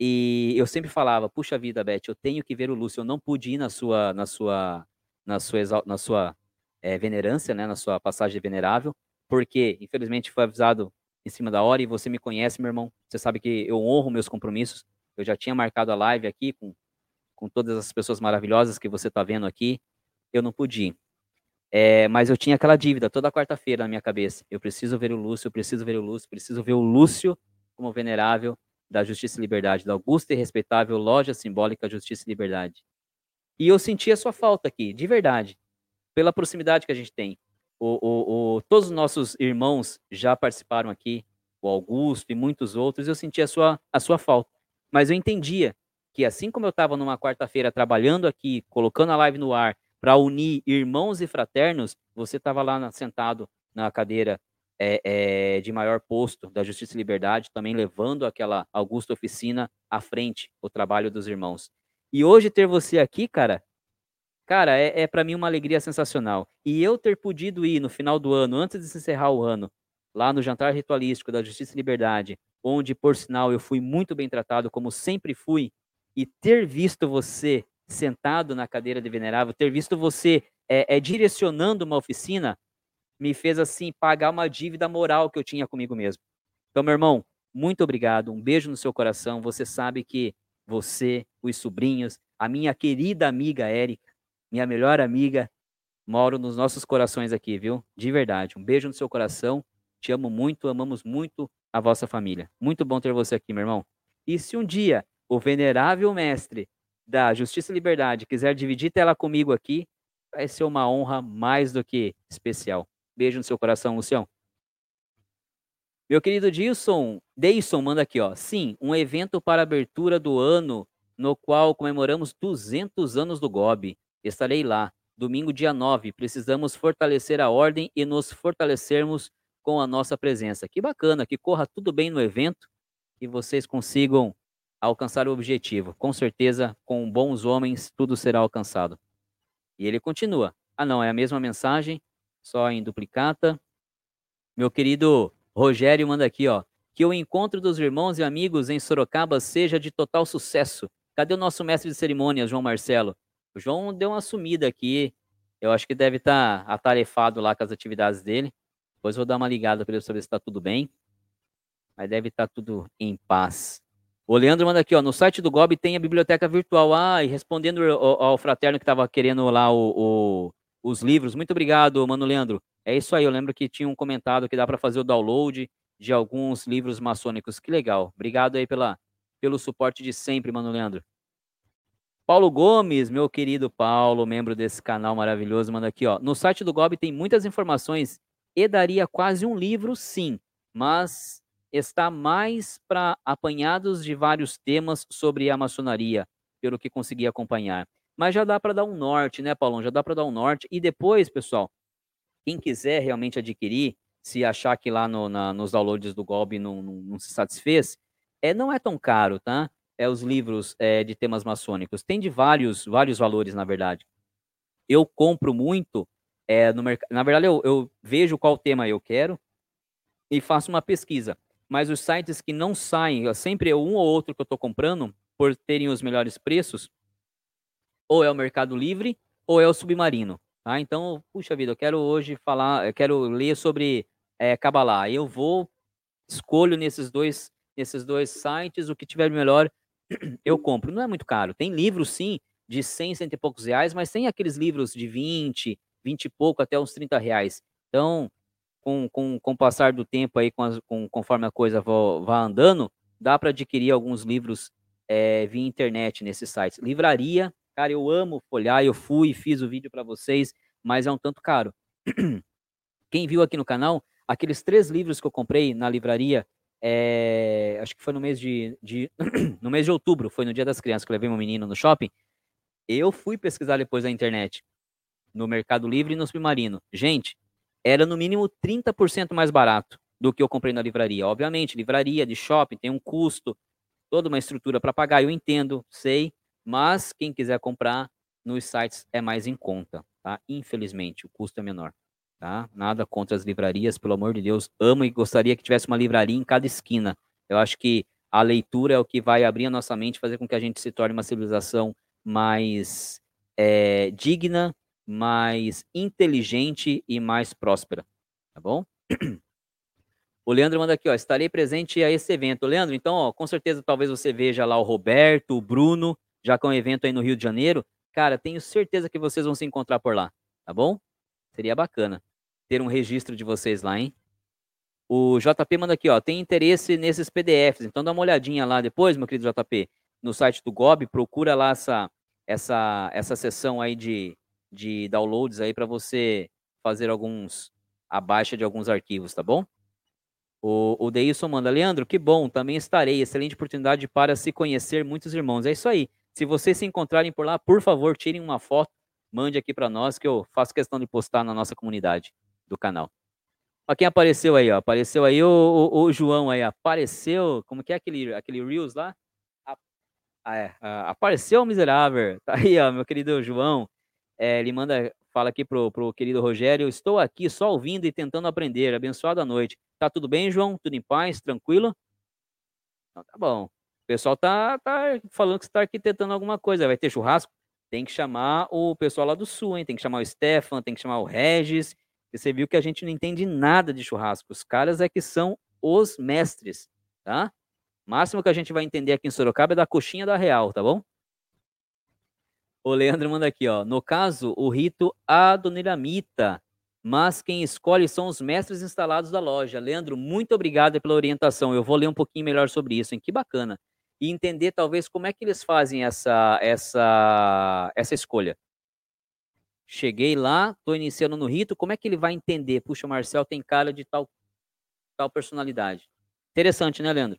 e eu sempre falava, puxa vida, Beth, eu tenho que ver o Lúcio, eu não pude ir na sua, na sua, na sua, na sua é, venerância, né, na sua passagem venerável, porque, infelizmente, foi avisado em cima da hora e você me conhece, meu irmão. Você sabe que eu honro meus compromissos. Eu já tinha marcado a live aqui com, com todas as pessoas maravilhosas que você está vendo aqui. Eu não pude ir. É, mas eu tinha aquela dívida toda quarta-feira na minha cabeça. Eu preciso ver o Lúcio, eu preciso ver o Lúcio, preciso ver o Lúcio como venerável da Justiça e Liberdade, da augusta e respeitável loja simbólica Justiça e Liberdade. E eu senti a sua falta aqui, de verdade, pela proximidade que a gente tem. O, o, o, todos os nossos irmãos já participaram aqui, o Augusto e muitos outros, eu senti a sua, a sua falta. Mas eu entendia que assim como eu estava numa quarta-feira trabalhando aqui, colocando a live no ar, para unir irmãos e fraternos, você estava lá na, sentado na cadeira é, é, de maior posto da Justiça e Liberdade, também levando aquela augusta oficina à frente, o trabalho dos irmãos. E hoje ter você aqui, cara, Cara, é, é para mim uma alegria sensacional. E eu ter podido ir no final do ano, antes de se encerrar o ano, lá no jantar ritualístico da Justiça e Liberdade, onde, por sinal, eu fui muito bem tratado, como sempre fui, e ter visto você sentado na cadeira de venerável, ter visto você é, é, direcionando uma oficina, me fez assim pagar uma dívida moral que eu tinha comigo mesmo. Então, meu irmão, muito obrigado, um beijo no seu coração. Você sabe que você, os sobrinhos, a minha querida amiga Érica, minha melhor amiga, moram nos nossos corações aqui, viu? De verdade. Um beijo no seu coração. Te amo muito, amamos muito a vossa família. Muito bom ter você aqui, meu irmão. E se um dia o venerável mestre da Justiça e Liberdade quiser dividir tela comigo aqui, vai ser uma honra mais do que especial. Beijo no seu coração, Lucião. Meu querido Dilson, Deison manda aqui, ó. Sim, um evento para abertura do ano no qual comemoramos 200 anos do GOB. Estarei lá, domingo dia 9. Precisamos fortalecer a ordem e nos fortalecermos com a nossa presença. Que bacana, que corra tudo bem no evento, que vocês consigam alcançar o objetivo. Com certeza, com bons homens, tudo será alcançado. E ele continua. Ah, não, é a mesma mensagem, só em duplicata. Meu querido Rogério manda aqui, ó. Que o encontro dos irmãos e amigos em Sorocaba seja de total sucesso. Cadê o nosso mestre de cerimônias, João Marcelo? O João deu uma sumida aqui. Eu acho que deve estar tá atarefado lá com as atividades dele. Depois vou dar uma ligada para ele saber se está tudo bem. Mas deve estar tá tudo em paz. O Leandro manda aqui, ó. No site do Gob tem a biblioteca virtual. Ah, e respondendo ao, ao fraterno que estava querendo lá o, o, os livros. Muito obrigado, mano Leandro. É isso aí. Eu lembro que tinha um comentado que dá para fazer o download de alguns livros maçônicos. Que legal. Obrigado aí pela, pelo suporte de sempre, mano Leandro. Paulo Gomes, meu querido Paulo, membro desse canal maravilhoso, manda aqui, ó. No site do Gob tem muitas informações e daria quase um livro, sim, mas está mais para apanhados de vários temas sobre a maçonaria, pelo que consegui acompanhar. Mas já dá para dar um norte, né, Paulão? Já dá para dar um norte. E depois, pessoal, quem quiser realmente adquirir, se achar que lá no, na, nos downloads do Gob não, não, não se satisfez, é, não é tão caro, tá? é, os livros é, de temas maçônicos. Tem de vários, vários valores, na verdade. Eu compro muito é, no mercado. Na verdade, eu, eu vejo qual tema eu quero e faço uma pesquisa. Mas os sites que não saem, sempre é um ou outro que eu estou comprando, por terem os melhores preços, ou é o Mercado Livre ou é o Submarino. Tá? Então, puxa vida, eu quero hoje falar, eu quero ler sobre é, Kabbalah. Eu vou, escolho nesses dois, nesses dois sites o que tiver melhor eu compro. Não é muito caro. Tem livros, sim, de 100, 100 e poucos reais, mas tem aqueles livros de 20, 20 e pouco até uns 30 reais. Então, com, com, com o passar do tempo aí, com, as, com conforme a coisa vá, andando, dá para adquirir alguns livros é, via internet nesses sites. Livraria, cara, eu amo folhar, eu fui, fiz o vídeo para vocês, mas é um tanto caro. Quem viu aqui no canal, aqueles três livros que eu comprei na livraria é, acho que foi no mês de, de no mês de outubro, foi no Dia das Crianças que eu levei meu menino no shopping. Eu fui pesquisar depois na internet, no Mercado Livre e no Submarino. Gente, era no mínimo 30% mais barato do que eu comprei na livraria. Obviamente, livraria de shopping tem um custo, toda uma estrutura para pagar, eu entendo, sei, mas quem quiser comprar nos sites é mais em conta, tá? Infelizmente, o custo é menor tá? Nada contra as livrarias, pelo amor de Deus. Amo e gostaria que tivesse uma livraria em cada esquina. Eu acho que a leitura é o que vai abrir a nossa mente, fazer com que a gente se torne uma civilização mais é, digna, mais inteligente e mais próspera. Tá bom? O Leandro manda aqui, ó, estarei presente a esse evento. Leandro, então, ó, com certeza talvez você veja lá o Roberto, o Bruno, já com o evento aí no Rio de Janeiro. Cara, tenho certeza que vocês vão se encontrar por lá, tá bom? Seria bacana ter um registro de vocês lá, hein? O JP manda aqui, ó, tem interesse nesses PDFs, então dá uma olhadinha lá depois, meu querido JP, no site do GOB, procura lá essa essa essa sessão aí de, de downloads aí para você fazer alguns a baixa de alguns arquivos, tá bom? O, o Deilson manda, Leandro, que bom, também estarei. Excelente oportunidade para se conhecer muitos irmãos. É isso aí. Se vocês se encontrarem por lá, por favor, tirem uma foto, mande aqui para nós que eu faço questão de postar na nossa comunidade do canal. Ó, quem apareceu aí, ó. Apareceu aí o, o, o, João aí. Apareceu. Como que é aquele, aquele Reels lá? Ah, é, apareceu o miserável. Tá aí, ó, meu querido João. É, ele manda, fala aqui pro, pro querido Rogério. Estou aqui só ouvindo e tentando aprender. Abençoada noite. Tá tudo bem, João? Tudo em paz? Tranquilo? Então, tá bom. O pessoal tá, tá falando que você tá aqui tentando alguma coisa. Vai ter churrasco? Tem que chamar o pessoal lá do sul, hein? Tem que chamar o Stefan, tem que chamar o Regis você viu que a gente não entende nada de churrasco. Os caras é que são os mestres, tá? Máximo que a gente vai entender aqui em Sorocaba é da coxinha da Real, tá bom? O Leandro manda aqui, ó. No caso, o rito adoniramita, mas quem escolhe são os mestres instalados da loja. Leandro, muito obrigado pela orientação. Eu vou ler um pouquinho melhor sobre isso, hein? Que bacana. E entender talvez como é que eles fazem essa essa essa escolha. Cheguei lá, estou iniciando no rito, como é que ele vai entender? Puxa, o Marcel tem cara de tal tal personalidade. Interessante, né, Leandro?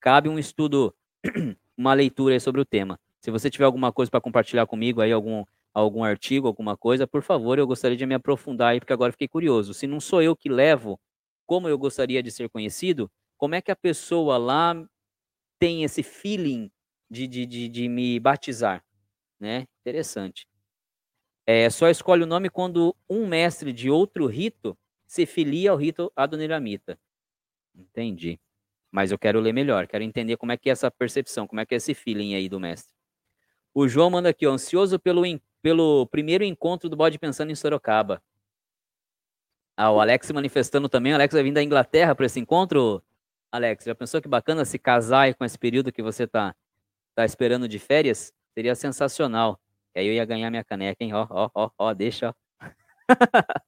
Cabe um estudo, uma leitura sobre o tema. Se você tiver alguma coisa para compartilhar comigo aí, algum, algum artigo, alguma coisa, por favor, eu gostaria de me aprofundar aí, porque agora fiquei curioso. Se não sou eu que levo como eu gostaria de ser conhecido, como é que a pessoa lá tem esse feeling de, de, de, de me batizar? Né? Interessante. É, só escolhe o nome quando um mestre de outro rito se filia ao rito adoniramita. Entendi. Mas eu quero ler melhor, quero entender como é que é essa percepção, como é que é esse feeling aí do mestre. O João manda aqui, ó, ansioso pelo, pelo primeiro encontro do Bode Pensando em Sorocaba. Ah, o Alex manifestando também. O Alex vai vir da Inglaterra para esse encontro. Alex, já pensou que bacana se casar com esse período que você tá, tá esperando de férias? Seria sensacional. E aí eu ia ganhar minha caneca, hein? Ó, ó, ó, ó, deixa.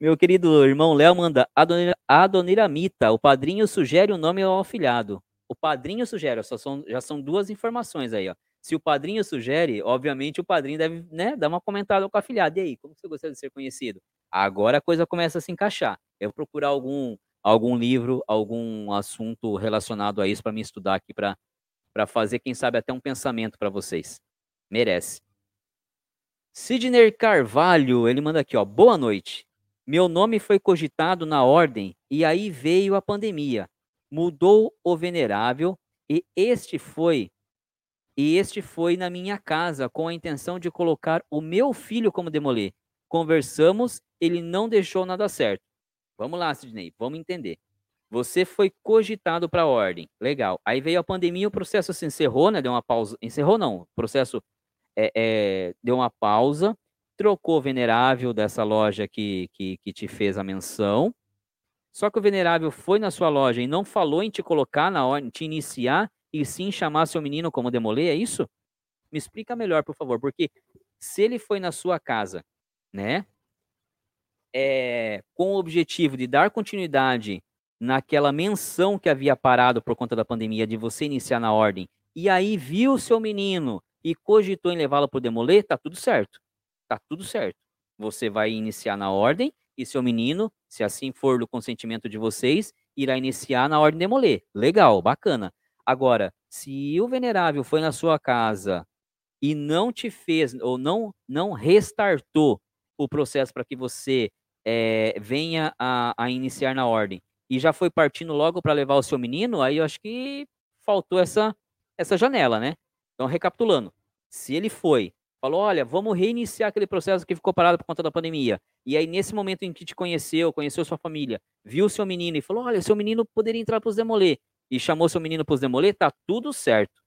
Meu querido irmão Léo manda Adoniramita, o padrinho sugere o nome ao afilhado. O padrinho sugere, só são, já são duas informações aí, ó. Se o padrinho sugere, obviamente o padrinho deve né, dar uma comentada com o afiliado. E aí, como você gostaria de ser conhecido? Agora a coisa começa a se encaixar. Eu vou procurar algum, algum livro, algum assunto relacionado a isso para me estudar aqui, para fazer, quem sabe, até um pensamento para vocês. Merece. Sidney Carvalho, ele manda aqui, ó. Boa noite. Meu nome foi cogitado na ordem e aí veio a pandemia mudou o venerável, e este foi e este foi na minha casa com a intenção de colocar o meu filho como demolê. Conversamos, ele não deixou nada certo. Vamos lá, Sidney, vamos entender. Você foi cogitado para a ordem. Legal. Aí veio a pandemia, o processo se encerrou, né? Deu uma pausa. Encerrou, não. O processo é, é, deu uma pausa. Trocou o venerável dessa loja que, que, que te fez a menção. Só que o venerável foi na sua loja e não falou em te colocar na ordem, te iniciar e sim chamar seu menino como demolê, é isso? Me explica melhor, por favor, porque se ele foi na sua casa, né, é, com o objetivo de dar continuidade naquela menção que havia parado por conta da pandemia de você iniciar na ordem, e aí viu seu menino e cogitou em levá-lo para o demolê, tá tudo certo. Tá tudo certo. Você vai iniciar na ordem e seu menino, se assim for do consentimento de vocês, irá iniciar na ordem de. Legal, bacana. Agora, se o venerável foi na sua casa e não te fez ou não não restartou o processo para que você é, venha a, a, iniciar na ordem e já foi partindo logo para levar o seu menino, aí eu acho que faltou essa essa janela, né? Então, recapitulando, se ele foi Falou, olha, vamos reiniciar aquele processo que ficou parado por conta da pandemia. E aí, nesse momento em que te conheceu, conheceu sua família, viu seu menino e falou, olha, seu menino poderia entrar para os demolê. E chamou seu menino para os demolê, tá tudo certo.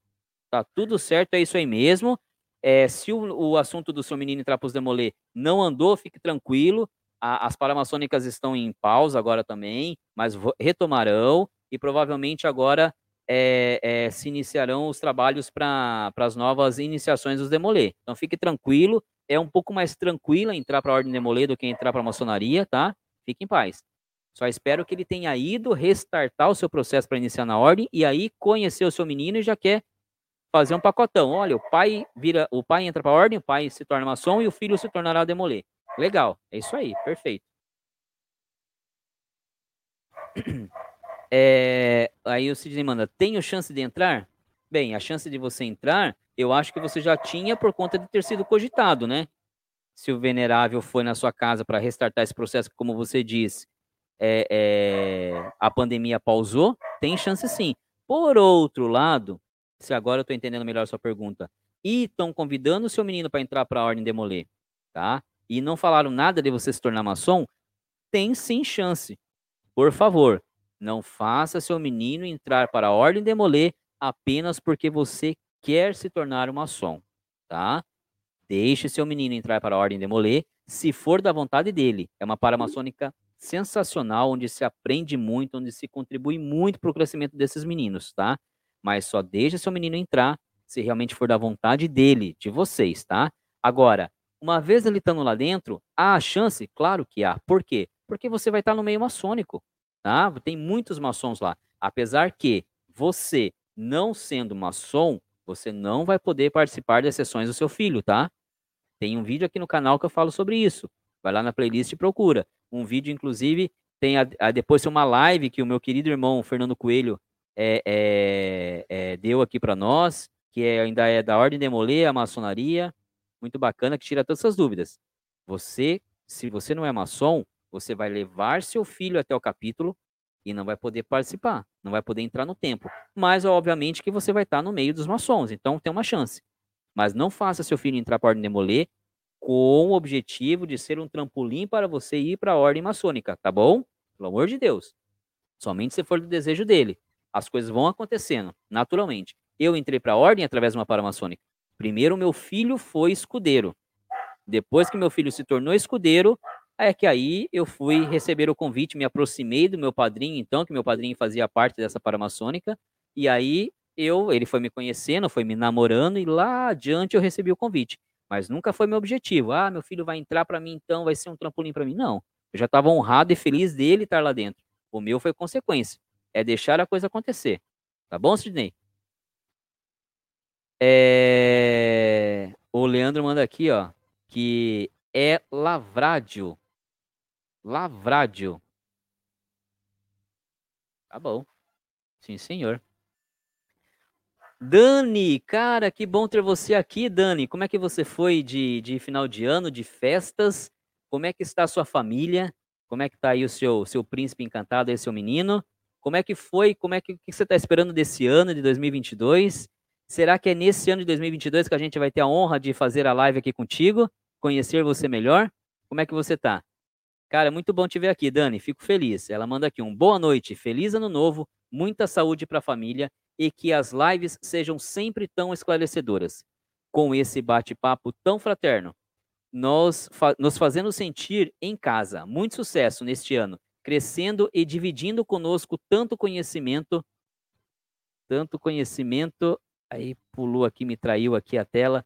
Tá tudo certo, é isso aí mesmo. É, se o, o assunto do seu menino entrar para os demolê não andou, fique tranquilo. A, as paramaçônicas estão em pausa agora também, mas retomarão. E provavelmente agora é, é, se iniciarão os trabalhos para as novas iniciações dos Demolê. Então fique tranquilo, é um pouco mais tranquilo entrar para a Ordem Demolê do que entrar para a maçonaria, tá? Fique em paz. Só espero que ele tenha ido restartar o seu processo para iniciar na ordem e aí conhecer o seu menino e já quer fazer um pacotão. Olha, o pai vira, o pai entra para a ordem, o pai se torna maçom e o filho se tornará demolê. Legal, é isso aí, perfeito. É, aí o Sidney manda, tenho chance de entrar? Bem, a chance de você entrar, eu acho que você já tinha por conta de ter sido cogitado, né? Se o venerável foi na sua casa para restartar esse processo, como você disse, é, é, a pandemia pausou, tem chance sim. Por outro lado, se agora eu estou entendendo melhor a sua pergunta, e estão convidando o seu menino para entrar para a Ordem Demoler, tá? E não falaram nada de você se tornar maçom, tem sim chance. Por favor, não faça seu menino entrar para a ordem demoler apenas porque você quer se tornar uma maçom, tá? Deixe seu menino entrar para a ordem demoler se for da vontade dele. É uma paramaçônica sensacional, onde se aprende muito, onde se contribui muito para o crescimento desses meninos, tá? Mas só deixe seu menino entrar se realmente for da vontade dele, de vocês, tá? Agora, uma vez ele estando lá dentro, há a chance? Claro que há. Por quê? Porque você vai estar no meio maçônico, tá? Tem muitos maçons lá. Apesar que você, não sendo maçom, você não vai poder participar das sessões do seu filho, tá? Tem um vídeo aqui no canal que eu falo sobre isso. Vai lá na playlist e procura. Um vídeo, inclusive, tem a, a, depois uma live que o meu querido irmão Fernando Coelho é, é, é, deu aqui para nós, que é, ainda é da Ordem de Molê, a maçonaria muito bacana que tira todas essas dúvidas. Você, se você não é maçom, você vai levar seu filho até o capítulo e não vai poder participar, não vai poder entrar no templo. Mas, obviamente, que você vai estar no meio dos maçons, então tem uma chance. Mas não faça seu filho entrar para a Ordem de Molê com o objetivo de ser um trampolim para você ir para a Ordem Maçônica, tá bom? Pelo amor de Deus. Somente se for do desejo dele. As coisas vão acontecendo, naturalmente. Eu entrei para a Ordem através de uma paramaçônica. Primeiro, meu filho foi escudeiro. Depois que meu filho se tornou escudeiro, é que aí eu fui receber o convite, me aproximei do meu padrinho, então, que meu padrinho fazia parte dessa paramaçônica, e aí eu, ele foi me conhecendo, foi me namorando, e lá adiante eu recebi o convite. Mas nunca foi meu objetivo. Ah, meu filho vai entrar para mim, então vai ser um trampolim para mim. Não. Eu já estava honrado e feliz dele estar lá dentro. O meu foi consequência. É deixar a coisa acontecer. Tá bom, Sidney? É... O Leandro manda aqui, ó, que é lavrádio. Lavrádio. Tá bom. Sim, senhor. Dani, cara, que bom ter você aqui, Dani. Como é que você foi de, de final de ano, de festas? Como é que está a sua família? Como é que está aí o seu, seu príncipe encantado, aí, seu menino? Como é que foi? Como é que, que você está esperando desse ano de 2022? Será que é nesse ano de 2022 que a gente vai ter a honra de fazer a live aqui contigo, conhecer você melhor? Como é que você tá? Cara, muito bom te ver aqui, Dani. Fico feliz. Ela manda aqui um boa noite, feliz ano novo, muita saúde para a família e que as lives sejam sempre tão esclarecedoras. Com esse bate-papo tão fraterno, nós fa nos fazendo sentir em casa. Muito sucesso neste ano, crescendo e dividindo conosco tanto conhecimento, tanto conhecimento Aí pulou aqui, me traiu aqui a tela.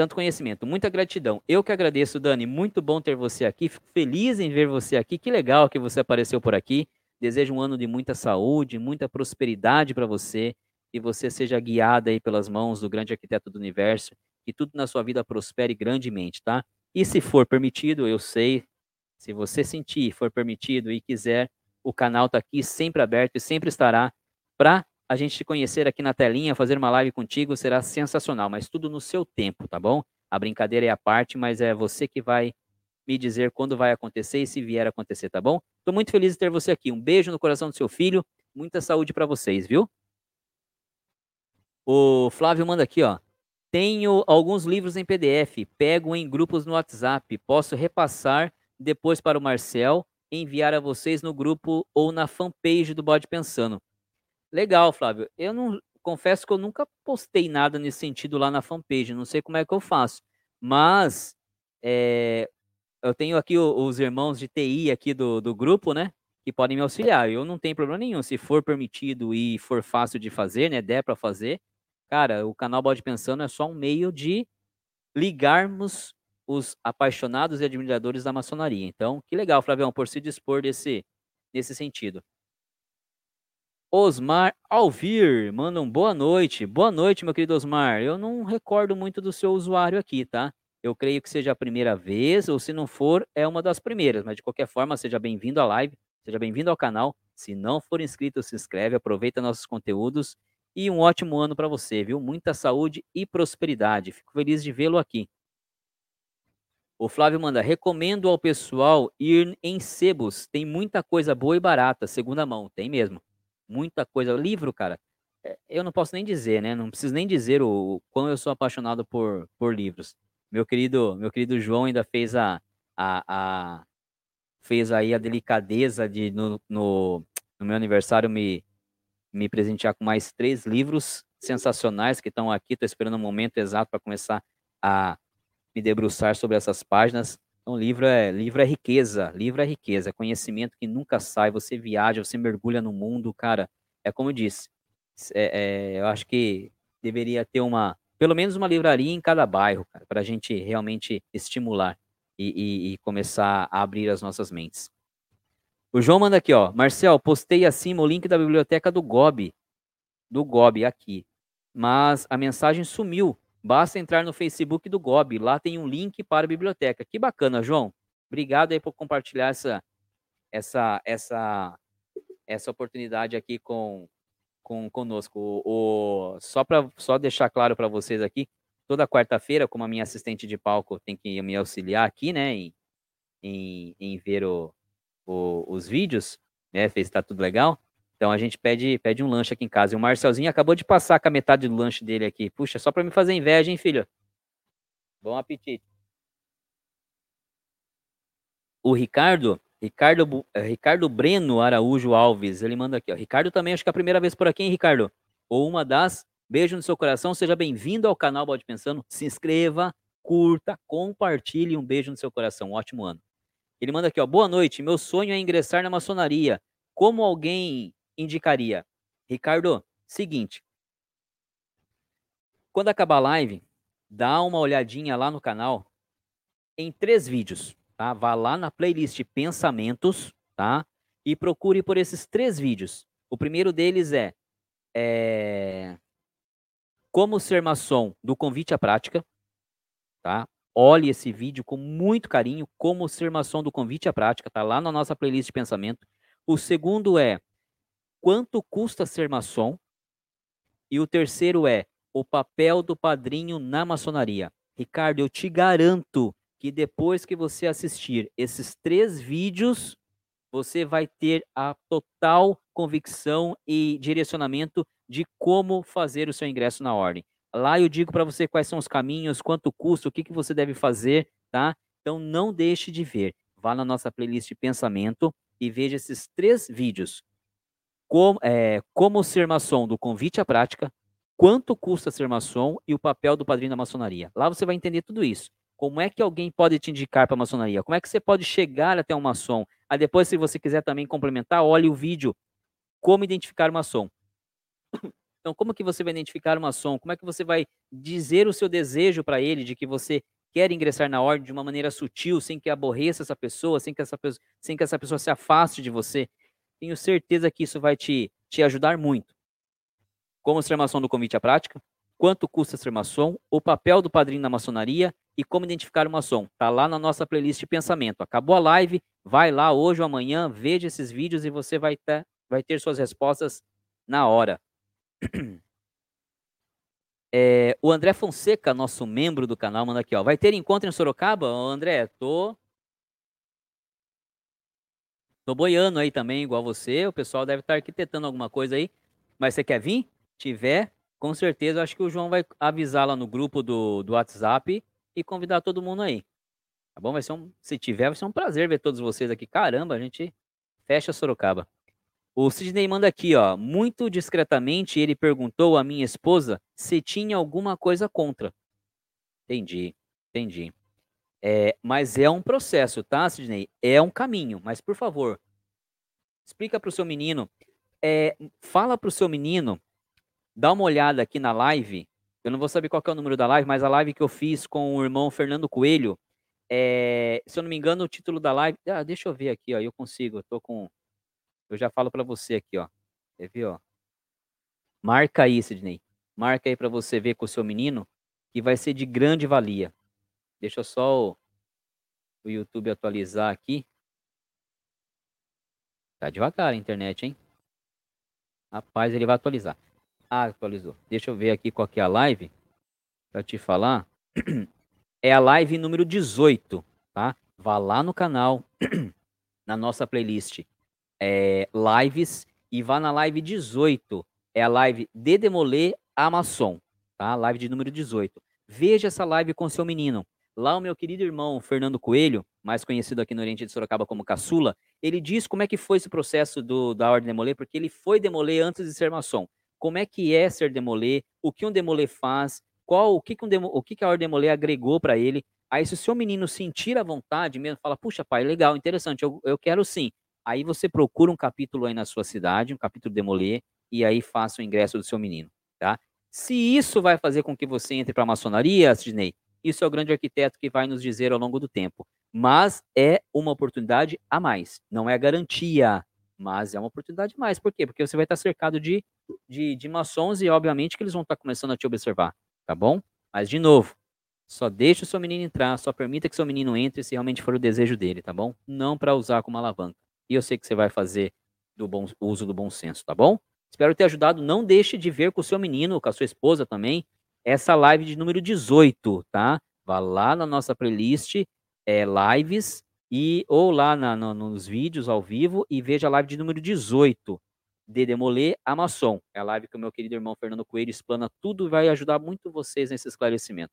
Tanto conhecimento, muita gratidão. Eu que agradeço, Dani. Muito bom ter você aqui. Fico feliz em ver você aqui. Que legal que você apareceu por aqui. Desejo um ano de muita saúde, muita prosperidade para você. E você seja guiada aí pelas mãos do grande arquiteto do universo. Que tudo na sua vida prospere grandemente, tá? E se for permitido, eu sei, se você sentir, for permitido e quiser, o canal está aqui sempre aberto e sempre estará para a gente te conhecer aqui na telinha, fazer uma live contigo será sensacional, mas tudo no seu tempo, tá bom? A brincadeira é a parte, mas é você que vai me dizer quando vai acontecer e se vier acontecer, tá bom? Estou muito feliz de ter você aqui. Um beijo no coração do seu filho, muita saúde para vocês, viu? O Flávio manda aqui, ó. Tenho alguns livros em PDF, pego em grupos no WhatsApp, posso repassar depois para o Marcel, enviar a vocês no grupo ou na fanpage do Bode Pensando. Legal, Flávio. Eu não confesso que eu nunca postei nada nesse sentido lá na fanpage, não sei como é que eu faço. Mas é, eu tenho aqui os irmãos de TI aqui do, do grupo, né? Que podem me auxiliar. Eu não tenho problema nenhum. Se for permitido e for fácil de fazer, né? Der para fazer. Cara, o canal Bode Pensando é só um meio de ligarmos os apaixonados e admiradores da maçonaria. Então, que legal, Flavião, por se dispor desse, nesse sentido. Osmar Alvir, manda um boa noite. Boa noite, meu querido Osmar. Eu não recordo muito do seu usuário aqui, tá? Eu creio que seja a primeira vez, ou se não for, é uma das primeiras. Mas de qualquer forma, seja bem-vindo à live, seja bem-vindo ao canal. Se não for inscrito, se inscreve, aproveita nossos conteúdos e um ótimo ano para você, viu? Muita saúde e prosperidade. Fico feliz de vê-lo aqui. O Flávio manda: recomendo ao pessoal ir em sebos. Tem muita coisa boa e barata, segunda mão. Tem mesmo muita coisa. Livro, cara, é, eu não posso nem dizer, né? Não preciso nem dizer o, quão eu sou apaixonado por, por livros. Meu querido, meu querido João ainda fez a, a, a fez aí a delicadeza de no, no, no, meu aniversário me, me presentear com mais três livros sensacionais que estão aqui. Estou esperando o momento exato para começar a me debruçar sobre essas páginas. Então, livro é, livro é riqueza, livro é riqueza, é conhecimento que nunca sai, você viaja, você mergulha no mundo, cara, é como eu disse, é, é, eu acho que deveria ter uma, pelo menos uma livraria em cada bairro, cara, para a gente realmente estimular e, e, e começar a abrir as nossas mentes. O João manda aqui, ó. Marcel, postei acima o link da biblioteca do GOB. Do GOB aqui. Mas a mensagem sumiu. Basta entrar no Facebook do GOB. Lá tem um link para a biblioteca. Que bacana, João. Obrigado aí por compartilhar essa essa essa essa oportunidade aqui com, com conosco. O, o só para só deixar claro para vocês aqui, toda quarta-feira, como a minha assistente de palco tem que me auxiliar aqui, né, em, em, em ver o, o, os vídeos, né? Fez tá tudo legal. Então a gente pede, pede um lanche aqui em casa. E o Marcelzinho acabou de passar com a metade do lanche dele aqui. Puxa, só para me fazer inveja, hein, filho? Bom apetite. O Ricardo, Ricardo, eh, Ricardo Breno Araújo Alves, ele manda aqui, ó. Ricardo também, acho que é a primeira vez por aqui, hein, Ricardo? Ou uma das. Beijo no seu coração, seja bem-vindo ao canal Bode Pensando. Se inscreva, curta, compartilhe. Um beijo no seu coração. Um ótimo ano. Ele manda aqui, ó. Boa noite. Meu sonho é ingressar na maçonaria. Como alguém indicaria? Ricardo, seguinte. Quando acabar a live, dá uma olhadinha lá no canal em três vídeos, tá? Vá lá na playlist Pensamentos, tá? E procure por esses três vídeos. O primeiro deles é, é Como ser maçom do convite à prática, tá? Olhe esse vídeo com muito carinho, como ser maçom do convite à prática, tá lá na nossa playlist pensamento. O segundo é quanto custa ser maçom? E o terceiro é o papel do padrinho na maçonaria. Ricardo, eu te garanto que depois que você assistir esses três vídeos, você vai ter a total convicção e direcionamento de como fazer o seu ingresso na ordem. Lá eu digo para você quais são os caminhos, quanto custa, o que, que você deve fazer, tá? Então não deixe de ver. Vá na nossa playlist de pensamento e veja esses três vídeos. Como, é, como ser maçom do convite à prática, quanto custa ser maçom e o papel do padrinho da maçonaria. Lá você vai entender tudo isso. Como é que alguém pode te indicar para a maçonaria? Como é que você pode chegar até um maçom? Aí depois, se você quiser também complementar, olhe o vídeo Como Identificar o Maçom. Então, como que você vai identificar uma maçom? Como é que você vai dizer o seu desejo para ele de que você quer ingressar na ordem de uma maneira sutil, sem que aborreça essa pessoa, sem que essa, sem que essa pessoa se afaste de você? Tenho certeza que isso vai te, te ajudar muito. Como ser maçom do convite à prática? Quanto custa ser maçom? O papel do padrinho na maçonaria e como identificar o maçom. Tá lá na nossa playlist de pensamento. Acabou a live, vai lá hoje ou amanhã, veja esses vídeos e você vai ter, vai ter suas respostas na hora. É, o André Fonseca, nosso membro do canal, manda aqui, ó. Vai ter encontro em Sorocaba? Ô, André, tô. Tô boiando aí também, igual você. O pessoal deve estar arquitetando alguma coisa aí. Mas você quer vir? Tiver, com certeza, acho que o João vai avisar lá no grupo do, do WhatsApp e convidar todo mundo aí. Tá bom? Vai ser um, se tiver, vai ser um prazer ver todos vocês aqui. Caramba, a gente fecha Sorocaba. O Sidney manda aqui, ó. Muito discretamente, ele perguntou à minha esposa se tinha alguma coisa contra. Entendi, entendi. É, mas é um processo, tá, Sidney? É um caminho. Mas, por favor, explica para o seu menino. É, fala para o seu menino, dá uma olhada aqui na live. Eu não vou saber qual é o número da live, mas a live que eu fiz com o irmão Fernando Coelho. É, se eu não me engano, o título da live. Ah, deixa eu ver aqui, ó. Eu consigo, eu tô com eu já falo para você aqui, ó. Quer ver, ó? Marca aí, Sidney. Marca aí para você ver com o seu menino, que vai ser de grande valia. Deixa só o, o YouTube atualizar aqui. Tá devagar a internet, hein? Rapaz, ele vai atualizar. Ah, atualizou. Deixa eu ver aqui qual que é a live. Pra te falar. É a live número 18, tá? Vá lá no canal, na nossa playlist é, lives e vá na live 18. É a live de Demoler Amazon, tá? Live de número 18. Veja essa live com seu menino. Lá o meu querido irmão Fernando Coelho, mais conhecido aqui no Oriente de Sorocaba como Caçula, ele diz como é que foi esse processo do, da Ordem Demoler, porque ele foi demoler antes de ser maçom. Como é que é ser demoler, o que um demoler faz, qual o que, que, um demo, o que, que a Ordem Demoler agregou para ele. Aí se o seu menino sentir a vontade mesmo, fala, puxa pai, legal, interessante, eu, eu quero sim. Aí você procura um capítulo aí na sua cidade, um capítulo Demoler, e aí faça o ingresso do seu menino, tá? Se isso vai fazer com que você entre para a maçonaria, Sidney, isso é o grande arquiteto que vai nos dizer ao longo do tempo. Mas é uma oportunidade a mais. Não é garantia, mas é uma oportunidade a mais. Por quê? Porque você vai estar cercado de, de, de maçons e, obviamente, que eles vão estar começando a te observar. Tá bom? Mas, de novo, só deixe o seu menino entrar, só permita que seu menino entre se realmente for o desejo dele, tá bom? Não para usar como alavanca. E eu sei que você vai fazer do bom uso do bom senso, tá bom? Espero ter ajudado. Não deixe de ver com o seu menino, com a sua esposa também, essa live de número 18, tá? Vá lá na nossa playlist é, lives e ou lá na, no, nos vídeos ao vivo e veja a live de número 18 de Demoler a Maçom. É a live que o meu querido irmão Fernando Coelho explana tudo e vai ajudar muito vocês nesse esclarecimento.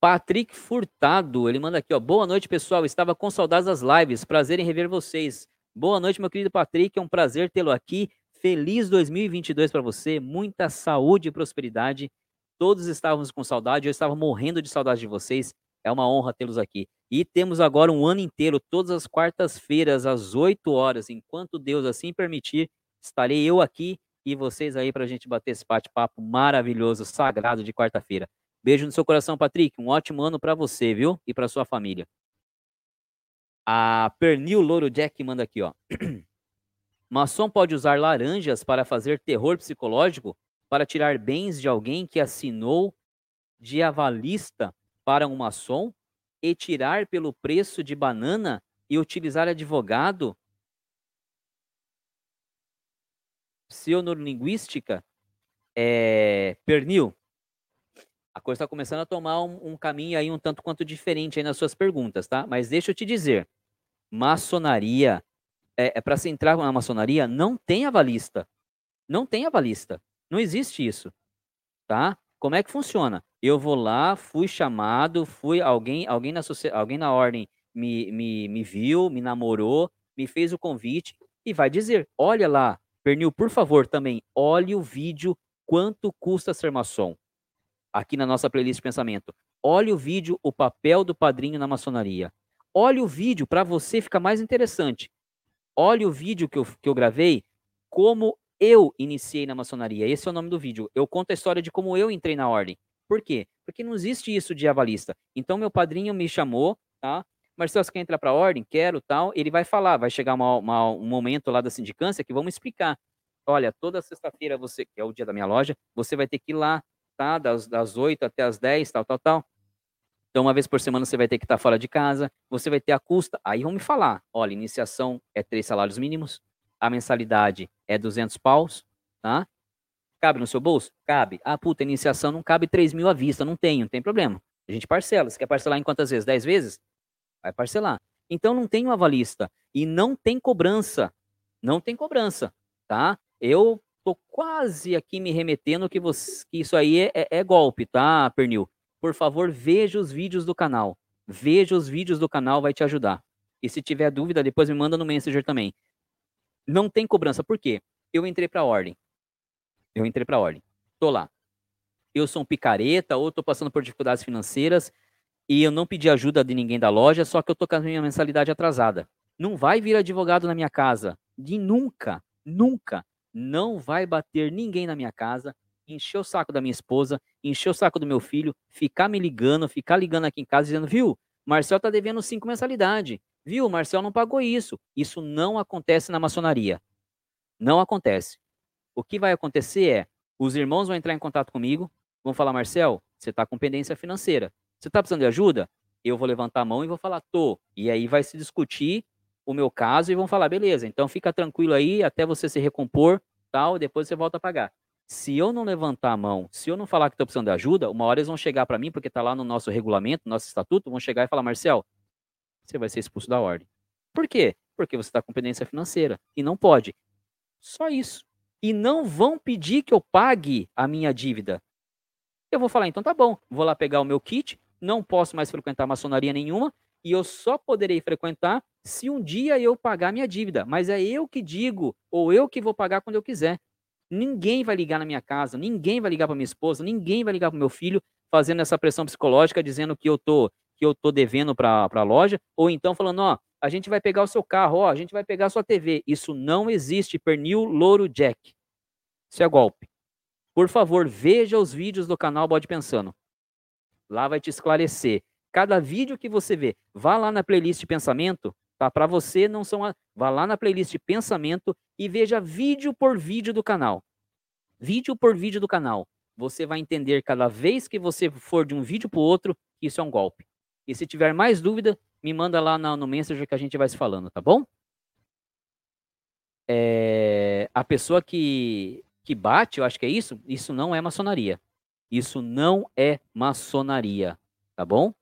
Patrick Furtado, ele manda aqui, ó. Boa noite, pessoal. Estava com saudades das lives. Prazer em rever vocês. Boa noite, meu querido Patrick. É um prazer tê-lo aqui. Feliz 2022 para você. Muita saúde e prosperidade. Todos estávamos com saudade. Eu estava morrendo de saudade de vocês. É uma honra tê-los aqui. E temos agora um ano inteiro, todas as quartas-feiras, às 8 horas, enquanto Deus assim permitir, estarei eu aqui e vocês aí para a gente bater esse bate-papo maravilhoso, sagrado de quarta-feira. Beijo no seu coração, Patrick. Um ótimo ano para você, viu? E para sua família. A Pernil Louro Jack manda aqui, ó. Maçom pode usar laranjas para fazer terror psicológico para tirar bens de alguém que assinou de avalista para um maçom e tirar pelo preço de banana e utilizar advogado? Psioneurolinguística? É, pernil, a coisa está começando a tomar um, um, caminho aí um tanto quanto diferente nas suas perguntas, tá? Mas deixa eu te dizer, maçonaria, é, é para se entrar na maçonaria, não tem avalista. Não tem avalista. Não existe isso, tá? Como é que funciona? Eu vou lá, fui chamado, fui alguém, alguém na alguém na ordem me, me, me viu, me namorou, me fez o convite e vai dizer: olha lá, Pernil, por favor, também olhe o vídeo quanto custa ser maçom aqui na nossa playlist de pensamento. Olhe o vídeo O papel do padrinho na maçonaria. Olhe o vídeo para você ficar mais interessante. Olhe o vídeo que eu, que eu gravei, como eu iniciei na maçonaria. Esse é o nome do vídeo. Eu conto a história de como eu entrei na ordem. Por quê? Porque não existe isso de avalista. Então, meu padrinho me chamou, tá? Marcelo, você quer entrar para a ordem? Quero, tal. Ele vai falar, vai chegar uma, uma, um momento lá da sindicância que vamos explicar. Olha, toda sexta-feira, você, que é o dia da minha loja, você vai ter que ir lá, tá? Das, das 8 até as 10, tal, tal, tal. Então, uma vez por semana você vai ter que estar fora de casa, você vai ter a custa. Aí vão me falar: olha, iniciação é três salários mínimos, a mensalidade é 200 paus, tá? Cabe no seu bolso? Cabe. Ah, puta, iniciação não cabe 3 mil à vista, não tem, não tem problema. A gente parcela. Você quer parcelar em quantas vezes? 10 vezes? Vai parcelar. Então não tem um avalista e não tem cobrança. Não tem cobrança, tá? Eu tô quase aqui me remetendo que, você, que isso aí é, é, é golpe, tá, Pernil? Por favor, veja os vídeos do canal. Veja os vídeos do canal, vai te ajudar. E se tiver dúvida, depois me manda no Messenger também. Não tem cobrança, por quê? Eu entrei para a ordem. Eu entrei para a ordem. Tô lá. Eu sou um picareta ou tô passando por dificuldades financeiras e eu não pedi ajuda de ninguém da loja, só que eu tô com a minha mensalidade atrasada. Não vai vir advogado na minha casa. De nunca, nunca não vai bater ninguém na minha casa, encher o saco da minha esposa, encher o saco do meu filho, ficar me ligando, ficar ligando aqui em casa dizendo, viu, Marcel tá devendo cinco mensalidade, viu, Marcel não pagou isso. Isso não acontece na maçonaria. Não acontece. O que vai acontecer é, os irmãos vão entrar em contato comigo, vão falar, Marcel, você tá com pendência financeira. Você tá precisando de ajuda? Eu vou levantar a mão e vou falar, tô. E aí vai se discutir o meu caso e vão falar, beleza, então fica tranquilo aí até você se recompor, tal, depois você volta a pagar. Se eu não levantar a mão, se eu não falar que estou precisando de ajuda, uma hora eles vão chegar para mim, porque está lá no nosso regulamento, no nosso estatuto, vão chegar e falar, Marcel, você vai ser expulso da ordem. Por quê? Porque você está com pendência financeira e não pode. Só isso. E não vão pedir que eu pague a minha dívida. Eu vou falar, então tá bom, vou lá pegar o meu kit, não posso mais frequentar maçonaria nenhuma, e eu só poderei frequentar se um dia eu pagar minha dívida. Mas é eu que digo, ou eu que vou pagar quando eu quiser. Ninguém vai ligar na minha casa, ninguém vai ligar para minha esposa, ninguém vai ligar para meu filho fazendo essa pressão psicológica, dizendo que eu tô que eu tô devendo para a loja, ou então falando, ó, a gente vai pegar o seu carro, ó, a gente vai pegar a sua TV. Isso não existe, pernil, louro, jack. Isso é golpe. Por favor, veja os vídeos do canal Bode Pensando. Lá vai te esclarecer. Cada vídeo que você vê, vá lá na playlist Pensamento, tá? Para você não são, a... vá lá na playlist Pensamento e veja vídeo por vídeo do canal. Vídeo por vídeo do canal. Você vai entender cada vez que você for de um vídeo para outro, que isso é um golpe. E se tiver mais dúvida, me manda lá no Messenger que a gente vai se falando, tá bom? É, a pessoa que, que bate, eu acho que é isso, isso não é maçonaria. Isso não é maçonaria, tá bom?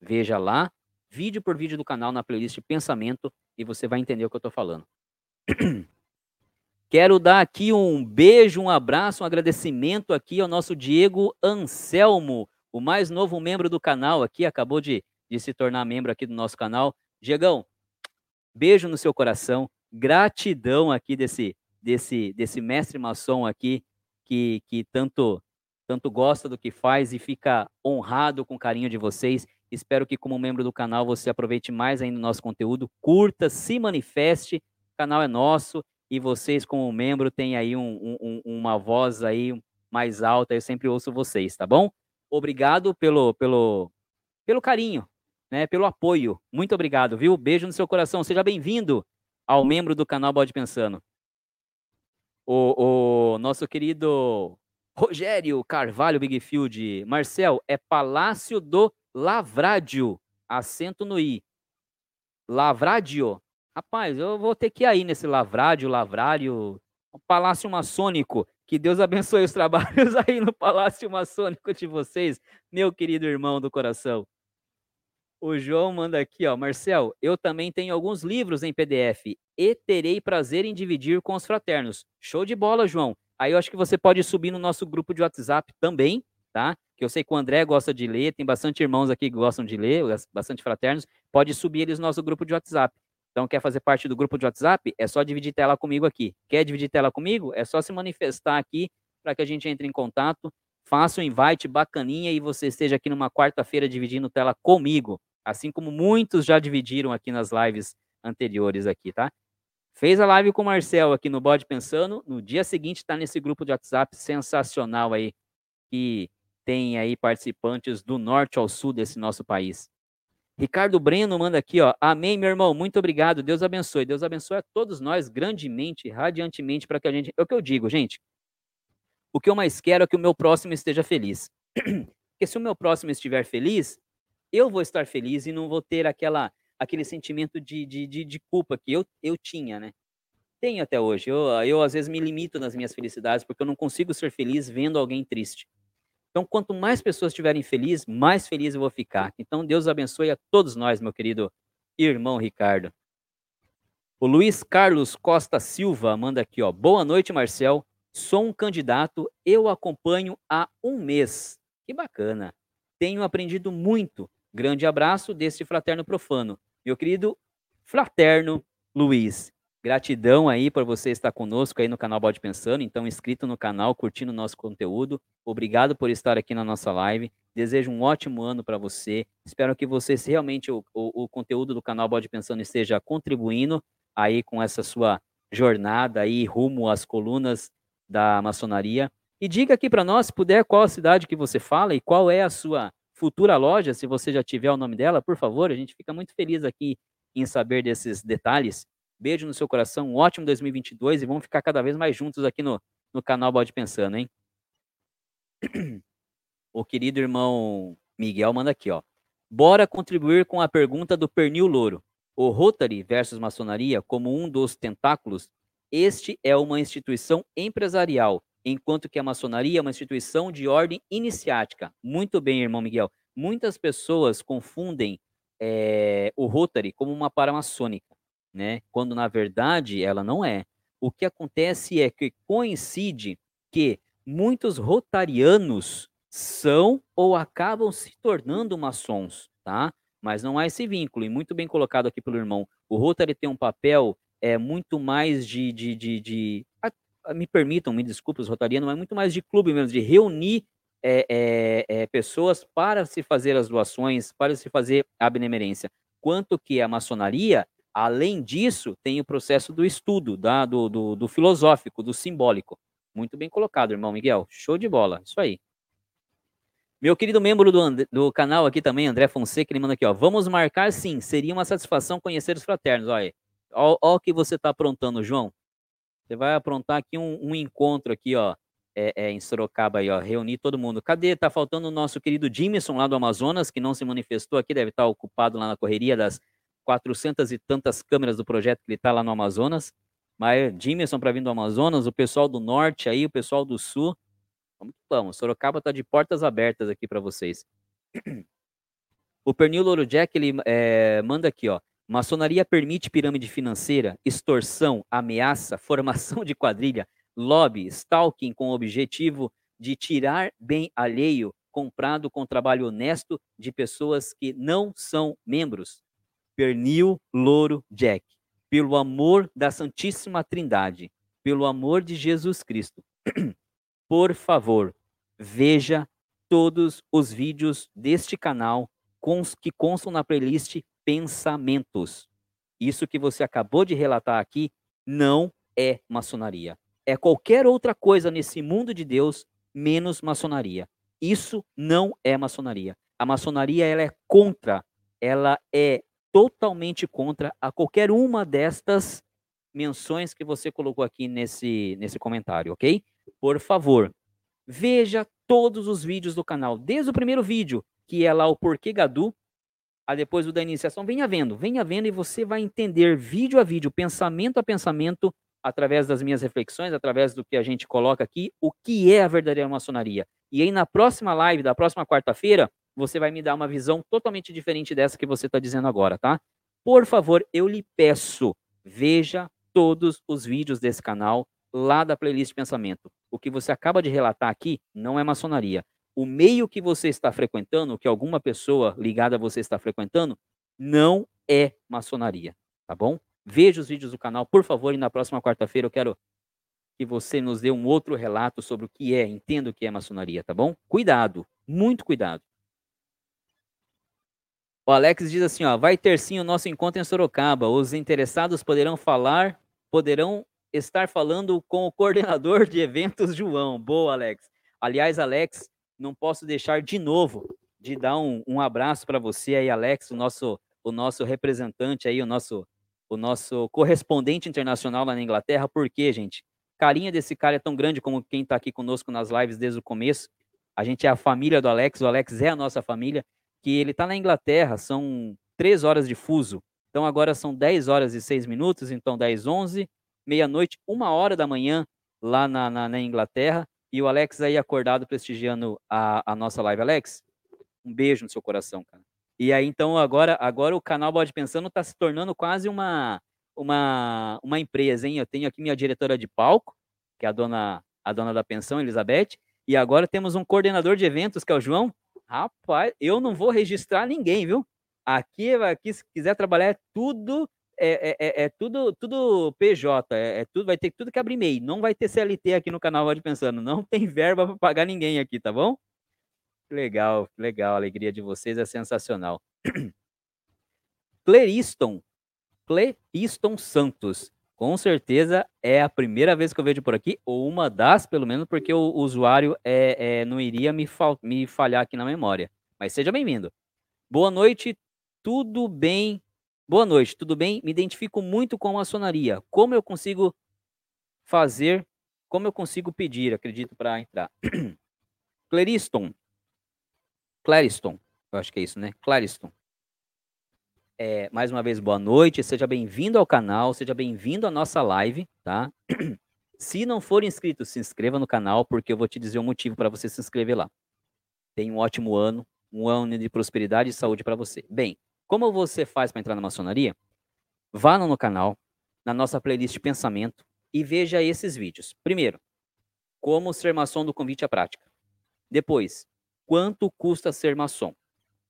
Veja lá, vídeo por vídeo do canal na playlist Pensamento e você vai entender o que eu estou falando. Quero dar aqui um beijo, um abraço, um agradecimento aqui ao nosso Diego Anselmo, o mais novo membro do canal aqui, acabou de, de se tornar membro aqui do nosso canal. Diegão, beijo no seu coração, gratidão aqui desse, desse, desse mestre maçom aqui, que, que tanto tanto gosta do que faz e fica honrado com o carinho de vocês. Espero que, como membro do canal, você aproveite mais ainda o nosso conteúdo, curta, se manifeste. O canal é nosso e vocês, como membro, têm aí um, um, uma voz aí mais alta. Eu sempre ouço vocês, tá bom? Obrigado pelo, pelo, pelo carinho, né? Pelo apoio. Muito obrigado, viu? Beijo no seu coração. Seja bem-vindo ao membro do canal Bode Pensando. O, o nosso querido Rogério Carvalho Bigfield. Marcel, é Palácio do Lavrádio. Acento no I. Lavrádio. Rapaz, eu vou ter que ir aí nesse Lavrádio, Lavrário. Palácio Maçônico. Que Deus abençoe os trabalhos aí no Palácio Maçônico de vocês, meu querido irmão do coração. O João manda aqui, ó. Marcel, eu também tenho alguns livros em PDF e terei prazer em dividir com os fraternos. Show de bola, João. Aí eu acho que você pode subir no nosso grupo de WhatsApp também, tá? Que eu sei que o André gosta de ler, tem bastante irmãos aqui que gostam de ler, bastante fraternos. Pode subir eles no nosso grupo de WhatsApp. Então, quer fazer parte do grupo de WhatsApp? É só dividir tela comigo aqui. Quer dividir tela comigo? É só se manifestar aqui para que a gente entre em contato. Faça um invite bacaninha e você esteja aqui numa quarta-feira dividindo tela comigo. Assim como muitos já dividiram aqui nas lives anteriores aqui, tá? Fez a live com o Marcel aqui no Bode Pensando. No dia seguinte está nesse grupo de WhatsApp sensacional aí, que tem aí participantes do norte ao sul desse nosso país. Ricardo Breno manda aqui, ó. Amém, meu irmão. Muito obrigado. Deus abençoe. Deus abençoe a todos nós grandemente, radiantemente, para que a gente. É o que eu digo, gente. O que eu mais quero é que o meu próximo esteja feliz. Porque se o meu próximo estiver feliz, eu vou estar feliz e não vou ter aquela aquele sentimento de, de, de, de, culpa que eu, eu tinha, né? Tenho até hoje. Eu, eu, às vezes, me limito nas minhas felicidades porque eu não consigo ser feliz vendo alguém triste. Então, quanto mais pessoas estiverem felizes, mais feliz eu vou ficar. Então, Deus abençoe a todos nós, meu querido irmão Ricardo. O Luiz Carlos Costa Silva manda aqui, ó. Boa noite, Marcel. Sou um candidato, eu acompanho há um mês. Que bacana. Tenho aprendido muito. Grande abraço desse fraterno profano. Meu querido fraterno Luiz, gratidão aí por você estar conosco aí no canal Bode Pensando, então inscrito no canal, curtindo o nosso conteúdo. Obrigado por estar aqui na nossa live. Desejo um ótimo ano para você. Espero que você realmente o, o, o conteúdo do canal Bode Pensando esteja contribuindo aí com essa sua jornada aí rumo às colunas da maçonaria. E diga aqui para nós, se puder, qual a cidade que você fala e qual é a sua futura loja, se você já tiver o nome dela, por favor, a gente fica muito feliz aqui em saber desses detalhes. Beijo no seu coração, um ótimo 2022 e vamos ficar cada vez mais juntos aqui no, no canal Bode Pensando, hein? O querido irmão Miguel manda aqui, ó. Bora contribuir com a pergunta do Pernil Louro. O Rotary versus maçonaria como um dos tentáculos, este é uma instituição empresarial enquanto que a maçonaria é uma instituição de ordem iniciática. Muito bem, irmão Miguel. Muitas pessoas confundem é, o Rotary como uma paramaçônica, né? Quando na verdade ela não é. O que acontece é que coincide que muitos rotarianos são ou acabam se tornando maçons, tá? Mas não há esse vínculo, e muito bem colocado aqui pelo irmão. O Rotary tem um papel é muito mais de, de, de, de ah, me permitam, me desculpe, os rotarianos, mas muito mais de clube mesmo, de reunir é, é, é, pessoas para se fazer as doações, para se fazer a benemerência. Quanto que a maçonaria, além disso, tem o processo do estudo, da, do, do, do filosófico, do simbólico. Muito bem colocado, irmão Miguel. Show de bola. Isso aí. Meu querido membro do, do canal aqui também, André Fonseca, ele manda aqui, ó. Vamos marcar sim, seria uma satisfação conhecer os fraternos. Olha, ó, ó o que você está aprontando, João. Você vai aprontar aqui um, um encontro aqui, ó, é, é, em Sorocaba aí, ó, reunir todo mundo. Cadê? Tá faltando o nosso querido Jimson lá do Amazonas, que não se manifestou aqui, deve estar tá ocupado lá na correria das 400 e tantas câmeras do projeto que ele está lá no Amazonas. Mas Jimson para vir do Amazonas, o pessoal do norte aí, o pessoal do sul, Vamos que vamos. Sorocaba está de portas abertas aqui para vocês. O Pernil Louro Jack, ele é, manda aqui, ó. Maçonaria permite pirâmide financeira, extorsão, ameaça, formação de quadrilha, lobby, stalking com o objetivo de tirar bem alheio comprado com trabalho honesto de pessoas que não são membros. Pernil Louro Jack, pelo amor da Santíssima Trindade, pelo amor de Jesus Cristo, por favor, veja todos os vídeos deste canal que constam na playlist Pensamentos. Isso que você acabou de relatar aqui não é maçonaria. É qualquer outra coisa nesse mundo de Deus menos maçonaria. Isso não é maçonaria. A maçonaria ela é contra, ela é totalmente contra a qualquer uma destas menções que você colocou aqui nesse, nesse comentário, ok? por favor, veja todos os vídeos do canal, desde o primeiro vídeo, que é lá o Porquê Gadu, a depois o da iniciação, venha vendo, venha vendo e você vai entender vídeo a vídeo, pensamento a pensamento, através das minhas reflexões, através do que a gente coloca aqui, o que é a verdadeira maçonaria. E aí na próxima live, da próxima quarta-feira, você vai me dar uma visão totalmente diferente dessa que você está dizendo agora, tá? Por favor, eu lhe peço, veja todos os vídeos desse canal, lá da playlist Pensamento. O que você acaba de relatar aqui não é maçonaria. O meio que você está frequentando, que alguma pessoa ligada a você está frequentando, não é maçonaria, tá bom? Veja os vídeos do canal, por favor, e na próxima quarta-feira eu quero que você nos dê um outro relato sobre o que é, entenda o que é maçonaria, tá bom? Cuidado, muito cuidado. O Alex diz assim, ó, vai ter sim o nosso encontro em Sorocaba. Os interessados poderão falar, poderão estar falando com o coordenador de eventos, João. Boa, Alex. Aliás, Alex, não posso deixar de novo de dar um, um abraço para você aí, Alex, o nosso, o nosso representante aí, o nosso, o nosso correspondente internacional lá na Inglaterra. Por quê, gente? Carinha desse cara é tão grande como quem está aqui conosco nas lives desde o começo. A gente é a família do Alex, o Alex é a nossa família, que ele está na Inglaterra, são três horas de fuso. Então agora são 10 horas e 6 minutos, então 10, 11, meia-noite, uma hora da manhã, lá na, na, na, Inglaterra. E o Alex aí acordado, prestigiando a, a nossa live. Alex, um beijo no seu coração, cara. E aí, então, agora, agora o canal Bode Pensando está se tornando quase uma, uma, uma empresa, hein? Eu tenho aqui minha diretora de palco, que é a dona, a dona da pensão, Elizabeth, e agora temos um coordenador de eventos, que é o João. Rapaz, eu não vou registrar ninguém, viu? Aqui, aqui se quiser trabalhar, é tudo é, é, é, é, tudo, tudo PJ, é, é, tudo, vai ter tudo que abrir MEI. Não vai ter CLT aqui no canal Pode Pensando. Não tem verba para pagar ninguém aqui, tá bom? Legal, legal. A alegria de vocês é sensacional. Cleriston, Cleriston Santos. Com certeza é a primeira vez que eu vejo por aqui, ou uma das, pelo menos, porque o usuário é, é não iria me, fal me falhar aqui na memória. Mas seja bem-vindo. Boa noite, tudo bem Boa noite, tudo bem? Me identifico muito com a maçonaria. Como eu consigo fazer, como eu consigo pedir, acredito, para entrar? Clariston. Clariston, eu acho que é isso, né? Clariston. É, mais uma vez, boa noite, seja bem-vindo ao canal, seja bem-vindo à nossa live, tá? Se não for inscrito, se inscreva no canal, porque eu vou te dizer o um motivo para você se inscrever lá. Tenha um ótimo ano, um ano de prosperidade e saúde para você. Bem, como você faz para entrar na maçonaria? Vá no canal, na nossa playlist Pensamento e veja esses vídeos. Primeiro, como ser maçom do convite à prática. Depois, quanto custa ser maçom.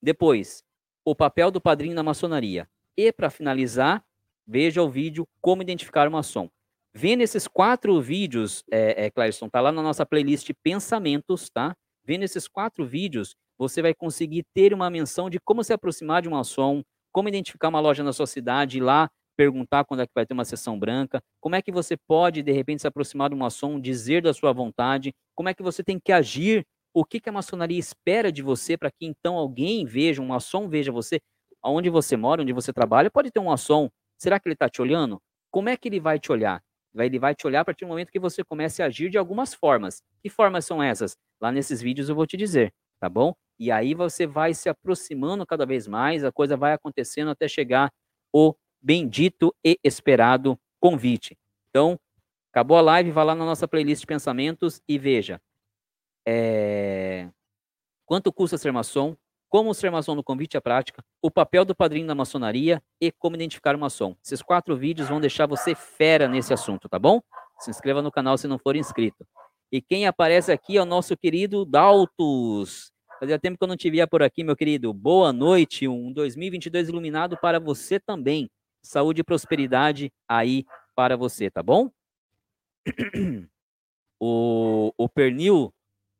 Depois, o papel do padrinho na maçonaria. E para finalizar, veja o vídeo Como Identificar o Maçom. Vendo esses quatro vídeos, é, é, Clarison, tá lá na nossa playlist Pensamentos, tá? Vendo esses quatro vídeos, você vai conseguir ter uma menção de como se aproximar de um maçom, como identificar uma loja na sua cidade, ir lá perguntar quando é que vai ter uma sessão branca, como é que você pode, de repente, se aproximar de um maçom, dizer da sua vontade, como é que você tem que agir, o que, que a maçonaria espera de você para que então alguém veja, um maçom veja você, aonde você mora, onde você trabalha, pode ter um maçom, será que ele está te olhando? Como é que ele vai te olhar? Ele vai te olhar a partir do momento que você comece a agir de algumas formas. Que formas são essas? Lá nesses vídeos eu vou te dizer, tá bom? E aí você vai se aproximando cada vez mais, a coisa vai acontecendo até chegar o bendito e esperado convite. Então, acabou a live, vá lá na nossa playlist de pensamentos e veja. É... Quanto custa ser maçom? Como ser maçom no convite à prática? O papel do padrinho na maçonaria e como identificar o maçom. Esses quatro vídeos vão deixar você fera nesse assunto, tá bom? Se inscreva no canal se não for inscrito. E quem aparece aqui é o nosso querido Daltus. Fazia tempo que eu não te via por aqui, meu querido. Boa noite, um 2022 iluminado para você também. Saúde e prosperidade aí para você, tá bom? O, o Pernil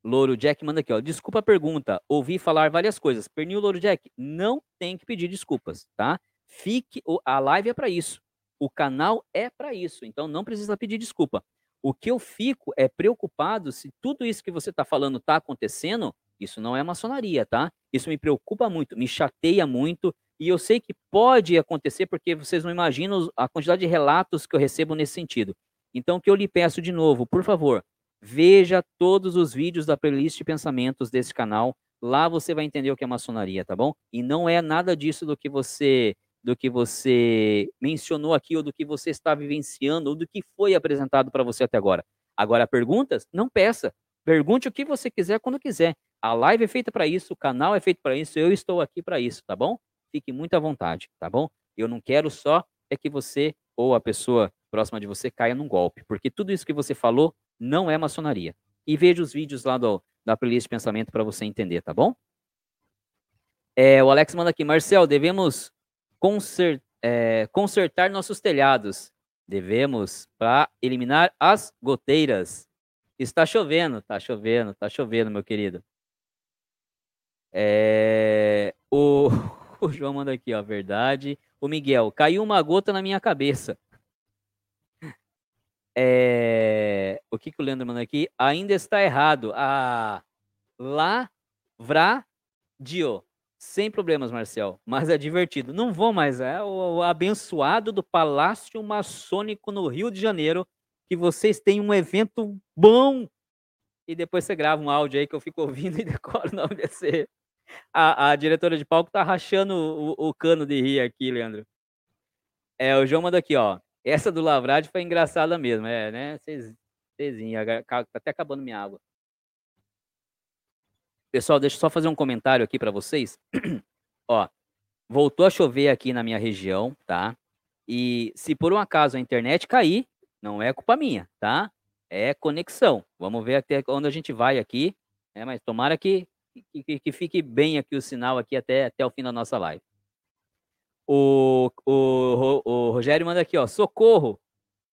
Louro Jack manda aqui, ó. Desculpa a pergunta. Ouvi falar várias coisas. Pernil Louro Jack, não tem que pedir desculpas, tá? Fique. A live é para isso. O canal é para isso. Então não precisa pedir desculpa. O que eu fico é preocupado se tudo isso que você está falando está acontecendo. Isso não é maçonaria, tá? Isso me preocupa muito, me chateia muito e eu sei que pode acontecer porque vocês não imaginam a quantidade de relatos que eu recebo nesse sentido. Então, o que eu lhe peço de novo, por favor, veja todos os vídeos da playlist de pensamentos desse canal. Lá você vai entender o que é maçonaria, tá bom? E não é nada disso do que você do que você mencionou aqui ou do que você está vivenciando ou do que foi apresentado para você até agora. Agora, perguntas? Não peça. Pergunte o que você quiser quando quiser. A live é feita para isso, o canal é feito para isso, eu estou aqui para isso, tá bom? fique muito à vontade, tá bom? Eu não quero só é que você ou a pessoa próxima de você caia num golpe, porque tudo isso que você falou não é maçonaria. E veja os vídeos lá do, da playlist pensamento para você entender, tá bom? É, o Alex manda aqui, Marcel, devemos é, consertar nossos telhados. Devemos para eliminar as goteiras. Está chovendo, está chovendo, está chovendo, meu querido. É, o O João manda aqui, ó, verdade. O Miguel, caiu uma gota na minha cabeça. É... O que, que o Leandro manda aqui? Ainda está errado. Ah, lavradio. Sem problemas, Marcel. Mas é divertido. Não vou mais. É o, abençoado do Palácio Maçônico no Rio de Janeiro. Que vocês têm um evento bom. E depois você grava um áudio aí que eu fico ouvindo e decoro o nome desse, a, a diretora de palco tá rachando o, o, cano de rir aqui, Leandro. É, o João manda aqui, ó. Essa do Lavrade foi engraçada mesmo, é, né? Tá até acabando minha água. Pessoal, deixa eu só fazer um comentário aqui para vocês. ó, voltou a chover aqui na minha região, tá? E se por um acaso a internet cair, não é culpa minha, tá? É conexão. Vamos ver até onde a gente vai aqui. É, mas tomara que que, que, fique bem aqui o sinal aqui até, até o fim da nossa live. O, o, o Rogério manda aqui, ó, socorro,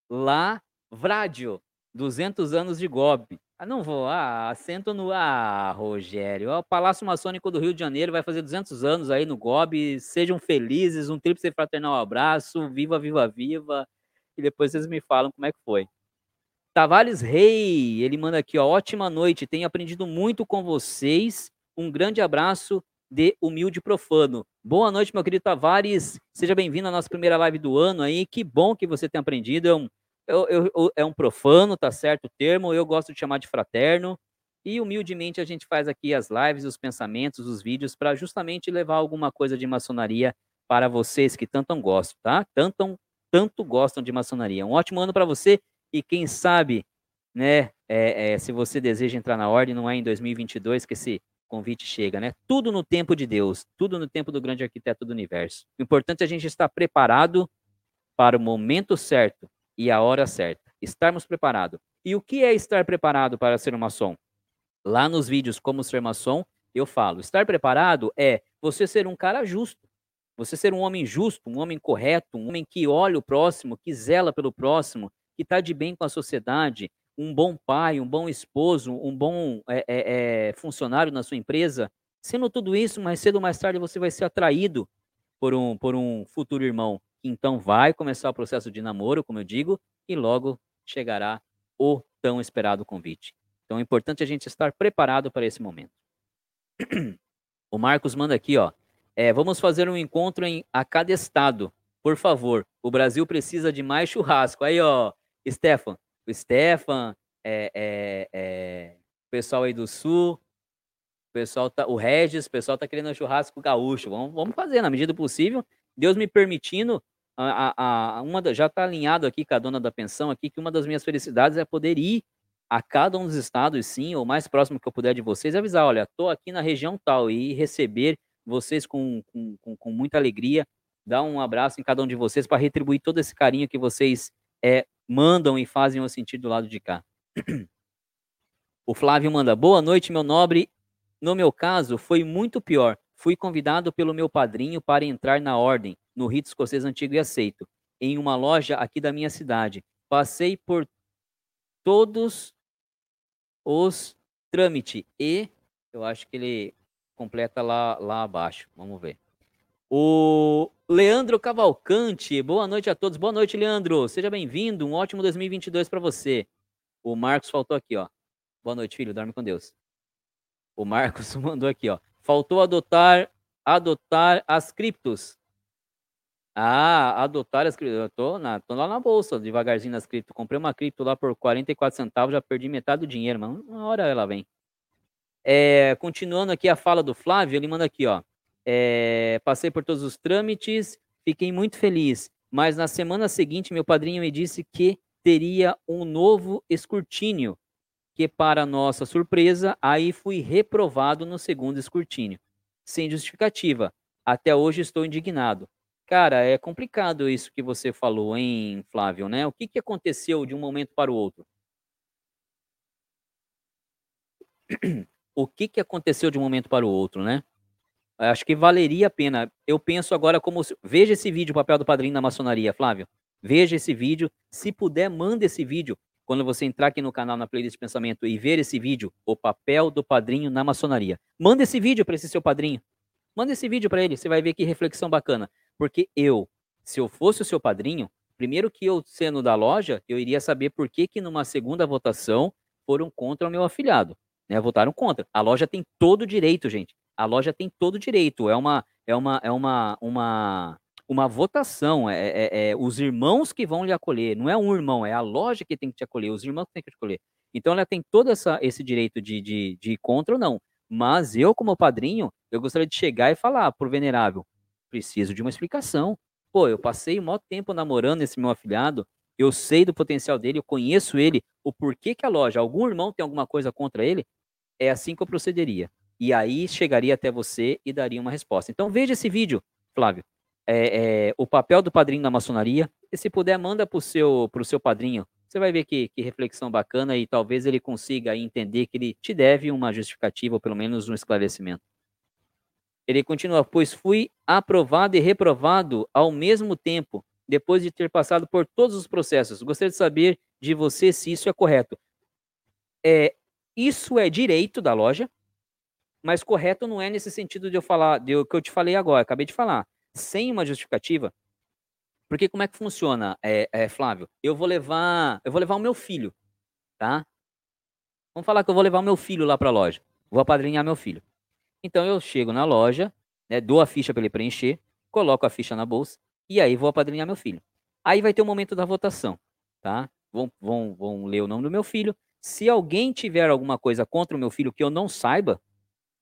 lá, Vrádio, 200 anos de GOB. Ah, não vou, ah, assento no, ah, Rogério, o Palácio Maçônico do Rio de Janeiro vai fazer 200 anos aí no GOB, sejam felizes, um tríplice fraternal abraço, viva, viva, viva, e depois vocês me falam como é que foi. Tavares Rei, ele manda aqui, ó, ótima noite, tenho aprendido muito com vocês. Um grande abraço de humilde profano. Boa noite, meu querido Tavares. Seja bem-vindo à nossa primeira live do ano aí. Que bom que você tenha aprendido. É um, eu, eu, é um profano, tá certo o termo. Eu gosto de chamar de fraterno. E humildemente a gente faz aqui as lives, os pensamentos, os vídeos para justamente levar alguma coisa de maçonaria para vocês que tanto gostam, tá? Tanto, tanto gostam de maçonaria. Um ótimo ano para você e quem sabe, né? É, é, se você deseja entrar na ordem, não é em 2022 que esse convite chega, né? Tudo no tempo de Deus, tudo no tempo do grande arquiteto do universo. O importante é a gente estar preparado para o momento certo e a hora certa. Estarmos preparados. E o que é estar preparado para ser um maçom? Lá nos vídeos Como Ser Maçom, eu falo: estar preparado é você ser um cara justo, você ser um homem justo, um homem correto, um homem que olha o próximo, que zela pelo próximo, que está de bem com a sociedade, um bom pai, um bom esposo, um bom é, é, funcionário na sua empresa, sendo tudo isso, mais cedo ou mais tarde você vai ser atraído por um, por um futuro irmão Então vai começar o processo de namoro, como eu digo, e logo chegará o tão esperado convite. Então é importante a gente estar preparado para esse momento. O Marcos manda aqui, ó. É, vamos fazer um encontro em a cada estado, por favor. O Brasil precisa de mais churrasco. Aí, ó, Stefan, o Stefan, é, é, é, o pessoal aí do Sul, o pessoal tá, o Regis, o pessoal tá querendo um churrasco gaúcho. Vamos, vamos fazer na medida do possível. Deus me permitindo, a, a, a uma da, já está alinhado aqui com a dona da pensão aqui que uma das minhas felicidades é poder ir a cada um dos estados, sim, ou mais próximo que eu puder de vocês, avisar, olha, estou aqui na região tal e receber vocês com, com, com, com muita alegria, dar um abraço em cada um de vocês para retribuir todo esse carinho que vocês é, mandam e fazem eu sentir do lado de cá. O Flávio manda, boa noite, meu nobre. No meu caso, foi muito pior. Fui convidado pelo meu padrinho para entrar na ordem, no rito escocês antigo e aceito, em uma loja aqui da minha cidade. Passei por todos os trâmites e eu acho que ele completa lá, lá abaixo. Vamos ver. O Leandro Cavalcante, boa noite a todos. Boa noite, Leandro. Seja bem-vindo. Um ótimo 2022 para você. O Marcos faltou aqui, ó. Boa noite, filho. Dorme com Deus. O Marcos mandou aqui, ó. Faltou adotar adotar as criptos. Ah, adotar as criptos. Eu tô, na, tô lá na bolsa, devagarzinho nas criptos. Comprei uma cripto lá por 44 centavos, já perdi metade do dinheiro, mas uma hora ela vem. É, continuando aqui a fala do Flávio, ele manda aqui, ó. É, passei por todos os trâmites, fiquei muito feliz. Mas na semana seguinte, meu padrinho me disse que teria um novo escrutínio, que para nossa surpresa, aí fui reprovado no segundo escrutínio, sem justificativa. Até hoje estou indignado. Cara, é complicado isso que você falou, hein, Flávio, né? O que, que aconteceu de um momento para o outro? O que, que aconteceu de um momento para o outro, né? Acho que valeria a pena. Eu penso agora como. Veja esse vídeo, o papel do padrinho na maçonaria, Flávio. Veja esse vídeo. Se puder, manda esse vídeo. Quando você entrar aqui no canal na playlist pensamento e ver esse vídeo, o papel do padrinho na maçonaria. Manda esse vídeo para esse seu padrinho. Manda esse vídeo para ele, você vai ver que reflexão bacana. Porque eu, se eu fosse o seu padrinho, primeiro que eu sendo da loja, eu iria saber por que que numa segunda votação foram contra o meu afiliado, né? Votaram contra. A loja tem todo o direito, gente. A loja tem todo o direito. É uma é uma é uma uma uma votação, é, é, é, os irmãos que vão lhe acolher, não é um irmão, é a loja que tem que te acolher, os irmãos que tem que te acolher. Então ela tem todo essa, esse direito de, de, de ir contra ou não. Mas eu, como padrinho, eu gostaria de chegar e falar pro venerável, preciso de uma explicação. Pô, eu passei um maior tempo namorando esse meu afilhado, eu sei do potencial dele, eu conheço ele, o porquê que a loja, algum irmão tem alguma coisa contra ele, é assim que eu procederia. E aí chegaria até você e daria uma resposta. Então veja esse vídeo, Flávio. É, é, o papel do padrinho na maçonaria. E se puder, manda para o seu, seu padrinho. Você vai ver que, que reflexão bacana e talvez ele consiga entender que ele te deve uma justificativa, ou pelo menos um esclarecimento. Ele continua, pois fui aprovado e reprovado ao mesmo tempo, depois de ter passado por todos os processos. Gostaria de saber de você se isso é correto. É, isso é direito da loja, mas correto não é nesse sentido de eu falar, de o que eu te falei agora, acabei de falar, sem uma justificativa. Porque como é que funciona, é, é, Flávio? Eu vou levar, eu vou levar o meu filho, tá? Vamos falar que eu vou levar o meu filho lá para a loja. Vou apadrinhar meu filho. Então eu chego na loja, né, dou a ficha para ele preencher, coloco a ficha na bolsa e aí vou apadrinhar meu filho. Aí vai ter o momento da votação, tá? Vão, vão, vão ler o nome do meu filho. Se alguém tiver alguma coisa contra o meu filho que eu não saiba,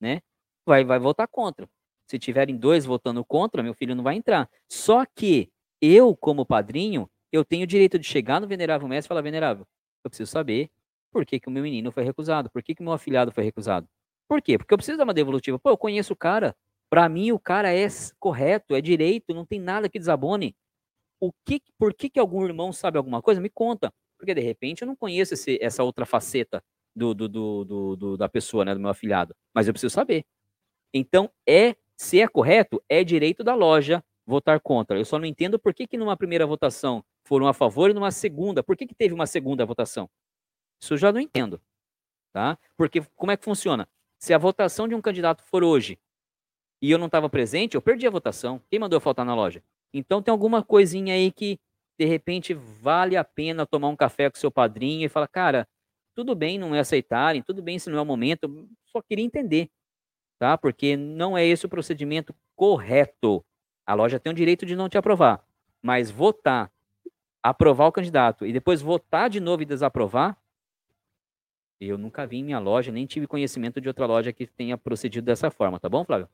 né, vai, vai votar contra. Se tiverem dois votando contra, meu filho não vai entrar. Só que eu, como padrinho, eu tenho o direito de chegar no venerável mestre e falar, venerável, eu preciso saber por que, que o meu menino foi recusado, por que, que o meu afilhado foi recusado. Por quê? Porque eu preciso dar uma devolutiva. Pô, eu conheço o cara. Para mim, o cara é correto, é direito, não tem nada que desabone. O que, por que, que algum irmão sabe alguma coisa? Me conta. Porque de repente eu não conheço esse, essa outra faceta do, do, do, do, da pessoa, né, do meu afilhado. Mas eu preciso saber. Então, é, se é correto, é direito da loja votar contra. Eu só não entendo por que, que numa primeira votação foram a favor e numa segunda, por que, que teve uma segunda votação? Isso eu já não entendo. Tá? Porque como é que funciona? Se a votação de um candidato for hoje e eu não estava presente, eu perdi a votação. Quem mandou eu faltar na loja? Então tem alguma coisinha aí que de repente vale a pena tomar um café com seu padrinho e falar, cara, tudo bem não aceitarem, tudo bem se não é o momento, só queria entender, tá? Porque não é esse o procedimento correto. A loja tem o direito de não te aprovar, mas votar, aprovar o candidato e depois votar de novo e desaprovar, eu nunca vi em minha loja, nem tive conhecimento de outra loja que tenha procedido dessa forma, tá bom, Flávio?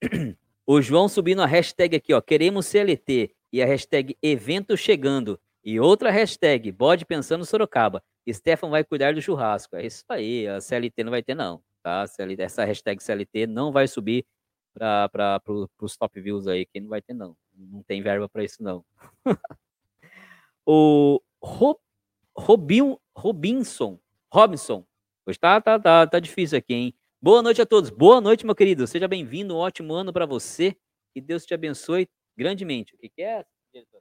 O João subindo a hashtag aqui, ó, queremos CLT e a hashtag evento chegando e outra hashtag bode pensando Sorocaba. Stefan vai cuidar do churrasco. É isso aí, a CLT não vai ter não, tá? Essa hashtag CLT não vai subir para pro, os top views aí, que não vai ter não. Não tem verba para isso não. o Robin, Robinson, Robinson, hoje tá, tá, tá, tá difícil aqui, hein? Boa noite a todos. Boa noite, meu querido. Seja bem-vindo. Um ótimo ano para você. Que Deus te abençoe grandemente. O que, que é, diretor?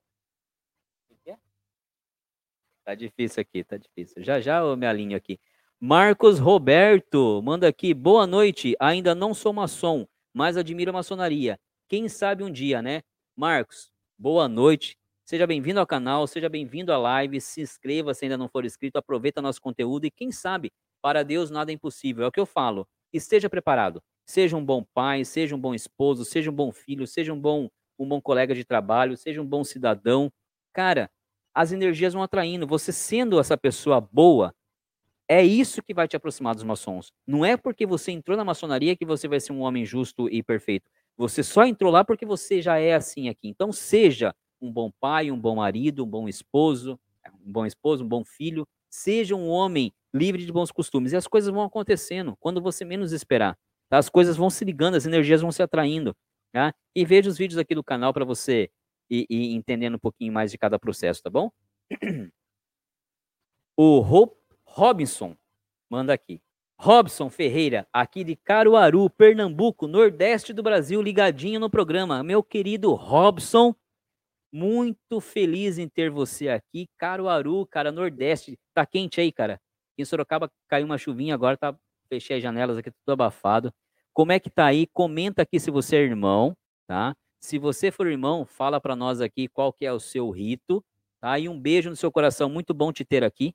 Tá difícil aqui, tá difícil. Já já eu me alinho aqui. Marcos Roberto manda aqui. Boa noite. Ainda não sou maçom, mas admiro a maçonaria. Quem sabe um dia, né? Marcos, boa noite. Seja bem-vindo ao canal, seja bem-vindo à live. Se inscreva se ainda não for inscrito, aproveita nosso conteúdo e quem sabe, para Deus nada é impossível. É o que eu falo esteja preparado. Seja um bom pai, seja um bom esposo, seja um bom filho, seja um bom, um bom colega de trabalho, seja um bom cidadão. Cara, as energias vão atraindo. Você sendo essa pessoa boa, é isso que vai te aproximar dos maçons. Não é porque você entrou na maçonaria que você vai ser um homem justo e perfeito. Você só entrou lá porque você já é assim aqui. Então seja um bom pai, um bom marido, um bom esposo, um bom esposo, um bom filho. Seja um homem livre de bons costumes. E as coisas vão acontecendo quando você menos esperar. Tá? As coisas vão se ligando, as energias vão se atraindo. Tá? E veja os vídeos aqui do canal para você ir, ir, entendendo um pouquinho mais de cada processo, tá bom? O Rob Robinson manda aqui. Robson Ferreira, aqui de Caruaru, Pernambuco, Nordeste do Brasil, ligadinho no programa. Meu querido Robson, muito feliz em ter você aqui. Caruaru, cara, Nordeste. Tá quente aí, cara? Em Sorocaba caiu uma chuvinha, agora tá fechei as janelas aqui, tudo abafado. Como é que tá aí? Comenta aqui se você é irmão, tá? Se você for irmão, fala para nós aqui qual que é o seu rito, tá? E um beijo no seu coração, muito bom te ter aqui.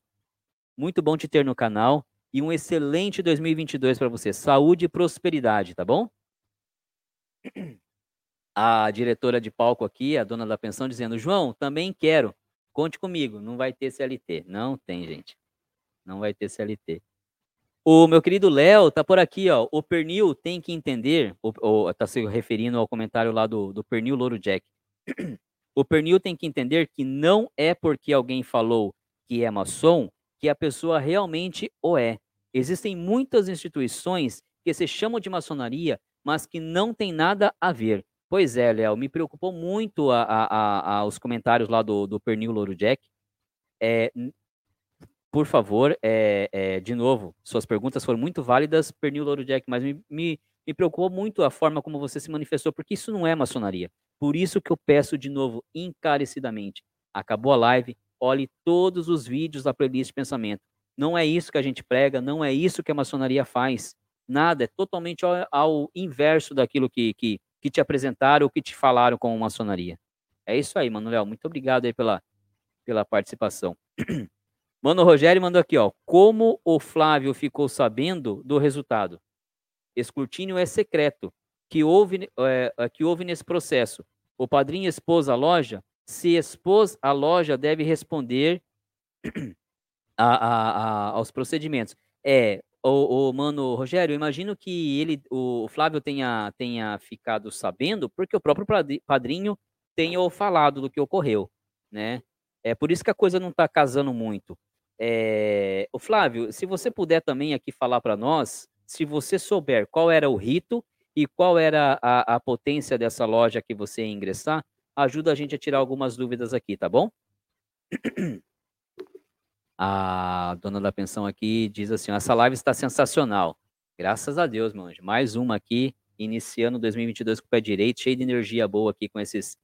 Muito bom te ter no canal e um excelente 2022 para você. Saúde e prosperidade, tá bom? A diretora de palco aqui, a dona da pensão, dizendo: João, também quero. Conte comigo, não vai ter CLT. Não tem, gente. Não vai ter CLT. O meu querido Léo tá por aqui, ó. O pernil tem que entender, tá se referindo ao comentário lá do, do pernil Louro Jack. O pernil tem que entender que não é porque alguém falou que é maçom que a pessoa realmente o é. Existem muitas instituições que se chamam de maçonaria, mas que não tem nada a ver. Pois é, Léo, me preocupou muito a, a, a, os comentários lá do, do Pernil Louro Jack. É, por favor, é, é, de novo, suas perguntas foram muito válidas, Pernil Louro Jack, mas me, me, me preocupou muito a forma como você se manifestou, porque isso não é maçonaria. Por isso que eu peço de novo, encarecidamente, acabou a live, olhe todos os vídeos da playlist de pensamento. Não é isso que a gente prega, não é isso que a maçonaria faz. Nada, é totalmente ao, ao inverso daquilo que, que, que te apresentaram ou que te falaram como maçonaria. É isso aí, Manuel. Muito obrigado aí pela, pela participação. Mano Rogério mandou aqui, ó. Como o Flávio ficou sabendo do resultado? Escrutínio é secreto. Que houve, é, é, que houve nesse processo? O padrinho expôs a loja? Se expôs a loja, deve responder a, a, a, aos procedimentos. É, o, o, mano Rogério, eu imagino que ele, o Flávio tenha, tenha ficado sabendo, porque o próprio padrinho tenha falado do que ocorreu, né? É por isso que a coisa não está casando muito. É, o Flávio, se você puder também aqui falar para nós, se você souber qual era o rito e qual era a, a potência dessa loja que você ia ingressar, ajuda a gente a tirar algumas dúvidas aqui, tá bom? A dona da pensão aqui diz assim: essa live está sensacional. Graças a Deus, meu anjo. Mais uma aqui, iniciando 2022 com o pé direito, cheio de energia boa aqui com esses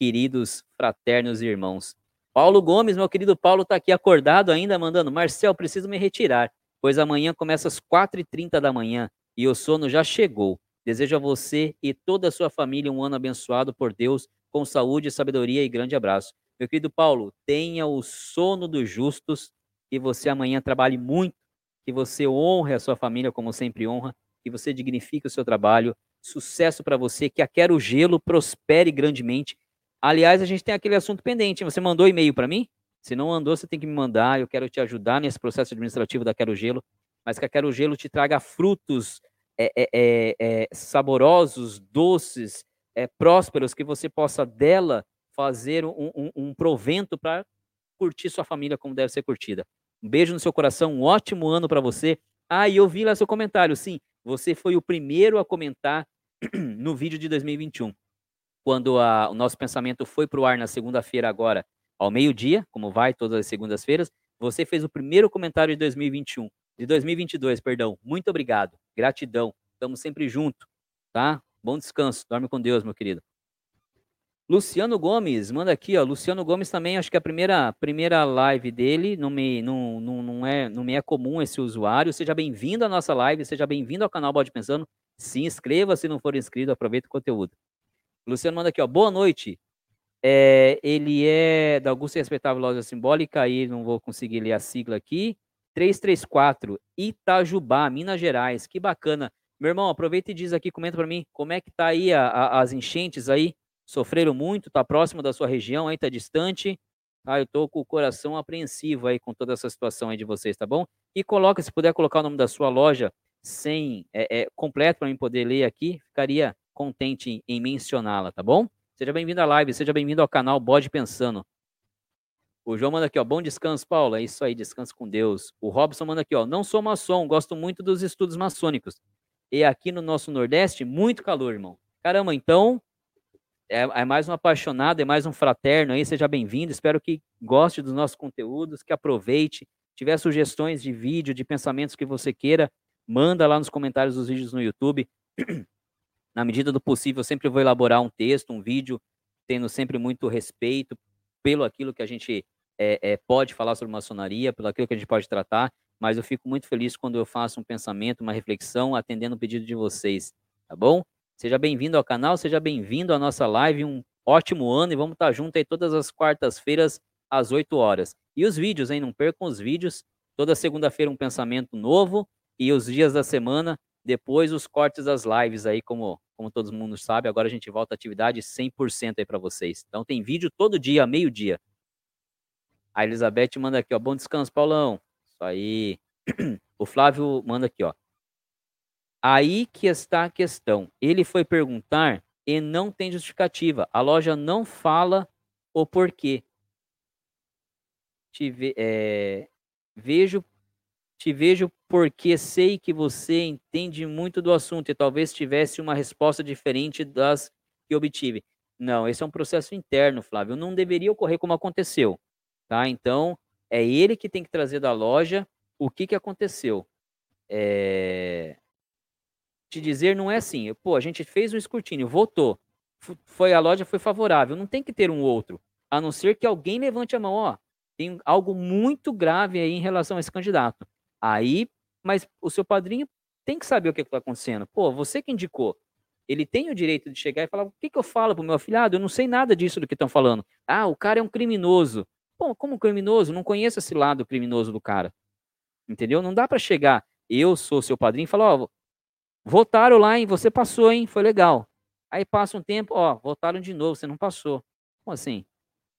queridos fraternos e irmãos. Paulo Gomes, meu querido Paulo, está aqui acordado ainda, mandando. Marcel, preciso me retirar, pois amanhã começa às 4h30 da manhã e o sono já chegou. Desejo a você e toda a sua família um ano abençoado por Deus, com saúde, sabedoria e grande abraço. Meu querido Paulo, tenha o sono dos justos, que você amanhã trabalhe muito, que você honre a sua família como sempre honra, que você dignifique o seu trabalho. Sucesso para você, que a Quero Gelo prospere grandemente. Aliás, a gente tem aquele assunto pendente. Você mandou e-mail para mim? Se não mandou, você tem que me mandar. Eu quero te ajudar nesse processo administrativo da Quero Gelo, mas que a Quero Gelo te traga frutos é, é, é, é, saborosos, doces, é, prósperos, que você possa dela fazer um, um, um provento para curtir sua família como deve ser curtida. Um beijo no seu coração, um ótimo ano para você. Ah, e eu vi lá seu comentário. Sim, você foi o primeiro a comentar no vídeo de 2021, quando a, o nosso pensamento foi para o ar na segunda-feira agora, ao meio-dia, como vai todas as segundas-feiras. Você fez o primeiro comentário de 2021 de 2022, perdão. Muito obrigado. Gratidão. Estamos sempre juntos, tá? Bom descanso. Dorme com Deus, meu querido. Luciano Gomes, manda aqui, ó. Luciano Gomes também, acho que é a primeira, primeira live dele, não me, não, não, não, é, não me é comum esse usuário. Seja bem-vindo à nossa live, seja bem-vindo ao canal Bode Pensando. Se inscreva se não for inscrito, aproveita o conteúdo. Luciano manda aqui, ó. Boa noite. É, ele é da Augusta Respeitável Loja Simbólica, aí não vou conseguir ler a sigla aqui. 334, Itajubá, Minas Gerais. Que bacana. Meu irmão, aproveita e diz aqui, comenta para mim, como é que tá aí a, a, as enchentes aí? Sofreram muito? Tá próximo da sua região aí? Tá distante? Ah, eu tô com o coração apreensivo aí com toda essa situação aí de vocês, tá bom? E coloca, se puder colocar o nome da sua loja sem é, é completo para mim poder ler aqui, ficaria contente em, mencioná-la, tá bom? Seja bem-vindo à live, seja bem-vindo ao canal Bode Pensando. O João manda aqui, ó. Bom descanso, Paulo. É isso aí, descanso com Deus. O Robson manda aqui, ó. Não sou maçom, gosto muito dos estudos maçônicos. E aqui no nosso Nordeste, muito calor, irmão. Caramba, então, é, é mais um apaixonado, é mais um fraterno aí. Seja bem-vindo. Espero que goste dos nossos conteúdos, que aproveite. Tiver sugestões de vídeo, de pensamentos que você queira, manda lá nos comentários dos vídeos no YouTube. Na medida do possível, sempre vou elaborar um texto, um vídeo, tendo sempre muito respeito pelo aquilo que a gente é, é, pode falar sobre maçonaria, pelo aquilo que a gente pode tratar, mas eu fico muito feliz quando eu faço um pensamento, uma reflexão, atendendo o pedido de vocês, tá bom? Seja bem-vindo ao canal, seja bem-vindo à nossa live, um ótimo ano e vamos estar juntos aí todas as quartas-feiras às 8 horas. E os vídeos, hein? Não percam os vídeos. Toda segunda-feira um pensamento novo e os dias da semana, depois os cortes das lives aí, como, como todo mundo sabe, agora a gente volta à atividade 100% aí para vocês. Então tem vídeo todo dia, meio-dia. A Elizabeth manda aqui, ó. Bom descanso, Paulão. Isso aí. O Flávio manda aqui, ó. Aí que está a questão. Ele foi perguntar e não tem justificativa. A loja não fala o porquê. Te ve é, vejo, te vejo porque sei que você entende muito do assunto e talvez tivesse uma resposta diferente das que obtive. Não, esse é um processo interno, Flávio. Não deveria ocorrer como aconteceu tá? Então, é ele que tem que trazer da loja o que, que aconteceu. É... Te dizer não é assim, pô, a gente fez o escrutínio, votou, foi a loja foi favorável, não tem que ter um outro, a não ser que alguém levante a mão, ó, tem algo muito grave aí em relação a esse candidato. Aí, mas o seu padrinho tem que saber o que está acontecendo. Pô, você que indicou, ele tem o direito de chegar e falar: o que, que eu falo pro meu afilhado? Eu não sei nada disso do que estão falando. Ah, o cara é um criminoso. Pô, como criminoso? Não conheço esse lado criminoso do cara. Entendeu? Não dá para chegar, eu sou seu padrinho, e falar, ó, votaram lá, hein? Você passou, hein? Foi legal. Aí passa um tempo, ó, votaram de novo, você não passou. Como assim?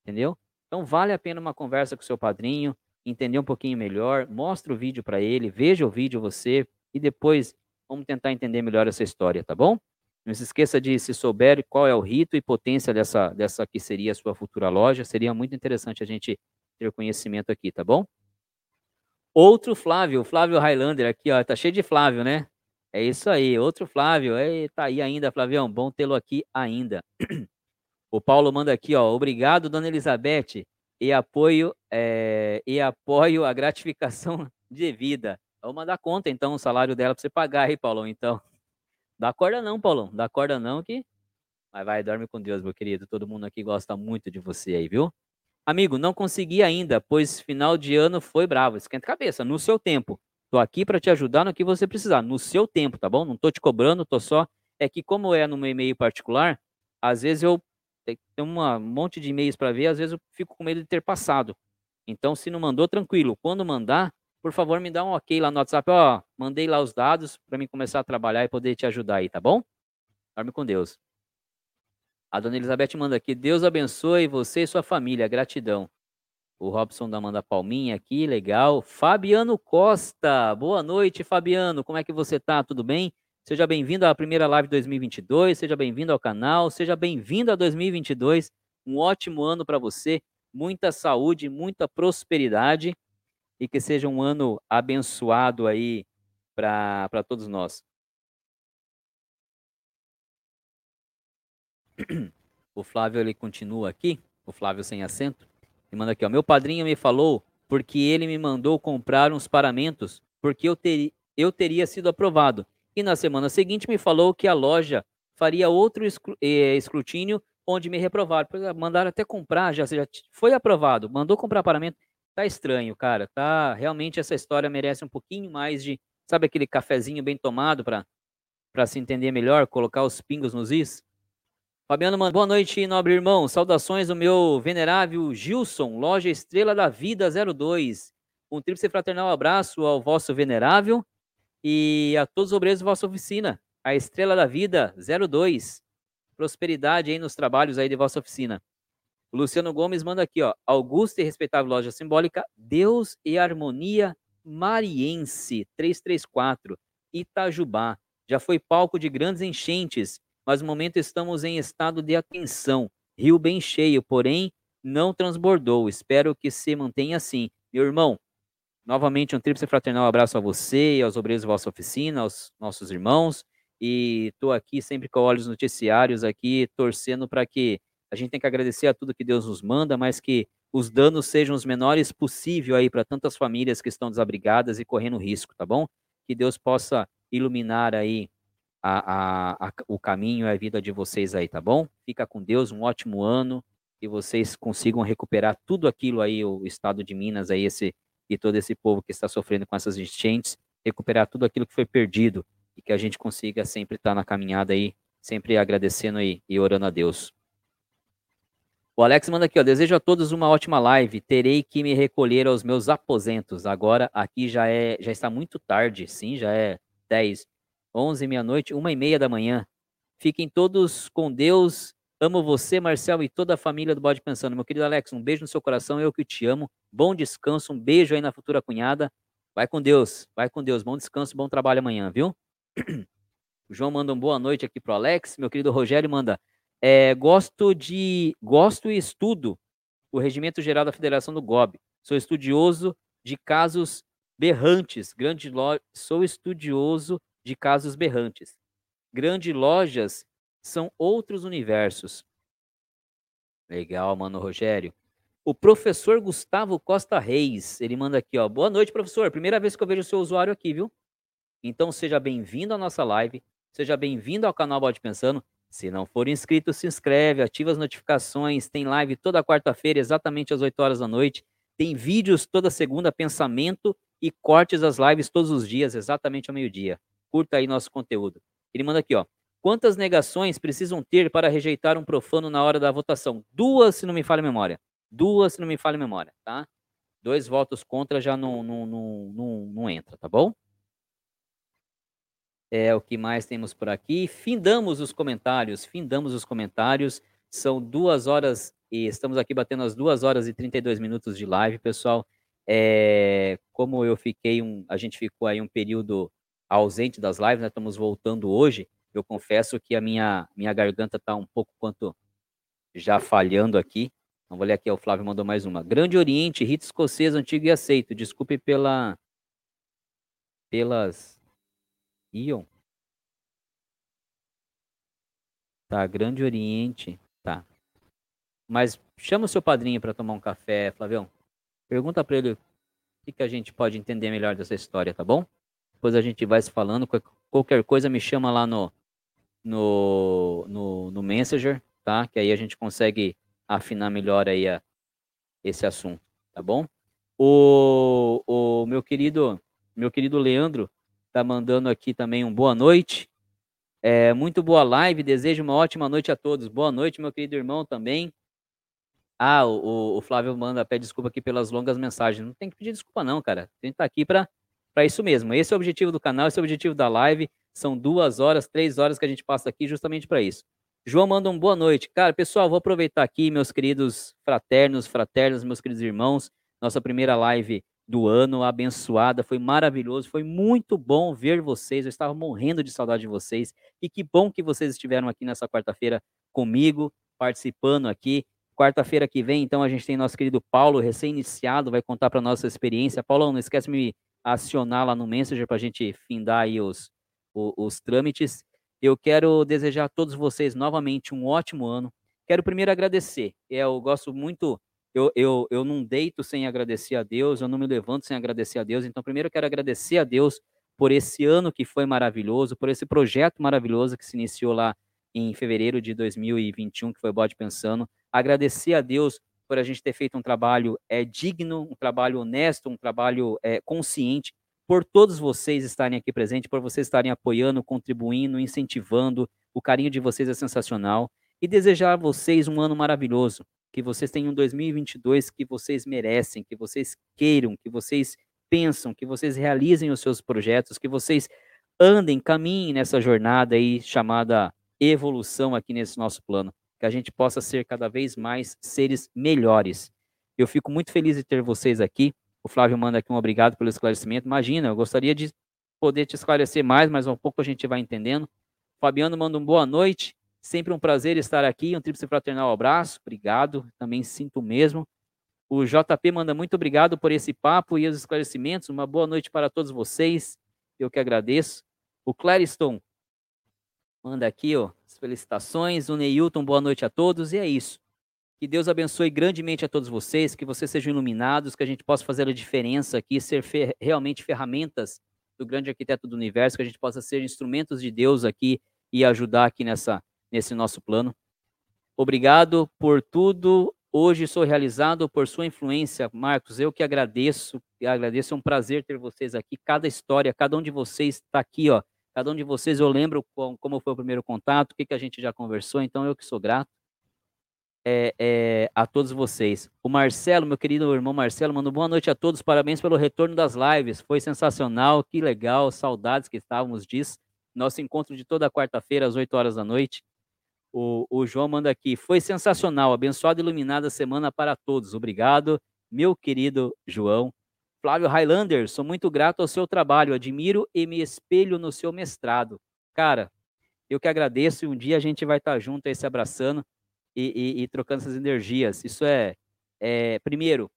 Entendeu? Então vale a pena uma conversa com seu padrinho, entender um pouquinho melhor, mostra o vídeo para ele, veja o vídeo você e depois vamos tentar entender melhor essa história, tá bom? Não se esqueça de, se souber qual é o rito e potência dessa, dessa que seria a sua futura loja, seria muito interessante a gente ter conhecimento aqui, tá bom? Outro Flávio, Flávio Highlander aqui, ó, tá cheio de Flávio, né? É isso aí, outro Flávio, é, tá aí ainda, Flavião, bom tê-lo aqui ainda. O Paulo manda aqui, ó, obrigado, dona Elizabeth, e apoio, é, e apoio a gratificação devida. Vou mandar conta, então, o salário dela para você pagar aí, Paulo, então. Dá corda não, Paulão. Dá corda não que. Mas vai, dorme com Deus, meu querido. Todo mundo aqui gosta muito de você aí, viu? Amigo, não consegui ainda, pois final de ano foi bravo. Esquenta a cabeça, no seu tempo. Tô aqui para te ajudar no que você precisar, no seu tempo, tá bom? Não tô te cobrando, tô só é que como é no meu e-mail particular, às vezes eu tenho um monte de e-mails para ver, às vezes eu fico com medo de ter passado. Então, se não mandou, tranquilo. Quando mandar, por favor, me dá um ok lá no WhatsApp. Ó, mandei lá os dados para mim começar a trabalhar e poder te ajudar aí, tá bom? Dorme com Deus. A dona Elizabeth manda aqui. Deus abençoe você e sua família. Gratidão. O Robson da Manda Palminha aqui, legal. Fabiano Costa. Boa noite, Fabiano. Como é que você tá? Tudo bem? Seja bem-vindo à primeira live 2022. Seja bem-vindo ao canal. Seja bem-vindo a 2022. Um ótimo ano para você. Muita saúde, muita prosperidade e que seja um ano abençoado aí para todos nós. O Flávio ele continua aqui, o Flávio sem acento, e manda aqui, ó, meu padrinho me falou porque ele me mandou comprar uns paramentos porque eu, ter, eu teria sido aprovado. E na semana seguinte me falou que a loja faria outro eh, escrutínio onde me reprovaram. Mandaram até comprar, já, já foi aprovado, mandou comprar paramento. Tá estranho, cara. Tá, realmente essa história merece um pouquinho mais de, sabe aquele cafezinho bem tomado para para se entender melhor, colocar os pingos nos is? Fabiano manda, boa noite, nobre irmão. Saudações do meu venerável Gilson, loja Estrela da Vida 02. Um tríplice fraternal abraço ao vosso venerável e a todos os obreiros da vossa oficina. A Estrela da Vida 02. Prosperidade aí nos trabalhos aí de vossa oficina. O Luciano Gomes manda aqui, ó. Augusta e respeitável loja simbólica, Deus e Harmonia Mariense, 334, Itajubá. Já foi palco de grandes enchentes, mas no momento estamos em estado de atenção. Rio bem cheio, porém não transbordou. Espero que se mantenha assim. Meu irmão, novamente um tríplice fraternal abraço a você e aos obreiros da vossa oficina, aos nossos irmãos. E estou aqui sempre com olhos noticiários aqui, torcendo para que a gente tem que agradecer a tudo que Deus nos manda, mas que os danos sejam os menores possível aí para tantas famílias que estão desabrigadas e correndo risco, tá bom? Que Deus possa iluminar aí a, a, a, o caminho e a vida de vocês aí, tá bom? Fica com Deus, um ótimo ano, que vocês consigam recuperar tudo aquilo aí, o estado de Minas aí, esse e todo esse povo que está sofrendo com essas enchentes, recuperar tudo aquilo que foi perdido e que a gente consiga sempre estar na caminhada aí, sempre agradecendo aí e orando a Deus. O Alex manda aqui, ó. Desejo a todos uma ótima live. Terei que me recolher aos meus aposentos. Agora aqui já é, já está muito tarde, sim, já é 10, 11, meia-noite, uma e meia da manhã. Fiquem todos com Deus. Amo você, Marcel, e toda a família do Bode Pensando. Meu querido Alex, um beijo no seu coração, eu que te amo. Bom descanso, um beijo aí na futura cunhada. Vai com Deus, vai com Deus. Bom descanso, bom trabalho amanhã, viu? O João manda um boa noite aqui pro Alex. Meu querido Rogério manda é, gosto de gosto e estudo o Regimento Geral da Federação do GOB. Sou estudioso de casos berrantes. Grande lo... Sou estudioso de casos berrantes. Grandes lojas são outros universos. Legal, mano, Rogério. O professor Gustavo Costa Reis, ele manda aqui, ó. Boa noite, professor. Primeira vez que eu vejo o seu usuário aqui, viu? Então seja bem-vindo à nossa live, seja bem-vindo ao canal Bode Pensando. Se não for inscrito, se inscreve, ativa as notificações. Tem live toda quarta-feira, exatamente às 8 horas da noite. Tem vídeos toda segunda, pensamento e cortes das lives todos os dias, exatamente ao meio-dia. Curta aí nosso conteúdo. Ele manda aqui, ó. Quantas negações precisam ter para rejeitar um profano na hora da votação? Duas, se não me falha a memória. Duas, se não me falha a memória, tá? Dois votos contra já não, não, não, não, não entra, tá bom? É o que mais temos por aqui. Findamos os comentários, findamos os comentários. São duas horas e estamos aqui batendo as duas horas e 32 minutos de live, pessoal. É, como eu fiquei um, a gente ficou aí um período ausente das lives, né? Estamos voltando hoje. Eu confesso que a minha minha garganta está um pouco quanto já falhando aqui. Vamos vou ler aqui, o Flávio mandou mais uma. Grande Oriente, rito escocês antigo e aceito. Desculpe pela pelas Ion? Tá, Grande Oriente. Tá. Mas chama o seu padrinho para tomar um café, Flavião. Pergunta para ele o que, que a gente pode entender melhor dessa história, tá bom? Depois a gente vai se falando. Qualquer coisa me chama lá no, no, no, no Messenger, tá? Que aí a gente consegue afinar melhor aí a, esse assunto, tá bom? O, o meu querido meu querido Leandro tá mandando aqui também um boa noite. É, muito boa live, desejo uma ótima noite a todos. Boa noite, meu querido irmão também. Ah, o, o Flávio manda, pede desculpa aqui pelas longas mensagens. Não tem que pedir desculpa não, cara. A gente tá aqui para isso mesmo. Esse é o objetivo do canal, esse é o objetivo da live. São duas horas, três horas que a gente passa aqui justamente para isso. João manda um boa noite. Cara, pessoal, vou aproveitar aqui, meus queridos fraternos, fraternas, meus queridos irmãos, nossa primeira live do ano, abençoada, foi maravilhoso, foi muito bom ver vocês, eu estava morrendo de saudade de vocês, e que bom que vocês estiveram aqui nessa quarta-feira comigo, participando aqui. Quarta-feira que vem, então, a gente tem nosso querido Paulo, recém-iniciado, vai contar para nossa experiência. Paulo, não esquece de me acionar lá no Messenger para a gente findar aí os, os, os trâmites. Eu quero desejar a todos vocês novamente um ótimo ano. Quero primeiro agradecer. Eu gosto muito, eu, eu, eu não deito sem agradecer a Deus, eu não me levanto sem agradecer a Deus. Então, primeiro eu quero agradecer a Deus por esse ano que foi maravilhoso, por esse projeto maravilhoso que se iniciou lá em fevereiro de 2021, que foi o Bode Pensando. Agradecer a Deus por a gente ter feito um trabalho é, digno, um trabalho honesto, um trabalho é, consciente, por todos vocês estarem aqui presentes, por vocês estarem apoiando, contribuindo, incentivando. O carinho de vocês é sensacional. E desejar a vocês um ano maravilhoso. Que vocês tenham um 2022 que vocês merecem, que vocês queiram, que vocês pensam, que vocês realizem os seus projetos, que vocês andem, caminhem nessa jornada aí chamada evolução aqui nesse nosso plano que a gente possa ser cada vez mais seres melhores. Eu fico muito feliz de ter vocês aqui. O Flávio manda aqui um obrigado pelo esclarecimento. Imagina, eu gostaria de poder te esclarecer mais, mas um pouco a gente vai entendendo. Fabiano manda um boa noite. Sempre um prazer estar aqui. Um tríplice fraternal abraço. Obrigado. Também sinto mesmo. O JP manda muito obrigado por esse papo e os esclarecimentos. Uma boa noite para todos vocês. Eu que agradeço. O Clariston manda aqui, ó, felicitações. O Neilton, boa noite a todos. E é isso. Que Deus abençoe grandemente a todos vocês, que vocês sejam iluminados, que a gente possa fazer a diferença aqui, ser fer realmente ferramentas do grande arquiteto do universo, que a gente possa ser instrumentos de Deus aqui e ajudar aqui nessa, nesse nosso plano. Obrigado por tudo. Hoje sou realizado por sua influência, Marcos. Eu que agradeço, agradeço, é um prazer ter vocês aqui. Cada história, cada um de vocês está aqui, ó, Cada um de vocês eu lembro como foi o primeiro contato, o que, que a gente já conversou, então eu que sou grato é, é, a todos vocês. O Marcelo, meu querido irmão Marcelo, manda boa noite a todos, parabéns pelo retorno das lives, foi sensacional, que legal, saudades que estávamos disso. Nosso encontro de toda quarta-feira às 8 horas da noite. O, o João manda aqui, foi sensacional, abençoada e iluminada semana para todos. Obrigado, meu querido João. Flávio Highlander, sou muito grato ao seu trabalho, admiro e me espelho no seu mestrado. Cara, eu que agradeço e um dia a gente vai estar junto aí se abraçando e, e, e trocando essas energias. Isso é, é, primeiro,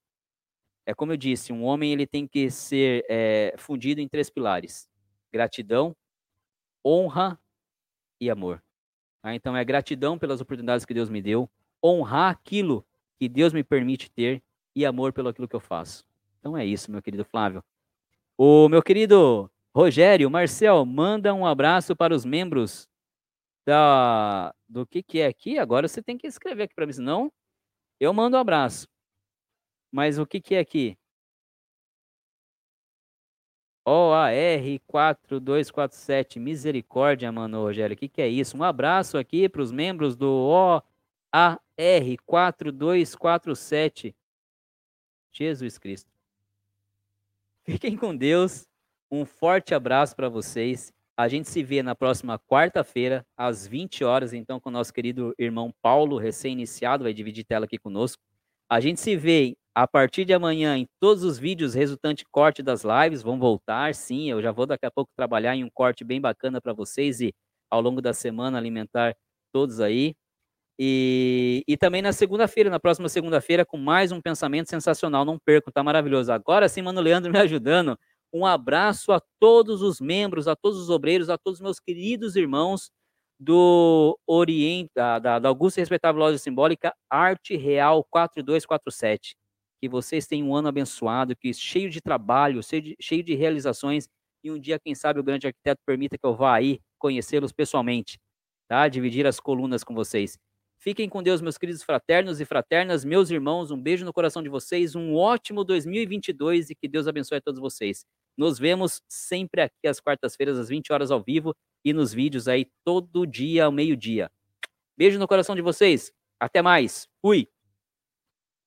é como eu disse, um homem ele tem que ser é, fundido em três pilares: gratidão, honra e amor. Tá? Então é gratidão pelas oportunidades que Deus me deu, honrar aquilo que Deus me permite ter e amor pelo aquilo que eu faço. Então é isso, meu querido Flávio. O meu querido Rogério, Marcel, manda um abraço para os membros da do que que é aqui. Agora você tem que escrever aqui para mim, senão eu mando um abraço. Mas o que que é aqui? OAR4247, misericórdia, mano, Rogério. O que, que é isso? Um abraço aqui para os membros do OAR4247. Jesus Cristo. Fiquem com Deus. Um forte abraço para vocês. A gente se vê na próxima quarta-feira, às 20 horas, então, com o nosso querido irmão Paulo, recém-iniciado, vai dividir tela aqui conosco. A gente se vê a partir de amanhã em todos os vídeos resultante corte das lives, vão voltar, sim. Eu já vou daqui a pouco trabalhar em um corte bem bacana para vocês e ao longo da semana alimentar todos aí. E, e também na segunda-feira, na próxima segunda-feira, com mais um pensamento sensacional. Não percam, tá maravilhoso. Agora sim, Mano Leandro me ajudando. Um abraço a todos os membros, a todos os obreiros, a todos os meus queridos irmãos do Oriente, da, da, da Augusta e Respeitável Loja Simbólica Arte Real 4247. Que vocês tenham um ano abençoado, que cheio de trabalho, cheio de, cheio de realizações. E um dia, quem sabe, o grande arquiteto permita que eu vá aí conhecê-los pessoalmente, tá? Dividir as colunas com vocês. Fiquem com Deus, meus queridos fraternos e fraternas, meus irmãos. Um beijo no coração de vocês. Um ótimo 2022 e que Deus abençoe a todos vocês. Nos vemos sempre aqui às quartas-feiras, às 20 horas ao vivo e nos vídeos aí todo dia ao meio-dia. Beijo no coração de vocês. Até mais. Fui.